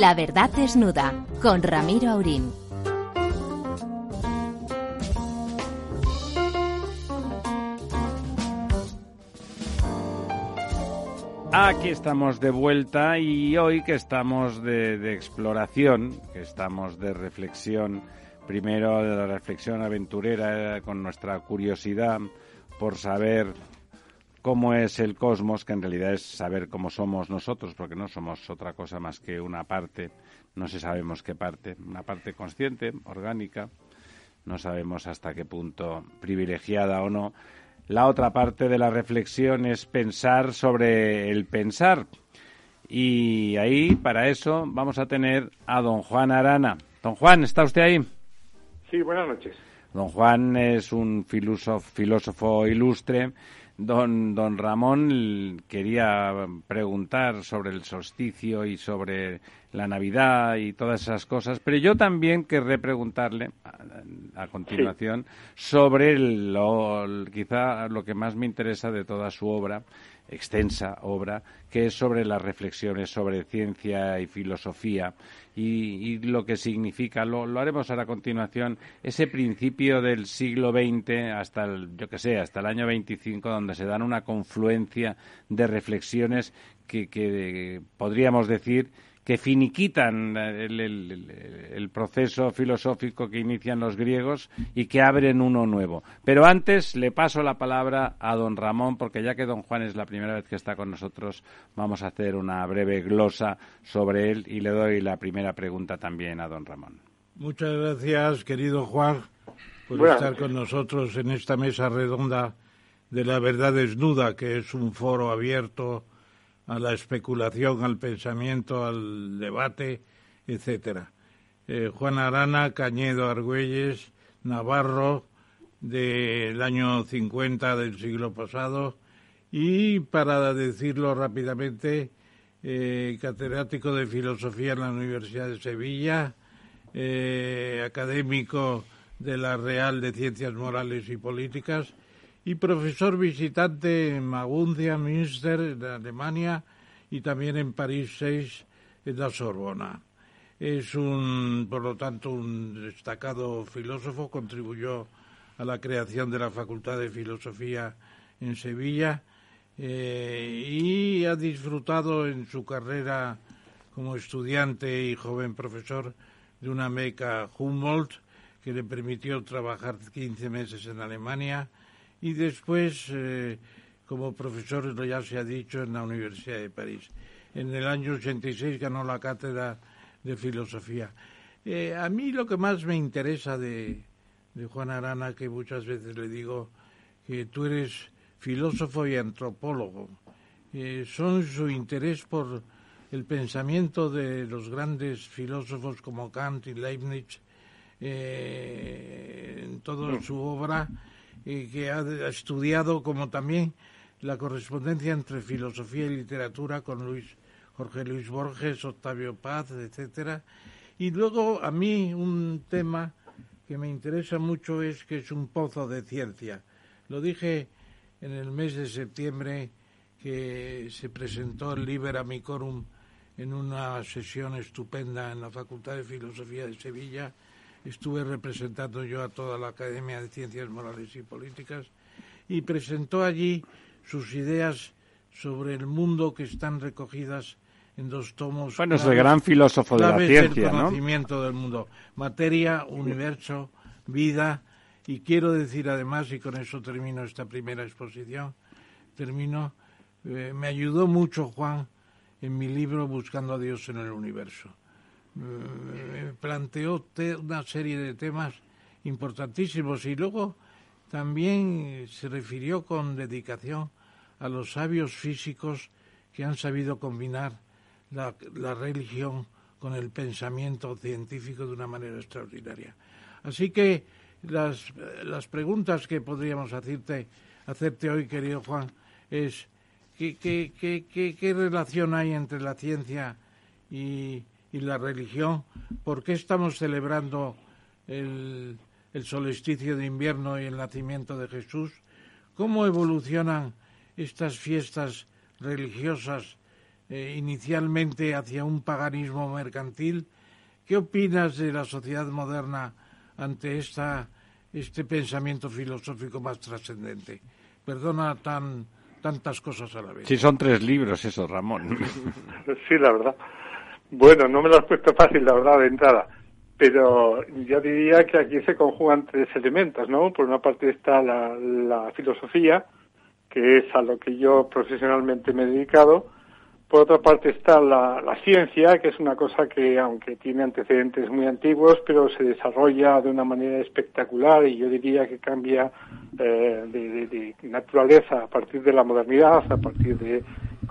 La verdad desnuda. Con Ramiro Aurín. Aquí estamos de vuelta y hoy que estamos de, de exploración, que estamos de reflexión, primero de la reflexión aventurera con nuestra curiosidad por saber cómo es el cosmos, que en realidad es saber cómo somos nosotros, porque no somos otra cosa más que una parte, no sé sabemos qué parte, una parte consciente, orgánica, no sabemos hasta qué punto privilegiada o no. La otra parte de la reflexión es pensar sobre el pensar. Y ahí, para eso, vamos a tener a don Juan Arana. Don Juan, ¿está usted ahí? Sí, buenas noches. Don Juan es un filósofo, filósofo ilustre. Don, don Ramón quería preguntar sobre el solsticio y sobre la Navidad y todas esas cosas, pero yo también querré preguntarle a, a continuación sobre lo, quizá lo que más me interesa de toda su obra, extensa obra que es sobre las reflexiones sobre ciencia y filosofía. Y, lo que significa, lo, haremos ahora a continuación, ese principio del siglo XX hasta el, yo que sé, hasta el año 25, donde se dan una confluencia de reflexiones que podríamos decir que finiquitan el, proceso filosófico que inician los griegos y que abren uno nuevo. Pero antes le paso la palabra a don Ramón, porque ya que don Juan es la primera vez que está con nosotros, vamos a hacer una breve glosa sobre él y le doy la primera pregunta también a don Ramón. Muchas gracias, querido Juan, por estar con nosotros en esta mesa redonda de la verdad desnuda, que es un foro abierto a la especulación, al pensamiento, al debate, etcétera. Eh, Juan Arana, Cañedo Argüelles, Navarro, del año 50 del siglo pasado, y para decirlo rápidamente, eh, catedrático de filosofía en la Universidad de Sevilla, eh, académico de la Real de Ciencias Morales y Políticas y profesor visitante en Maguncia, Münster, de Alemania, y también en París 6, en la Sorbona. Es un, por lo tanto, un destacado filósofo, contribuyó a la creación de la Facultad de Filosofía en Sevilla eh, y ha disfrutado en su carrera como estudiante y joven profesor de una beca Humboldt que le permitió trabajar 15 meses en Alemania y después eh, como profesor, ya se ha dicho, en la Universidad de París. En el año 86 ganó la cátedra de filosofía. Eh, a mí lo que más me interesa de, Juan Arana, que muchas veces le digo que tú eres filósofo y antropólogo, eh, son su interés por el pensamiento de los grandes filósofos como Kant y Leibniz en toda su obra que ha, estudiado como también la correspondencia entre filosofía y literatura con Luis Jorge Luis Borges, Octavio Paz, etcétera. Y luego a mí un tema que me interesa mucho es que es un pozo de ciencia. Lo dije en el mes de septiembre que se presentó el Liber Amicorum en una sesión estupenda en la Facultad de Filosofía de Sevilla estuve representando yo a toda la Academia de Ciencias Morales y Políticas y presentó allí sus ideas sobre el mundo que están recogidas en dos tomos. Bueno, es el gran filósofo de la ciencia, del conocimiento del mundo. Materia, universo, vida. Y quiero decir además, y con eso termino esta primera exposición, termino, eh, me ayudó mucho Juan en mi libro Buscando a Dios en el Universo planteó una serie de temas importantísimos y luego también se refirió con dedicación a los sabios físicos que han sabido combinar la, religión con el pensamiento científico de una manera extraordinaria. Así que las, las preguntas que podríamos hacerte, hacerte hoy, querido Juan, es ¿qué, qué, qué, qué relación hay entre la ciencia y, y la religión, ¿por qué estamos celebrando el, solsticio de invierno y el nacimiento de Jesús? ¿Cómo evolucionan estas fiestas religiosas eh, inicialmente hacia un paganismo mercantil? ¿Qué opinas de la sociedad moderna ante esta, este pensamiento filosófico más trascendente? Perdona tan, tantas cosas a la vez. Sí, son tres libros eso, Ramón. sí, la verdad. Bueno, no me lo has puesto fácil, la verdad, de entrada. Pero yo diría que aquí se conjugan tres elementos, ¿no? Por una parte está la, la filosofía, que es a lo que yo profesionalmente me he dedicado, por otra parte está la, ciencia, que es una cosa que, aunque tiene antecedentes muy antiguos, pero se desarrolla de una manera espectacular y yo diría que cambia eh, de, naturaleza a partir de la modernidad, a partir de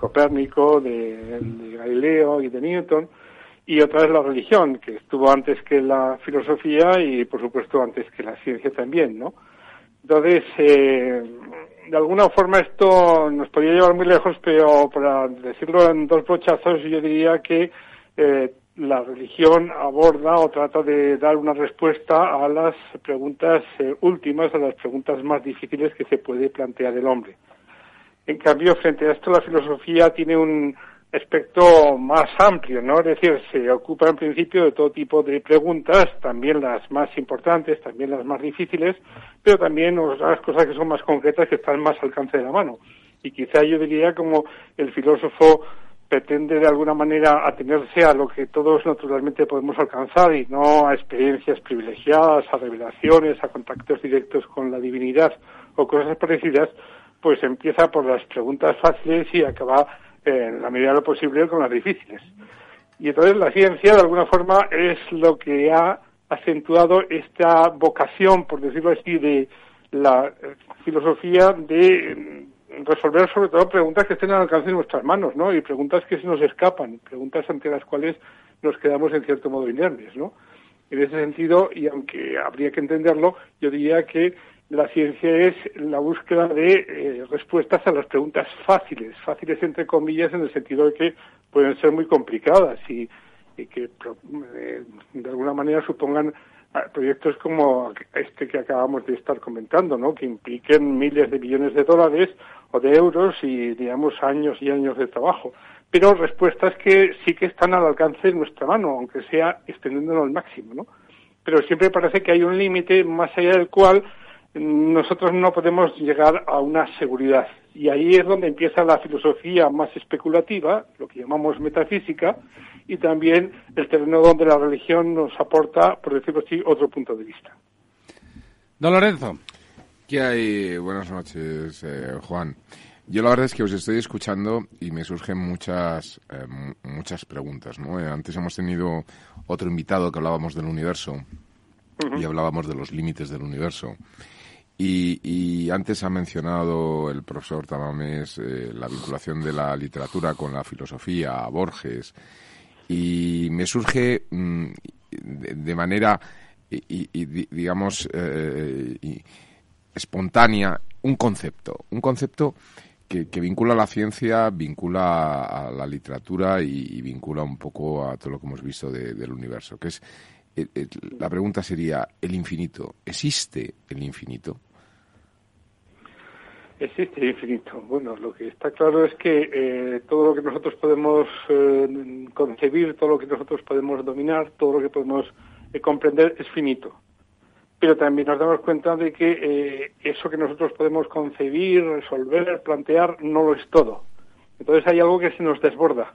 Copérnico, de, Galileo y de Newton. Y otra es la religión, que estuvo antes que la filosofía y, por supuesto, antes que la ciencia también, ¿no? Entonces, eh, de alguna forma esto nos podría llevar muy lejos, pero para decirlo en dos brochazos, yo diría que eh, la religión aborda o trata de dar una respuesta a las preguntas eh, últimas, a las preguntas más difíciles que se puede plantear el hombre. En cambio, frente a esto, la filosofía tiene un aspecto más amplio, ¿no? Es decir, se ocupa en principio de todo tipo de preguntas, también las más importantes, también las más difíciles, pero también otras cosas que son más concretas que están más al alcance de la mano. Y quizá yo diría como el filósofo pretende de alguna manera atenerse a lo que todos naturalmente podemos alcanzar y no a experiencias privilegiadas, a revelaciones, a contactos directos con la divinidad o cosas parecidas, pues empieza por las preguntas fáciles y acaba en la medida de lo posible con las difíciles. Y entonces la ciencia, de alguna forma, es lo que ha acentuado esta vocación, por decirlo así, de la filosofía de resolver sobre todo preguntas que estén al alcance de nuestras manos, ¿no? Y preguntas que se nos escapan, preguntas ante las cuales nos quedamos en cierto modo inermes, ¿no? En ese sentido, y aunque habría que entenderlo, yo diría que la ciencia es la búsqueda de eh, respuestas a las preguntas fáciles, fáciles entre comillas en el sentido de que pueden ser muy complicadas y, que eh, de alguna manera supongan ah, proyectos como este que acabamos de estar comentando, ¿no? que impliquen miles de millones de dólares o de euros y, digamos, años y años de trabajo. Pero respuestas que sí que están al alcance de nuestra mano, aunque sea extendiéndolo al máximo, ¿no? Pero siempre parece que hay un límite más allá del cual nosotros no podemos llegar a una seguridad. Y ahí es donde empieza la filosofía más especulativa, lo que llamamos metafísica, y también el terreno donde la religión nos aporta, por decirlo así, otro punto de vista. Don Lorenzo. ¿Qué hay? Buenas noches, eh, Juan. Yo la verdad es que os estoy escuchando y me surgen muchas, eh, muchas preguntas. ¿no? Eh, antes hemos tenido otro invitado que hablábamos del universo y hablábamos de los límites del universo. Y, antes ha mencionado el profesor Tamames eh, la vinculación de la literatura con la filosofía, a Borges, y me surge mm, de, manera, y, digamos, eh, espontánea un concepto, un concepto que, vincula a la ciencia, vincula a, la literatura y, vincula un poco a todo lo que hemos visto del universo, que es la pregunta sería, ¿el infinito? ¿Existe el infinito? Existe el infinito. Bueno, lo que está claro es que eh, todo lo que nosotros podemos concebir, todo lo que nosotros podemos dominar, todo lo que podemos comprender es finito. Pero también nos damos cuenta de que eso que nosotros podemos concebir, resolver, plantear, no lo es todo. Entonces hay algo que se nos desborda.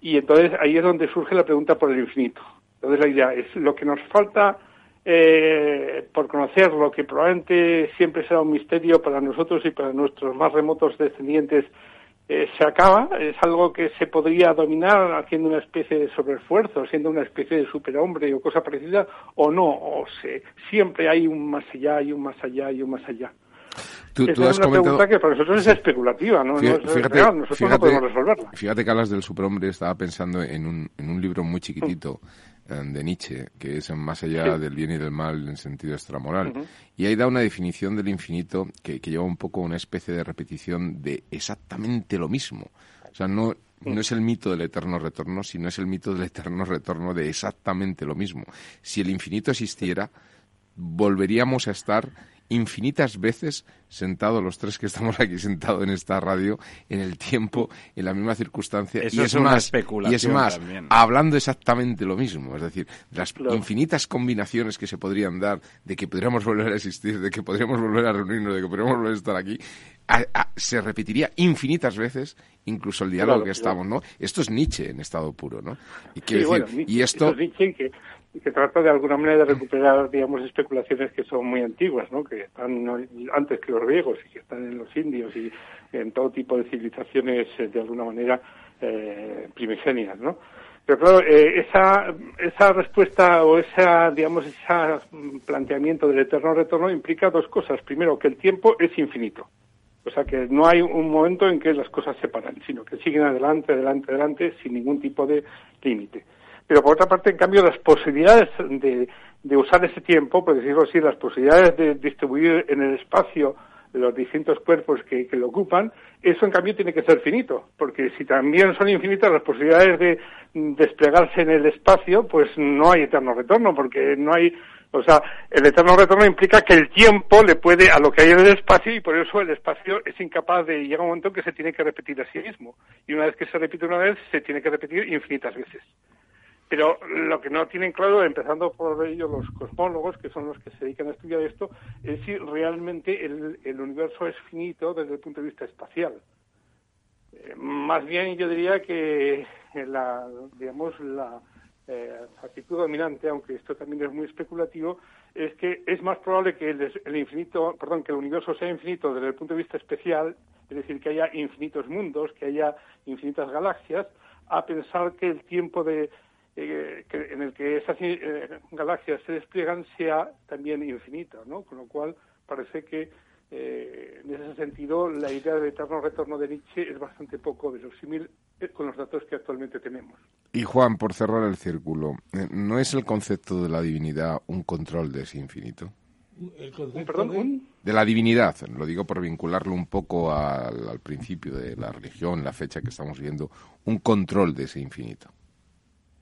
Y entonces ahí es donde surge la pregunta por el infinito. Entonces la idea es lo que nos falta eh, por conocer, lo que probablemente siempre será un misterio para nosotros y para nuestros más remotos descendientes, eh, se acaba, es algo que se podría dominar haciendo una especie de sobreesfuerzo, siendo una especie de superhombre o cosa parecida, o no, o se, siempre hay un más allá, y un más allá, y un más allá. Tú, es una pregunta que para nosotros es especulativa, ¿no? Fíjate, nosotros no podemos resolverla. Fíjate que hablas del superhombre, estaba pensando en un, en un libro muy chiquitito. Eh, de Nietzsche, que es más allá del bien y del mal en sentido extramoral. Y ahí da una definición del infinito que, lleva un poco una especie de repetición de exactamente lo mismo. O sea, no, no es el mito del eterno retorno, sino es el mito del eterno retorno de exactamente lo mismo. Si el infinito existiera, volveríamos a estar infinitas veces sentados los tres que estamos aquí sentados en esta radio en el tiempo en la misma circunstancia. Y es, más y es más hablando exactamente lo mismo es decir las infinitas combinaciones que se podrían dar de que podríamos volver a existir de que podríamos volver a reunirnos de que podríamos volver a estar aquí se repetiría infinitas veces incluso el diálogo que estamos no esto es Nietzsche en estado puro no y, decir, y esto que trata de alguna manera de recuperar, digamos, especulaciones que son muy antiguas, ¿no? Que están antes que los griegos y que están en los indios y en todo tipo de civilizaciones eh, de alguna manera eh, primigenias, ¿no? Pero claro, eh, esa, esa respuesta o esa, digamos, ese planteamiento del eterno retorno implica dos cosas. Primero, que el tiempo es infinito. O sea, que no hay un momento en que las cosas se paran, sino que siguen adelante, adelante, adelante, sin ningún tipo de límite. Pero por otra parte, en cambio, las posibilidades de, de usar ese tiempo, por decirlo así, las posibilidades de distribuir en el espacio los distintos cuerpos que, que, lo ocupan, eso en cambio tiene que ser finito, porque si también son infinitas las posibilidades de desplegarse en el espacio, pues no hay eterno retorno, porque no hay O sea, el eterno retorno implica que el tiempo le puede a lo que hay en el espacio y por eso el espacio es incapaz de llegar a un momento que se tiene que repetir a sí mismo. Y una vez que se repite una vez, se tiene que repetir infinitas veces. Pero lo que no tienen claro, empezando por ello los cosmólogos, que son los que se dedican a estudiar esto, es si realmente el, el universo es finito desde el punto de vista espacial. Eh, más bien yo diría que la, digamos, la, eh, actitud dominante, aunque esto también es muy especulativo, es que es más probable que el, infinito, perdón, que el universo sea infinito desde el punto de vista especial, es decir, que haya infinitos mundos, que haya infinitas galaxias, a pensar que el tiempo de, eh, en el que esas eh, galaxias se despliegan sea también infinito, ¿no? Con lo cual parece que eh, en ese sentido, la idea del eterno retorno de Nietzsche es bastante poco verosímil eh, con los datos que actualmente tenemos. Y Juan, por cerrar el círculo, ¿no es el concepto de la divinidad un control de ese infinito? ¿Perdón? De la divinidad, lo digo por vincularlo un poco al, al principio de la religión, la fecha que estamos viendo, un control de ese infinito.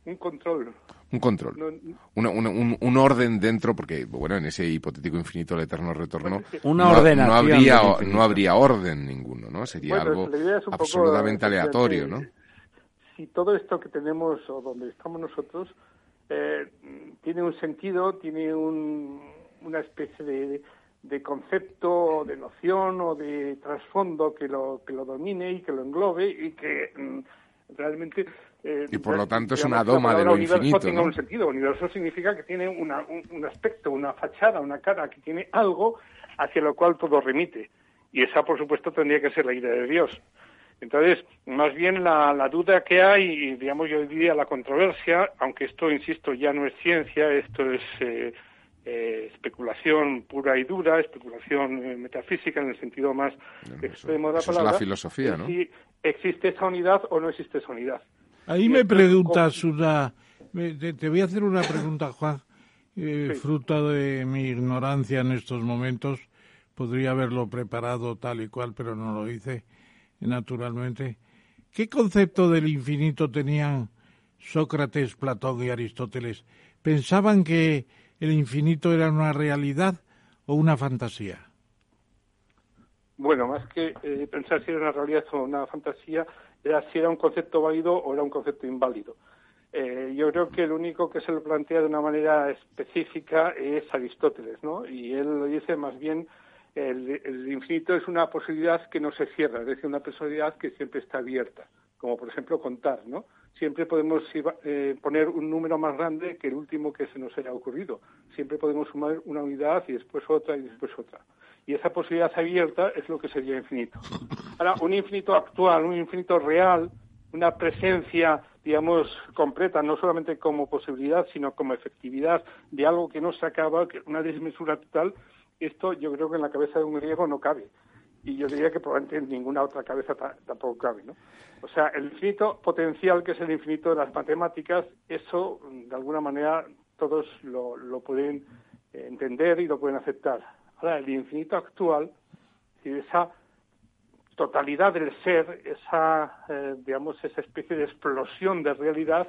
Un control. Un control. un, orden dentro, porque, bueno, en ese hipotético infinito del eterno retorno, una no, ordenación no, habría, no habría orden ninguno, ¿no? Sería algo absolutamente aleatorio, ¿no? Si todo esto que tenemos o donde estamos nosotros eh, tiene un sentido, tiene una especie de, de concepto, de noción o de trasfondo que lo, que lo domine y que lo englobe y que mm, realmente eh, y por lo tanto es una doma de lo universo infinito. tiene un sentido. Universo significa que tiene una, un, aspecto, una fachada, una cara, que tiene algo hacia lo cual todo remite. Y esa, por supuesto, tendría que ser la idea de Dios. Entonces, más bien la, la duda que hay, y digamos yo diría la controversia, aunque esto, insisto, ya no es ciencia, esto es eh, eh, especulación pura y dura, especulación metafísica en el sentido más extremo de la palabra. Es la filosofía, ¿no? Si existe esa unidad o no existe esa unidad. Ahí me preguntas una... Te, voy a hacer una pregunta, Juan, eh, fruto de mi ignorancia en estos momentos. Podría haberlo preparado tal y cual, pero no lo hice, naturalmente. ¿Qué concepto del infinito tenían Sócrates, Platón y Aristóteles? ¿Pensaban que el infinito era una realidad o una fantasía? Bueno, más que eh, pensar si era una realidad o una fantasía, era si era un concepto válido o era un concepto inválido. Eh, yo creo que el único que se lo plantea de una manera específica es Aristóteles, ¿no? Y él lo dice más bien, el, infinito es una posibilidad que no se cierra, es decir, una posibilidad que siempre está abierta, como por ejemplo contar, ¿no? Siempre podemos eh, poner un número más grande que el último que se nos haya ocurrido. Siempre podemos sumar una unidad y después otra y después otra y esa posibilidad abierta es lo que sería infinito. Ahora, un infinito actual, un infinito real, una presencia, digamos, completa, no solamente como posibilidad, sino como efectividad de algo que no se acaba, una desmesura total, esto yo creo que en la cabeza de un griego no cabe. Y yo diría que probablemente en ninguna otra cabeza tampoco cabe, ¿no? O sea, el infinito potencial, que es el infinito de las matemáticas, eso, de alguna manera, todos lo, lo pueden entender y lo pueden aceptar Ahora, el infinito actual, esa totalidad del ser, esa, eh, digamos, esa especie de explosión de realidad,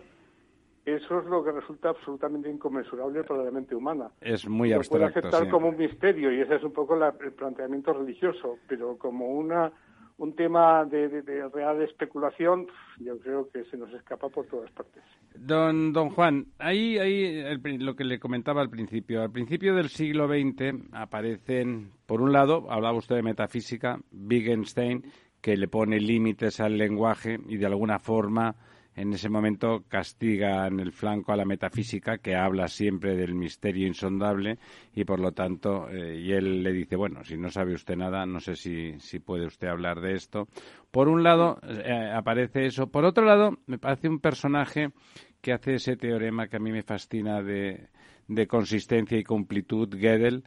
eso es lo que resulta absolutamente inconmensurable para la mente humana. Es muy Lo abstracto. puede aceptar como un misterio y ese es un poco el planteamiento religioso, pero como una un tema de, real especulación, yo creo que se nos escapa por todas partes. Don, don Juan, ahí, ahí lo que le comentaba al principio. Al principio del siglo XX aparecen, por un lado, hablaba usted de metafísica, Wittgenstein, que le pone límites al lenguaje y de alguna forma en ese momento castiga en el flanco a la metafísica que habla siempre del misterio insondable y por lo tanto eh, y él le dice bueno si no sabe usted nada no sé si, si puede usted hablar de esto por un lado eh, aparece eso. Por otro lado me parece un personaje que hace ese teorema que a mí me fascina de, de consistencia y completud Gödel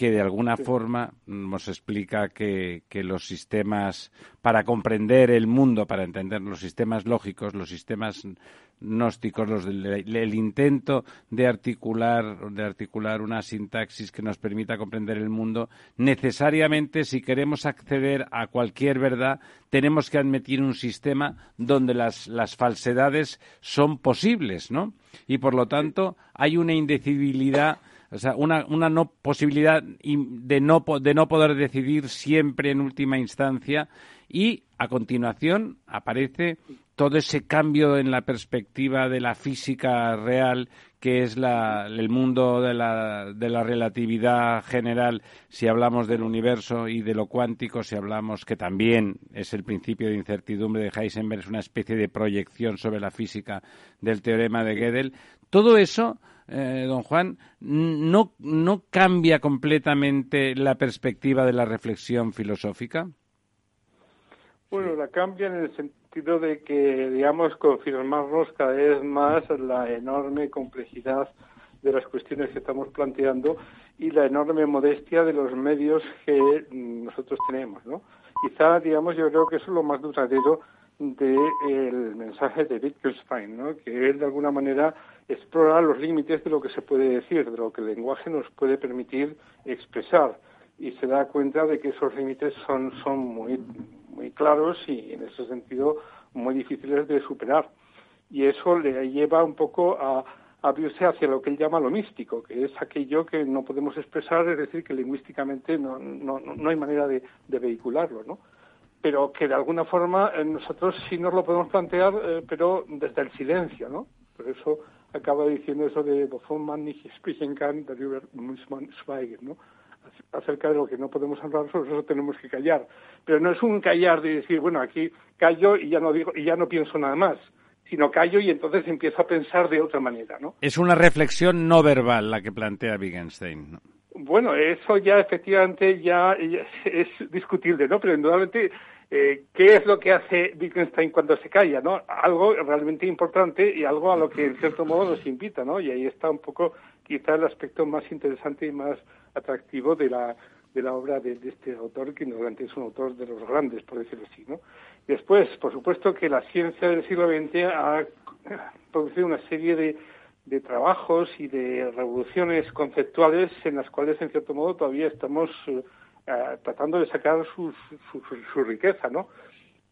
que de alguna forma nos explica que, los sistemas, para comprender el mundo, para entender los sistemas lógicos, los sistemas gnósticos, los el intento de articular, de articular una sintaxis que nos permita comprender el mundo, necesariamente, si queremos acceder a cualquier verdad, tenemos que admitir un sistema donde las, las falsedades son posibles, ¿no? Y por lo tanto, hay una indecibilidad o sea, una, una no posibilidad de no, de no poder decidir siempre en última instancia y a continuación aparece todo ese cambio en la perspectiva de la física real que es la, el mundo de la, de la relatividad general si hablamos del universo y de lo cuántico si hablamos que también es el principio de incertidumbre de Heisenberg es una especie de proyección sobre la física del teorema de Gödel. Todo eso eh, don Juan, no, no cambia completamente la perspectiva de la reflexión filosófica? Bueno, la cambia en el sentido de que, digamos, confirmarnos cada vez más la enorme complejidad de las cuestiones que estamos planteando y la enorme modestia de los medios que nosotros tenemos, ¿no? Quizá, digamos, yo creo que eso es lo más duradero del mensaje de Wittgenstein, ¿no? Que él, de alguna manera, explora los límites de lo que se puede decir, de lo que el lenguaje nos puede permitir expresar y se da cuenta de que esos límites son, son muy muy claros y en ese sentido muy difíciles de superar. Y eso le lleva un poco a abrirse hacia lo que él llama lo místico, que es aquello que no podemos expresar, es decir, que lingüísticamente no, no, no hay manera de, vehicularlo, ¿no? Pero que de alguna forma eh, nosotros sí nos lo podemos plantear, eh, pero desde el silencio, ¿no? Por eso acaba diciendo eso de Wovon man nicht sprechen kann, darüber muss man schweigen, ¿no? acerca de lo que no podemos hablar, sobre eso tenemos que callar. Pero no es un callar de decir, bueno, aquí callo y ya no digo y ya no pienso nada más, sino callo y entonces empiezo a pensar de otra manera, ¿no? Es una reflexión no verbal la que plantea Wittgenstein. Bueno, eso ya efectivamente ya, es discutible, ¿no? Pero indudablemente eh, ¿qué es lo que hace Wittgenstein cuando se calla, no? Algo realmente importante y algo a lo que en cierto modo nos invita, ¿no? Y ahí está un poco quizá el aspecto más interesante y más atractivo de la, de la obra de, este autor, que normalmente es un autor de los grandes, por decirlo así. ¿no? Después, por supuesto que la ciencia del siglo XX ha producido una serie de, de trabajos y de revoluciones conceptuales en las cuales, en cierto modo, todavía estamos eh, tratando de sacar su, su, riqueza, ¿no?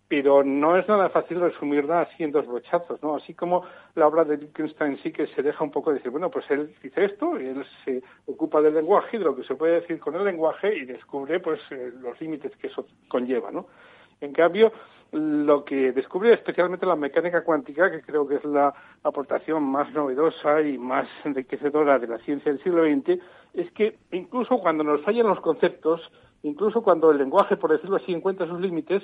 pero no es nada fácil resumirla así en dos brochazos, ¿no? Así como la obra de Wittgenstein sí que se deja un poco decir, bueno, pues él dice esto, y él se ocupa del lenguaje, de lo que se puede decir con el lenguaje, y descubre, pues, eh, los límites que eso conlleva, ¿no? En cambio, lo que descubre especialmente la mecánica cuántica, que creo que es la aportación más novedosa y más enriquecedora de la ciencia del siglo XX, es que incluso cuando nos fallan los conceptos, incluso cuando el lenguaje, por decirlo así, encuentra sus límites,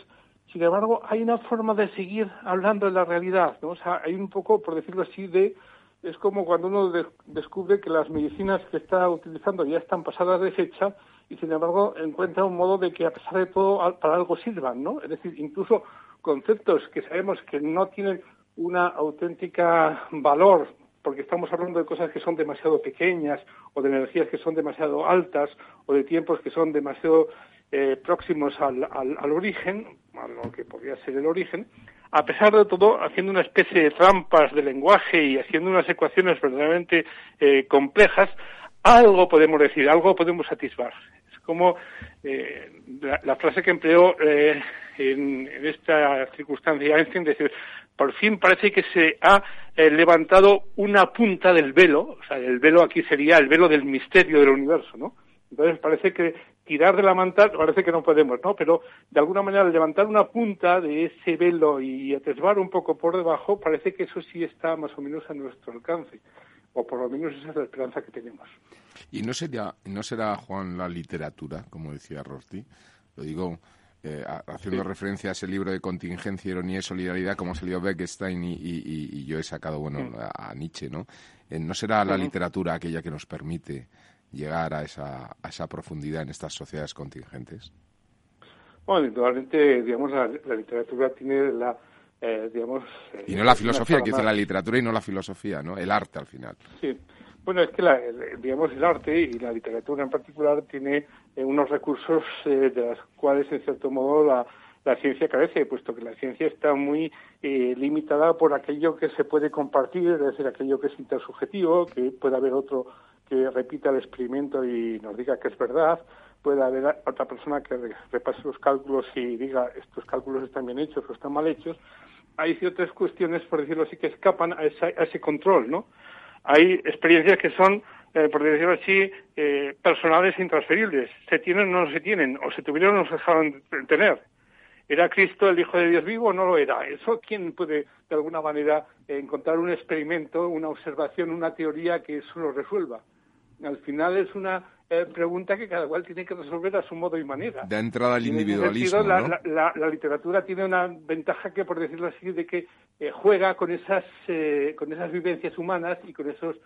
sin embargo, hay una forma de seguir hablando de la realidad, ¿no? O sea, hay un poco, por decirlo así, de... Es como cuando uno descubre que las medicinas que está utilizando ya están pasadas de fecha y, sin embargo, encuentra un modo de que, a pesar de todo, para algo sirvan, ¿no? Es decir, incluso conceptos que sabemos que no tienen una auténtica valor porque estamos hablando de cosas que son demasiado pequeñas o de energías que son demasiado altas o de tiempos que son demasiado eh, próximos al, origen, a lo que podría ser el origen, a pesar de todo, haciendo una especie de trampas de lenguaje y haciendo unas ecuaciones verdaderamente eh, complejas, algo podemos decir, algo podemos satisfacer. Como eh, la, frase que empleó en, en, esta circunstancia Einstein, decir, por fin parece que se ha levantado una punta del velo, o sea, el velo aquí sería el velo del misterio del universo, ¿no? Entonces parece que tirar de la manta, parece que no podemos, ¿no? Pero de alguna manera levantar una punta de ese velo y atisbar un poco por debajo, parece que eso sí está más o menos a nuestro alcance. O por lo menos esa es la esperanza que tenemos. ¿Y no será, no será Juan, la literatura, como decía Rosti? Lo digo eh, haciendo referencia a ese libro de contingencia, ironía y solidaridad, como salió Beckstein y, y, yo he sacado, bueno, a, Nietzsche, ¿no? Eh, ¿No será la literatura aquella que nos permite llegar a esa, a esa profundidad en estas sociedades contingentes? Bueno, indudablemente, digamos, la, literatura tiene la, eh, digamos... Eh, y no la filosofía, que dice la literatura y no la filosofía, ¿no? El arte al final. Sí. Bueno, es que, la, el, digamos, el arte y la literatura en particular tiene eh, unos recursos de los cuales, en cierto modo, la, la ciencia carece, puesto que la ciencia está muy limitada por aquello que se puede compartir, es decir, aquello que es intersubjetivo, que puede haber otro que repita el experimento y nos diga que es verdad, puede haber otra persona que repase los cálculos y diga estos cálculos están bien hechos o están mal hechos. Hay ciertas cuestiones, por decirlo así, que escapan a, ese control, ¿no? Hay experiencias que son eh, por decirlo así, eh, personales e intransferibles. Se tienen o no se tienen, o se tuvieron o no se dejaron tener. ¿Era Cristo el Hijo de Dios vivo o no lo era? Eso, ¿quién puede, de alguna manera, encontrar un experimento, una observación, una teoría que eso lo resuelva? Al final es una eh, pregunta que cada cual tiene que resolver a su modo y manera. Da entrada al individualismo. la, la, literatura tiene una ventaja que, por decirlo así, de que eh, juega con esas, eh, con esas vivencias humanas y con esos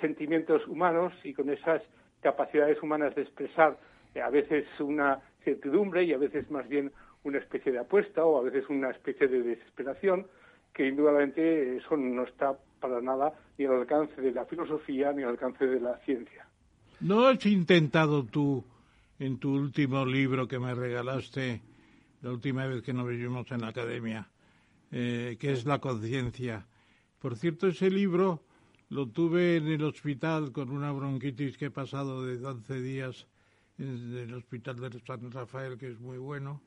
sentimientos humanos y con esas capacidades humanas de expresar a veces una certidumbre y a veces más bien una especie de apuesta o a veces una especie de desesperación que indudablemente eso no está para nada ni al alcance de la filosofía ni al alcance de la ciencia. ¿No has intentado tú, en tu último libro que me regalaste, la última vez que nos vimos en la academia, eh, que es La conciencia? Por cierto, ese libro lo tuve en el hospital con una bronquitis que he pasado de 11 días en el hospital de San Rafael, que es muy bueno,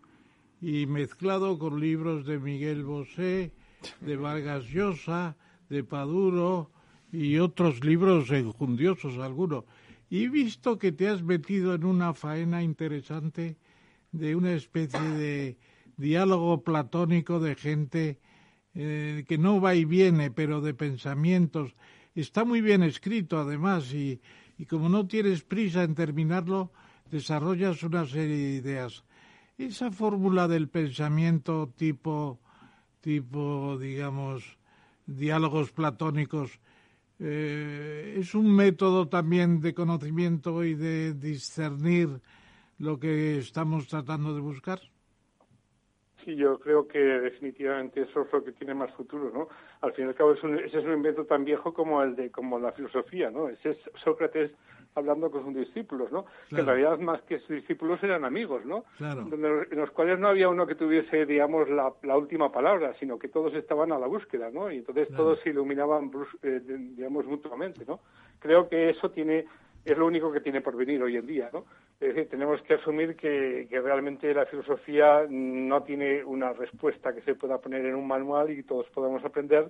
y mezclado con libros de Miguel Bosé, de Vargas Llosa, de Paduro y otros libros enjundiosos algunos. Y visto que te has metido en una faena interesante de una especie de diálogo platónico de gente eh, que no va y viene, pero de pensamientos. Está muy bien escrito, además, y, y como no tienes prisa en terminarlo, desarrollas una serie de ideas. Esa fórmula del pensamiento tipo, tipo, digamos, diálogos platónicos, eh, es un método también de conocimiento y de discernir lo que estamos tratando de buscar. Sí, yo creo que definitivamente eso es lo que tiene más futuro, ¿no? Al fin y al cabo es ese es un invento tan viejo como el de como la filosofía, ¿no? Ese es Sócrates hablando con sus discípulos, ¿no? Que en realidad más que sus discípulos eran amigos, ¿no? en los cuales no había uno que tuviese, digamos, la, última palabra, sino que todos estaban a la búsqueda, ¿no? Y entonces todos se iluminaban, eh, digamos, mutuamente, ¿no? Creo que eso tiene es lo único que tiene por venir hoy en día, ¿no? Es decir, tenemos que asumir que, que, realmente la filosofía no tiene una respuesta que se pueda poner en un manual y todos podamos aprender,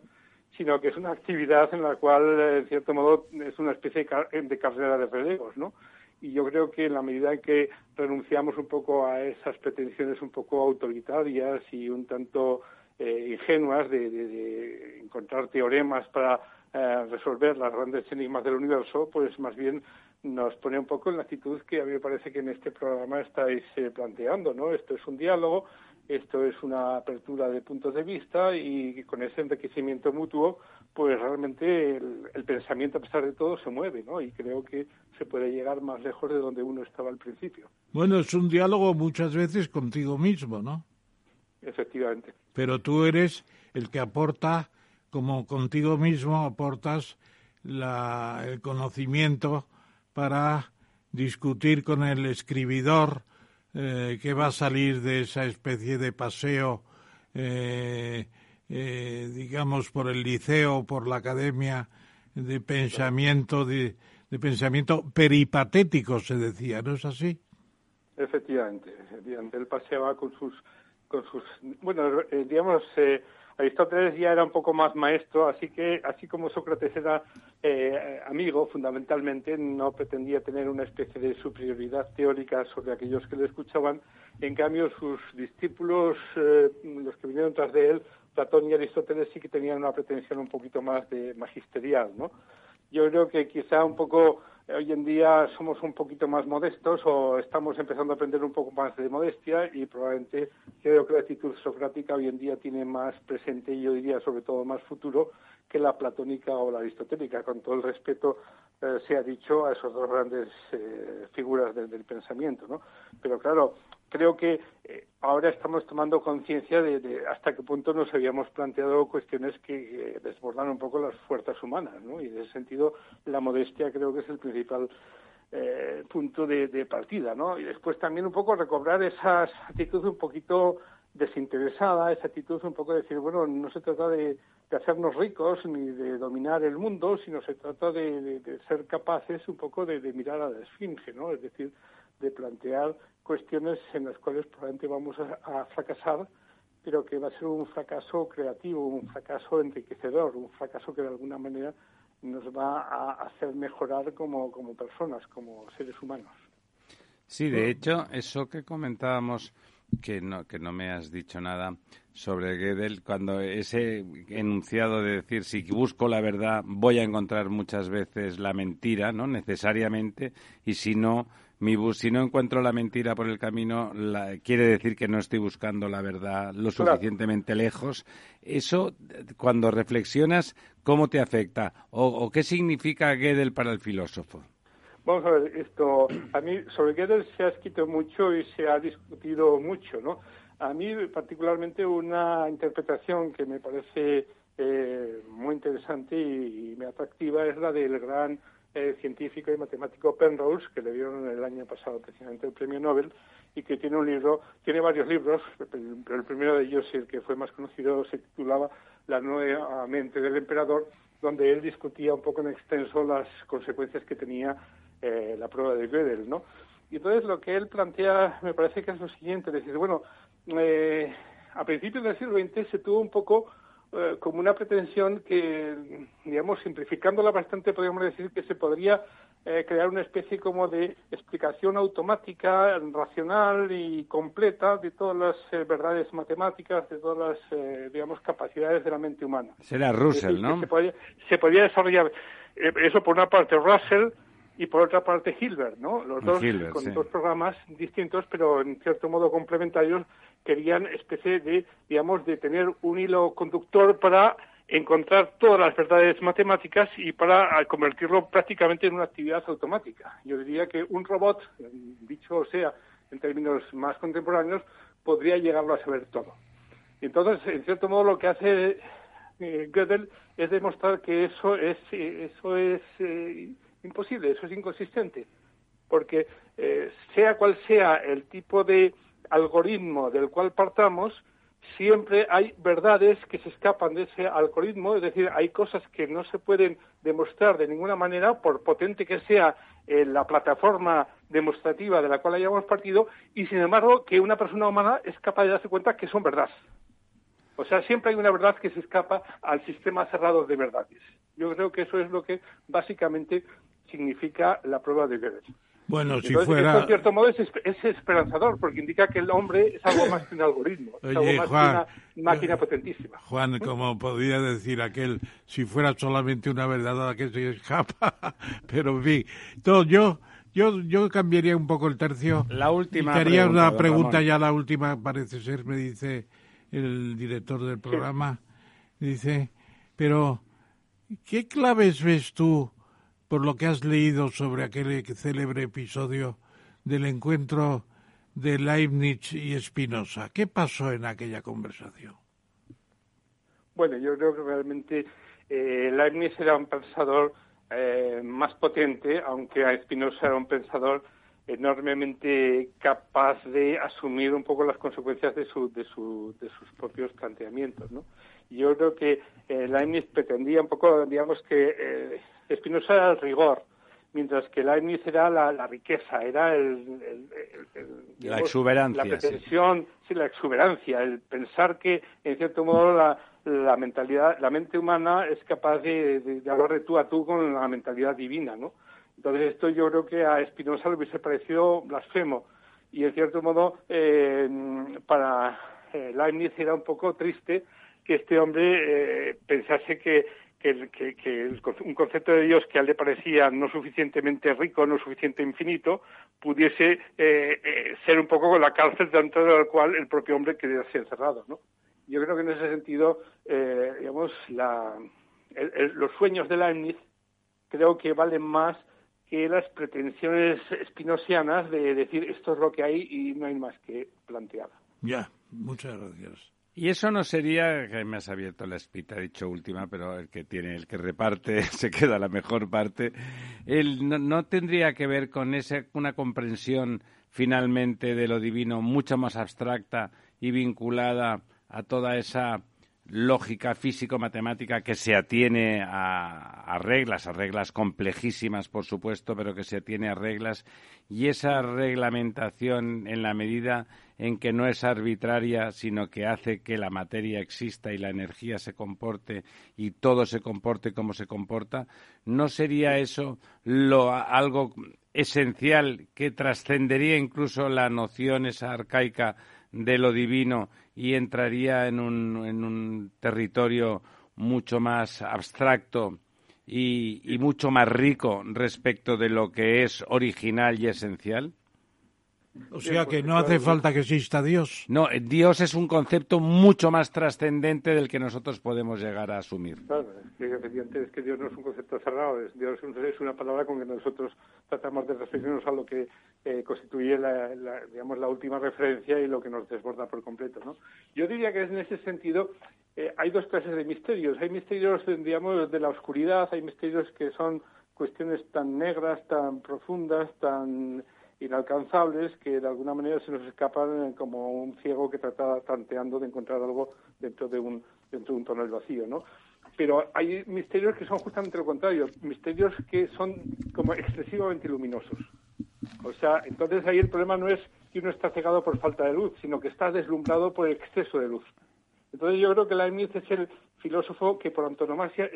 sino que es una actividad en la cual, en cierto modo, es una especie de, carrera de relevos, ¿no? Y yo creo que en la medida en que renunciamos un poco a esas pretensiones un poco autoritarias y un tanto eh, ingenuas de, encontrar teoremas para eh, resolver las grandes enigmas del universo, pues más bien nos pone un poco en la actitud que a mí me parece que en este programa estáis eh, planteando, ¿no? Esto es un diálogo esto es una apertura de puntos de vista y con ese enriquecimiento mutuo, pues realmente el, pensamiento, a pesar de todo, se mueve, ¿no? Y creo que se puede llegar más lejos de donde uno estaba al principio. Bueno, es un diálogo muchas veces contigo mismo, ¿no? Efectivamente. Pero tú eres el que aporta, como contigo mismo aportas el conocimiento para discutir con el escribidor eh, que va a salir de esa especie de paseo, eh, eh, digamos, por el liceo, por la academia de pensamiento, de, pensamiento peripatético, se decía, ¿no es así? Efectivamente, efectivamente. Él paseaba con sus, con sus, bueno, digamos, Aristóteles ya era un poco más maestro, así que así como Sócrates era eh, amigo fundamentalmente, no pretendía tener una especie de superioridad teórica sobre aquellos que le escuchaban. En cambio, sus discípulos, eh, los que vinieron tras de él, Platón y Aristóteles, sí que tenían una pretensión un poquito más de magisterial, ¿no? Yo creo que quizá un poco hoy en día somos un poquito más modestos o estamos empezando a aprender un poco más de modestia y probablemente creo que la actitud socrática hoy en día tiene más presente y yo diría sobre todo más futuro que la platónica o la aristotélica, con todo el respeto eh, se ha dicho a esas dos grandes eh, figuras del, pensamiento, ¿no? Pero claro, creo que eh, ahora estamos tomando conciencia de, hasta qué punto nos habíamos planteado cuestiones que desbordan un poco las fuerzas humanas, ¿no? Y en ese sentido, la modestia creo que es el principal punto de, partida, ¿no? Y después también un poco recobrar esa actitud un poquito desinteresada, esa actitud un poco de decir, bueno, no se trata de, hacernos ricos ni de dominar el mundo, sino se trata de, ser capaces un poco de, mirar a la esfinge, ¿no? Es decir, de plantear cuestiones en las cuales probablemente vamos a, fracasar, pero que va a ser un fracaso creativo, un fracaso enriquecedor, un fracaso que de alguna manera nos va a hacer mejorar como, como personas, como seres humanos. Sí, de hecho, eso que comentábamos, que no, que no me has dicho nada sobre Gödel, cuando ese enunciado de decir si busco la verdad voy a encontrar muchas veces la mentira, ¿no? Necesariamente, y si no, mi bus, si no encuentro la mentira por el camino, quiere decir que no estoy buscando la verdad lo suficientemente lejos. Eso, cuando reflexionas, ¿cómo te afecta? ¿O, o qué significa Gödel para el filósofo? Vamos a ver, esto, a mí sobre Gödel se ha escrito mucho y se ha discutido mucho, ¿no? A mí particularmente una interpretación que me parece eh, muy interesante y, muy atractiva es la del gran eh, científico y matemático Penrose, que le dieron el año pasado precisamente el premio Nobel, y que tiene un libro, tiene varios libros, pero el primero de ellos, el que fue más conocido, se titulaba La nueva mente del emperador, donde él discutía un poco en extenso las consecuencias que tenía eh, la prueba de Gödel, ¿no? Y entonces lo que él plantea me parece que es lo siguiente, decir, bueno, eh, a principios del siglo XX se tuvo un poco eh, como una pretensión que, digamos, simplificándola bastante, podríamos decir que se podría crear una especie como de explicación automática, racional y completa de todas las verdades matemáticas, de todas las, digamos, capacidades de la mente humana. Será Russell, ¿no? Se podría, se podría desarrollar eso por una parte Russell, y por otra parte Hilbert, ¿no? Los dos con dos programas distintos, pero en cierto modo complementarios, querían especie de, digamos, de tener un hilo conductor para encontrar todas las verdades matemáticas y para convertirlo prácticamente en una actividad automática. Yo diría que un robot, dicho sea en términos más contemporáneos, podría llegarlo a saber todo. Entonces, en cierto modo, lo que hace eh, Gödel es demostrar que eso es, eso es eh, Imposible, eso es inconsistente, porque eh, sea cual sea el tipo de algoritmo del cual partamos, siempre hay verdades que se escapan de ese algoritmo, es decir, hay cosas que no se pueden demostrar de ninguna manera, por potente que sea eh, la plataforma demostrativa de la cual hayamos partido, y sin embargo que una persona humana es capaz de darse cuenta que son verdades. O sea, siempre hay una verdad que se escapa al sistema cerrado de verdades. Yo creo que eso es lo que básicamente significa la prueba de Gödel. Bueno, si fuera... Esto, en cierto modo, es, esperanzador, porque indica que el hombre es algo más que un algoritmo, es algo más que una máquina potentísima. Juan, como podría decir aquel, si fuera solamente una verdad a la que se escapa, (laughs) pero en fin, todo, yo... Yo, yo cambiaría un poco el tercio. La última. Y haría una pregunta ya, la última parece ser, me dice el director del programa. Dice, pero, ¿qué claves ves tú por lo que has leído sobre aquel célebre episodio del encuentro de Leibniz y Spinoza. ¿Qué pasó en aquella conversación? Bueno, yo creo que realmente eh, Leibniz era un pensador eh, más potente, aunque Spinoza era un pensador enormemente capaz de asumir un poco las consecuencias de, su, de, su, de sus propios planteamientos. ¿no? Yo creo que eh, Leibniz pretendía un poco, digamos, que eh, Spinoza era el rigor, mientras que Leibniz era la, riqueza, era el, la exuberancia, la pretensión, sí. la exuberancia, el pensar que en cierto modo la, mentalidad, la mente humana es capaz de, hablar de tú a tú con la mentalidad divina, ¿no? Entonces esto yo creo que a Spinoza le hubiese parecido blasfemo y en cierto modo eh, para eh, Leibniz era un poco triste que este hombre eh, pensase que que, un concepto de Dios que a él le parecía no suficientemente rico, no suficiente infinito, pudiese eh, eh, ser un poco la cárcel dentro de la cual el propio hombre quería ser encerrado, ¿no? Yo creo que en ese sentido, eh, digamos, los sueños de Leibniz creo que valen más que las pretensiones espinosianas de decir esto es lo que hay y no hay más que plantear. Ya, muchas gracias. Y eso no sería, que me has abierto la espita, dicho última, pero el que tiene, el que reparte, (laughs) se queda la mejor parte. Él no, tendría que ver con esa, una comprensión finalmente de lo divino mucho más abstracta y vinculada a toda esa lógica físico-matemática que se atiene a, reglas, a reglas complejísimas, por supuesto, pero que se atiene a reglas y esa reglamentación en la medida en que no es arbitraria, sino que hace que la materia exista y la energía se comporte y todo se comporte como se comporta, ¿no sería eso lo, algo esencial que trascendería incluso la noción esa arcaica de lo divino y entraría en un, en un territorio mucho más abstracto y, y, mucho más rico respecto de lo que es original y esencial? O sea que no hace falta que exista Dios. No, Dios es un concepto mucho más trascendente del que nosotros podemos llegar a asumir. Claro, es que Dios no es un concepto cerrado, es, Dios es una palabra con que nosotros tratamos de referirnos a lo que eh, constituye la, digamos, la última referencia y lo que nos desborda por completo. ¿no? Yo diría que en ese sentido eh, hay dos clases de misterios. Hay misterios, digamos, de la oscuridad, hay misterios que son cuestiones tan negras, tan profundas, tan inalcanzables que de alguna manera se nos escapan como un ciego que trata tanteando de encontrar algo dentro de un dentro de un tonel vacío, ¿no? Pero hay misterios que son justamente lo contrario, misterios que son como excesivamente luminosos. O sea, entonces ahí el problema no es que uno está cegado por falta de luz, sino que está deslumbrado por el exceso de luz. Entonces yo creo que Leibniz es el filósofo que por antonomasia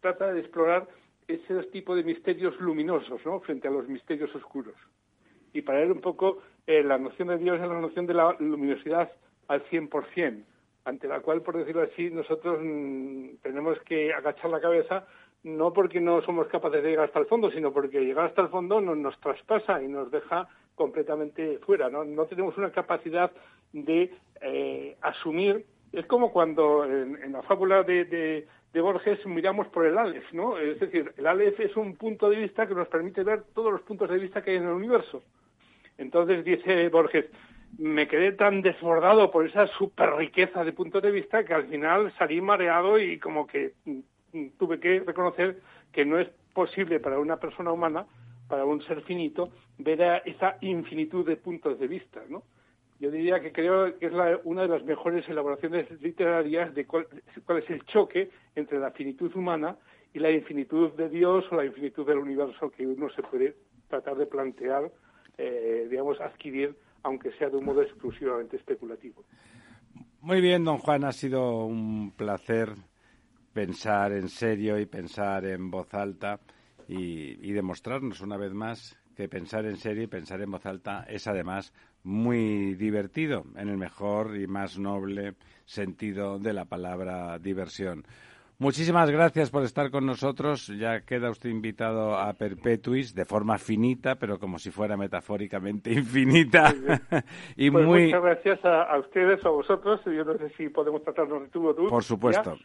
trata de explorar ese tipo de misterios luminosos, ¿no? Frente a los misterios oscuros y para él un poco eh, la noción de Dios es la noción de la luminosidad al 100%, ante la cual, por decirlo así, nosotros mm, tenemos que agachar la cabeza no porque no somos capaces de llegar hasta el fondo, sino porque llegar hasta el fondo nos, nos traspasa y nos deja completamente fuera. No, no tenemos una capacidad de eh, asumir. Es como cuando en, la fábula de, de, de, Borges miramos por el Aleph, ¿no? Es decir, el Aleph es un punto de vista que nos permite ver todos los puntos de vista que hay en el universo. Entonces dice Borges, me quedé tan desbordado por esa super riqueza de puntos de vista que al final salí mareado y como que mm, tuve que reconocer que no es posible para una persona humana, para un ser finito, ver esa infinitud de puntos de vista, ¿no? Yo diría que creo que es una de las mejores elaboraciones literarias de cuál es el choque entre la finitud humana y la infinitud de Dios o la infinitud del universo que uno se puede tratar de plantear eh, digamos, adquirir, aunque sea de un modo exclusivamente especulativo. Muy bien, don Juan, ha sido un placer pensar en serio y pensar en voz alta y, y, demostrarnos una vez más que pensar en serio y pensar en voz alta es además muy divertido, en el mejor y más noble sentido de la palabra diversión. Muchísimas gracias por estar con nosotros. Ya queda usted invitado a Perpetuis de forma finita, pero como si fuera metafóricamente (laughs) infinita. (laughs) y pues muy... Muchas gracias a, ustedes o a vosotros. Yo no sé si podemos tratarnos de tú o tú. Por supuesto.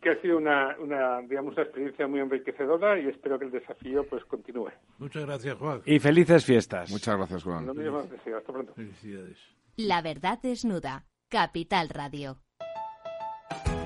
que ha sido una, una, digamos, una experiencia muy enriquecedora y espero que el desafío pues continúe. Muchas gracias, Juan. Y felices fiestas. Muchas gracias, Juan. No me Hasta pronto. Felicidades. La verdad desnuda. Capital Radio.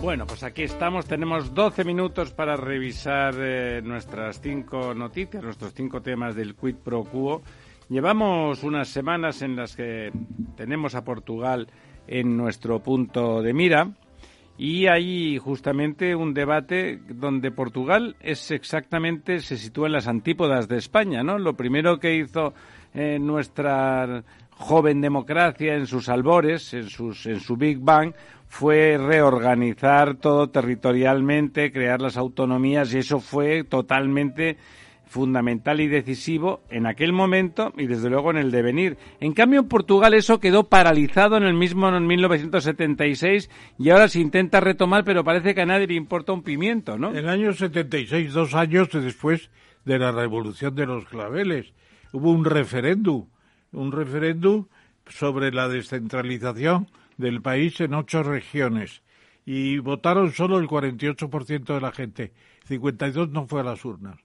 Bueno, pues aquí estamos. Tenemos 12 minutos para revisar eh, nuestras cinco noticias, nuestros cinco temas del Quid Pro Quo. Llevamos unas semanas en las que tenemos a Portugal en nuestro punto de mira y hay justamente un debate donde Portugal es exactamente se sitúa en las antípodas de España, ¿no? Lo primero que hizo eh, nuestra joven democracia en sus albores, en, sus, en su Big Bang, fue reorganizar todo territorialmente, crear las autonomías y eso fue totalmente fundamental y decisivo en aquel momento y desde luego en el devenir. En cambio en Portugal eso quedó paralizado en el mismo en 1976 y ahora se intenta retomar pero parece que a nadie le importa un pimiento, ¿no? En el año 76, dos años después de la revolución de los claveles, hubo un referéndum, un referéndum sobre la descentralización del país en ocho regiones y votaron solo el 48% de la gente, 52 no fue a las urnas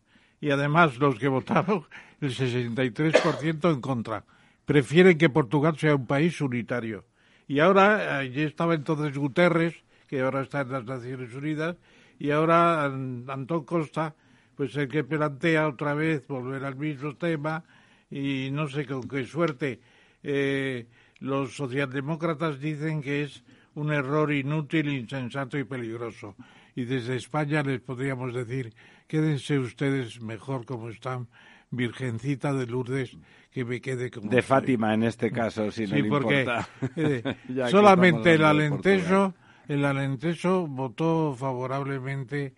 y además los que (laughs) votaron, el 63% en contra. Prefieren que Portugal sea un país unitario. Y ahora, allí estaba entonces Guterres, que ahora está en las Naciones Unidas, y ahora Antón Costa, pues el que plantea otra vez volver al mismo tema, y no sé con qué suerte. Eh, los socialdemócratas dicen que es un error inútil, insensato y peligroso. Y desde España les podríamos decir quédense ustedes mejor como están, Virgencita de Lourdes, que me quede como De Fátima en este caso, si no sí, porque eh, (laughs) solamente el Alentejo, el Alentejo votó favorablemente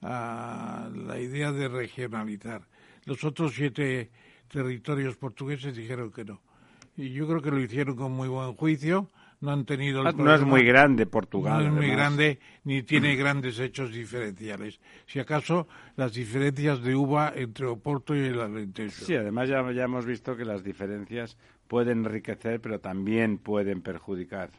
a la idea de regionalizar. Los otros siete territorios portugueses dijeron que no. Y yo creo que lo hicieron con muy buen juicio no han tenido ah, No es muy grande Portugal. No es muy grande ni (clears throat) tiene grandes hechos diferenciales. Si acaso las diferencias de uva entre Oporto y el Alentejo. Sí, además ya, ya hemos visto que las diferencias pueden enriquecer pero también pueden perjudicar.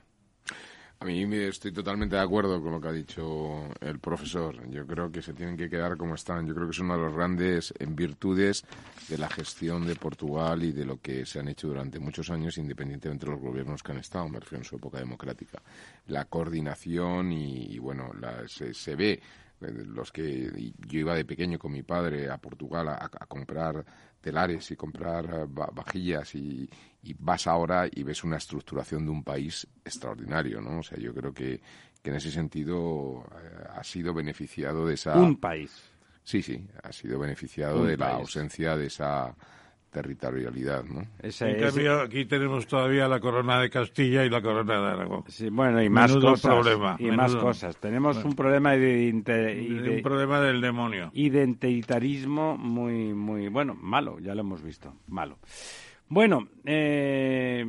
A mí estoy totalmente de acuerdo con lo que ha dicho el profesor. Yo creo que se tienen que quedar como están. Yo creo que es una de las grandes virtudes de la gestión de Portugal y de lo que se han hecho durante muchos años, independientemente de los gobiernos que han estado, me en su época democrática. La coordinación y, bueno, se, ve eh, los que yo iba de pequeño con mi padre a Portugal a comprar telares y comprar eh, vajillas y, vas ahora y ves una estructuración de un país extraordinario, ¿no? O sea, yo creo que, que en ese sentido eh, ha sido beneficiado de esa... Un país. Sí, sí, ha sido beneficiado de la ausencia de esa territorialidad, ¿no? en cambio, aquí tenemos todavía la corona de Castilla y la corona de Aragón. Sí, bueno, y más cosas. y más cosas. Tenemos un problema de, un problema del demonio. Identitarismo muy, muy, bueno, malo, ya lo hemos visto, malo. Bueno, eh,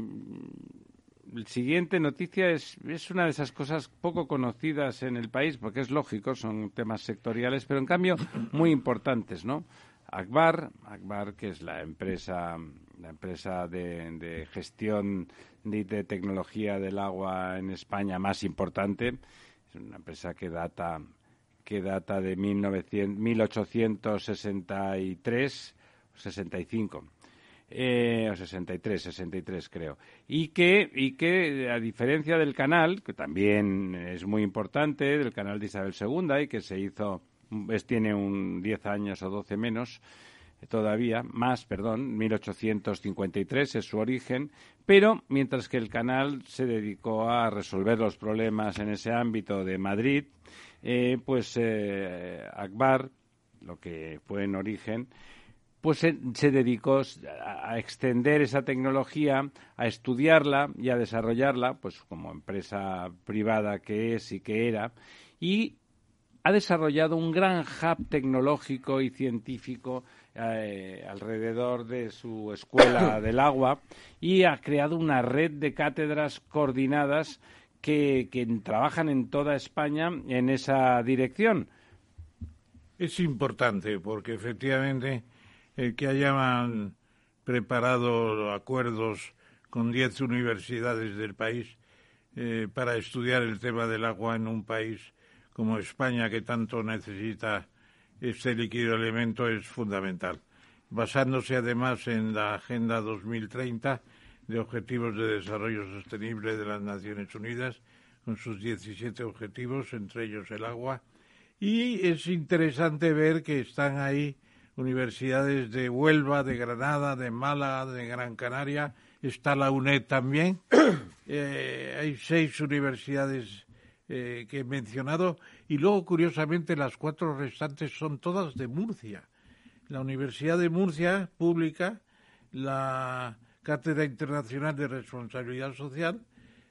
siguiente noticia es, es una de esas cosas poco conocidas en el país, porque es lógico, son temas sectoriales, pero en cambio muy importantes, ¿no? Akbar, Akbar que es la empresa, la empresa de, gestión de, de, tecnología del agua en España más importante, es una empresa que data que data de 1900, 1863 65 eh, o 63, 63 creo. Y que, y que, a diferencia del canal, que también es muy importante, del canal de Isabel II y que se hizo es, tiene un 10 años o 12 menos eh, todavía, más, perdón, 1853 es su origen, pero mientras que el canal se dedicó a resolver los problemas en ese ámbito de Madrid, eh, pues eh, Akbar, lo que fue en origen, pues se, se, dedicó a extender esa tecnología, a estudiarla y a desarrollarla, pues como empresa privada que es y que era, y ha desarrollado un gran hub tecnológico y científico eh, alrededor de su escuela (coughs) del agua y ha creado una red de cátedras coordinadas que, trabajan en toda España en esa dirección. Es importante porque efectivamente el que hayan preparado acuerdos con diez universidades del país eh, para estudiar el tema del agua en un país como España, que tanto necesita este líquido elemento, es fundamental. Basándose además en la Agenda 2030 de Objetivos de Desarrollo Sostenible de las Naciones Unidas, con sus 17 objetivos, entre ellos el agua. Y es interesante ver que están ahí universidades de Huelva, de Granada, de Málaga, de Gran Canaria, está la UNED también. (clears throat) Eh, hay seis universidades eh, que he mencionado y luego curiosamente las cuatro restantes son todas de Murcia. La Universidad de Murcia pública, la Cátedra Internacional de Responsabilidad Social,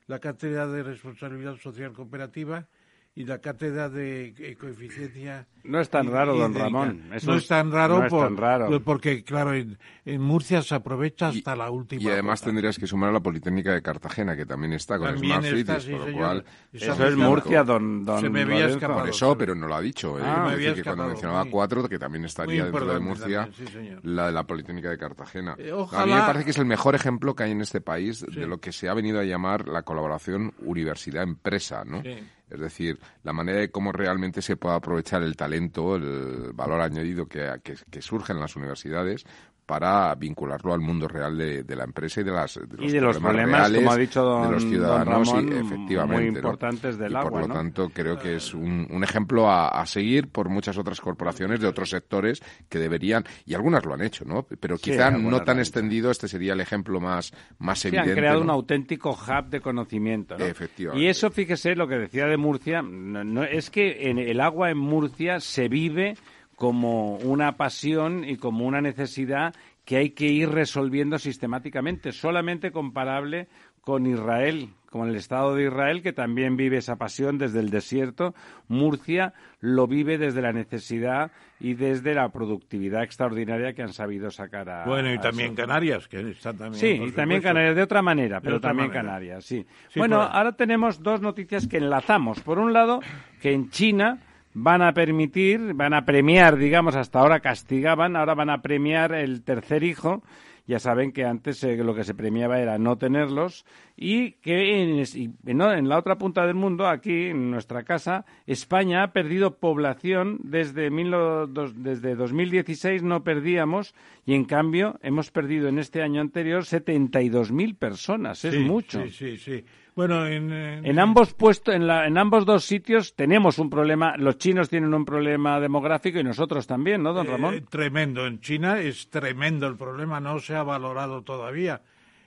la cátedra de responsabilidad social cooperativa y la cátedra de coeficiencia. No es tan raro, don Ramón. no es tan raro, no es tan raro. porque, claro, en, Murcia se aprovecha hasta la última. Y además tendrías que sumar a la Politécnica de Cartagena, que también está con también Smart Cities, sí, por lo cual. Eso es Murcia, don. don Se me había Lorenzo. escapado. Por eso, pero no lo ha dicho. ¿eh? Ah, me había decir, que cuando mencionaba muy- cuatro, que también estaría dentro de Murcia, también, sí, la de la Politécnica de Cartagena. Eh, A mí me ojalá- parece que es el mejor ejemplo que hay en este país Sí. de lo que se ha venido a llamar la colaboración universidad-empresa, ¿no? Es decir, la manera de cómo realmente se puede aprovechar el talento, el valor añadido que, que, que surge en las universidades para vincularlo al mundo real de, de la empresa y de, las, de los Y de los problemas, reales como ha dicho don- de los don ciudadanos Ramón, y, efectivamente, muy ¿no? importantes del y agua, por lo ¿no? tanto creo que es un, un ejemplo a, a seguir por muchas otras corporaciones de otros sectores que deberían y algunas lo han hecho, ¿no? Pero quizá no tan extendido. Este sería el ejemplo más más Sí, evidente. han creado ¿no? un auténtico hub de conocimiento. ¿no? Efectivamente. Y eso, fíjese, lo que decía de Murcia, no- es que en el agua en Murcia se vive como una pasión y como una necesidad que hay que ir resolviendo sistemáticamente, solamente comparable con Israel, con el Estado de Israel, que también vive esa pasión desde el desierto. Murcia lo vive desde la necesidad y desde la productividad extraordinaria que han sabido sacar a. Bueno, y a también eso. Canarias, que está también. Sí, y también. Canarias, de otra manera, pero otra también manera. Canarias, sí. Sí, bueno, por- ahora tenemos dos noticias que enlazamos. Por un lado, que en China van a permitir, van a premiar, digamos, hasta ahora castigaban, ahora van a premiar el tercer hijo. Ya saben que antes eh, lo que se premiaba era no tenerlos y que en, en la otra punta del mundo, aquí en nuestra casa, España ha perdido población desde, mil dos- desde 2016 no perdíamos y en cambio hemos perdido en este año anterior 72.000 personas. Es Sí, mucho. Sí, sí, sí. Bueno, en, en- En ambos puestos, en, la- en ambos dos sitios tenemos un problema. Los chinos tienen un problema demográfico y nosotros también, ¿no, don eh, Ramón? tremendo. En China es tremendo el problema, no se ha valorado todavía.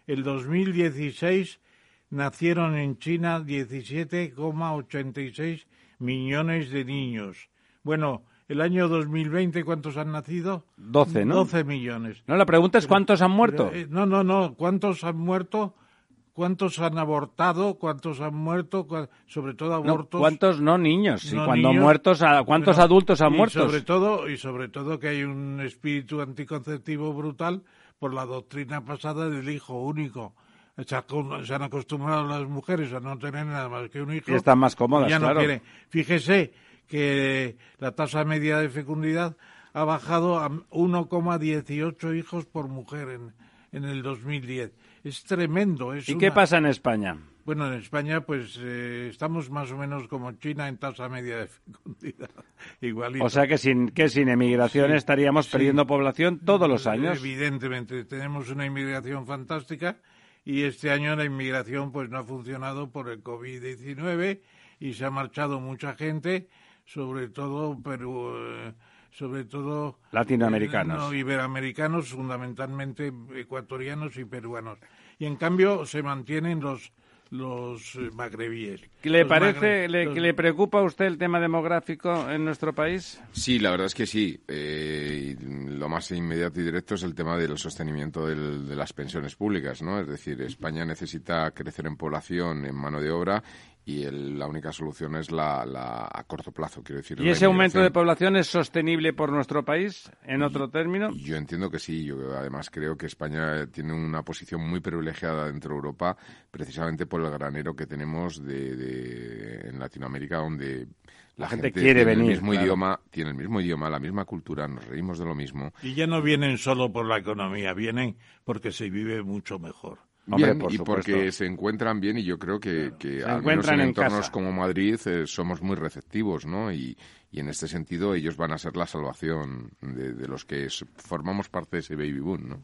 El 2016 nacieron en China 17,86 millones de niños. Bueno, el año 2020, ¿cuántos han nacido? 12, ¿no? 12 millones. No, la pregunta es cuántos han muerto. Eh, no, no, no. ¿Cuántos han muerto? ¿Cuántos han abortado? ¿Cuántos han muerto? Sobre todo No, abortos. ¿Cuántos no niños? Y cuando niños. muertos, a- ¿cuántos adultos han y muerto? Sobre todo, y sobre todo que hay un espíritu anticonceptivo brutal por la doctrina pasada del hijo único. Se, han acostumbrado las mujeres a no tener nada más que un hijo. Y están más cómodas, ya no claro. quieren. Fíjese que la tasa media de fecundidad ha bajado a 1,18 hijos por mujer en, en el 2010. Es tremendo. Es ¿Y qué pasa en España? bueno, en España, pues eh, estamos más o menos como China en tasa media de fecundidad. (laughs) Igualito. O sea que sin, que sin emigración Sí, estaríamos sí. perdiendo población todos los años. Evidentemente, tenemos una inmigración fantástica y este año la inmigración pues no ha funcionado por el COVID-19 y se ha marchado mucha gente, sobre todo Perú, eh, sobre todo Latinoamericanos. eh, no, iberoamericanos, fundamentalmente ecuatorianos y peruanos. Y en cambio se mantienen los los eh, magrebíes. ¿Le Los parece, magre- le, los- que le preocupa a usted el tema demográfico en nuestro país? Sí, la verdad es que sí. Eh, y lo más inmediato y directo es el tema del sostenimiento del- de las pensiones públicas, ¿no? Es decir, España necesita crecer en población, en mano de obra, y el- la única solución es la, la- a corto plazo, quiero decir. ¿Y ese aumento de población es sostenible por nuestro país, en otro término? Yo entiendo que sí. Yo además creo que España tiene una posición muy privilegiada dentro de Europa, precisamente por el granero que tenemos de, de- en Latinoamérica, donde la, La gente gente, quiere tiene venir, el mismo claro. idioma, tiene el mismo idioma, la misma cultura, nos reímos de lo mismo. Y ya no vienen solo por la economía, vienen porque se vive mucho mejor. Hombre, Bien, por y supuesto. porque se encuentran bien y yo creo que, al menos en en entornos casa. como Madrid eh, somos muy receptivos, ¿no? Y, y en este sentido ellos van a ser la salvación de, de los que formamos parte de ese baby boom, ¿no?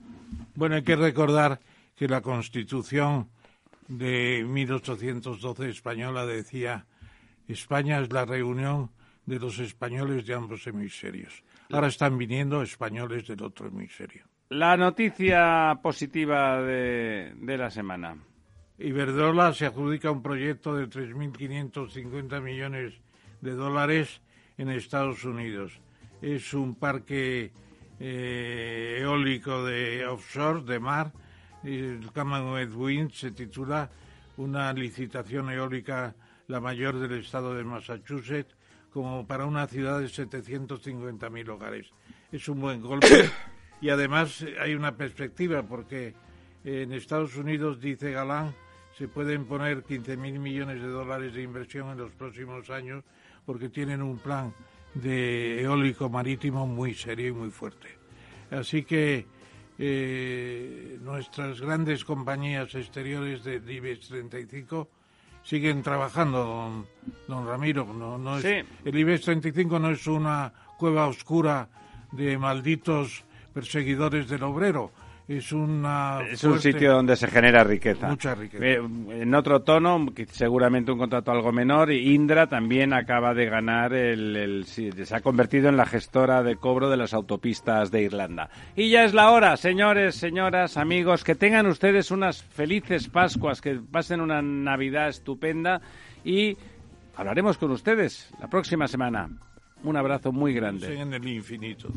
Bueno, hay que recordar que la Constitución de 1812 española decía España es la reunión de los españoles de ambos hemisferios. Ahora están viniendo españoles del otro hemisferio. La noticia positiva de, de la semana. Iberdrola se adjudica un proyecto de 3.550 millones de dólares en Estados Unidos. Es un parque eh, eólico de offshore, de mar. El Commonwealth Wind se titula una licitación eólica, la mayor del estado de Massachusetts, como para una ciudad de 750.000 hogares. Es un buen golpe (coughs) y además hay una perspectiva porque en Estados Unidos, dice Galán, se pueden poner 15.000 millones de dólares de inversión en los próximos años porque tienen un plan de eólico marítimo muy serio y muy fuerte. Así que eh, nuestras grandes compañías exteriores de IBEX 35 siguen trabajando, don, don Ramiro. No, no es, El IBEX 35 no es una cueva oscura de malditos perseguidores del obrero es una es un sitio donde se genera riqueza. Mucha riqueza. Eh, en otro tono, seguramente un contrato algo menor, Indra también acaba de ganar el, se ha convertido en la gestora de cobro de las autopistas de Irlanda. Y ya es la hora, señores, señoras, amigos, que tengan ustedes unas felices Pascuas, que pasen una Navidad estupenda y hablaremos con ustedes la próxima semana. Un abrazo muy grande. En el infinito.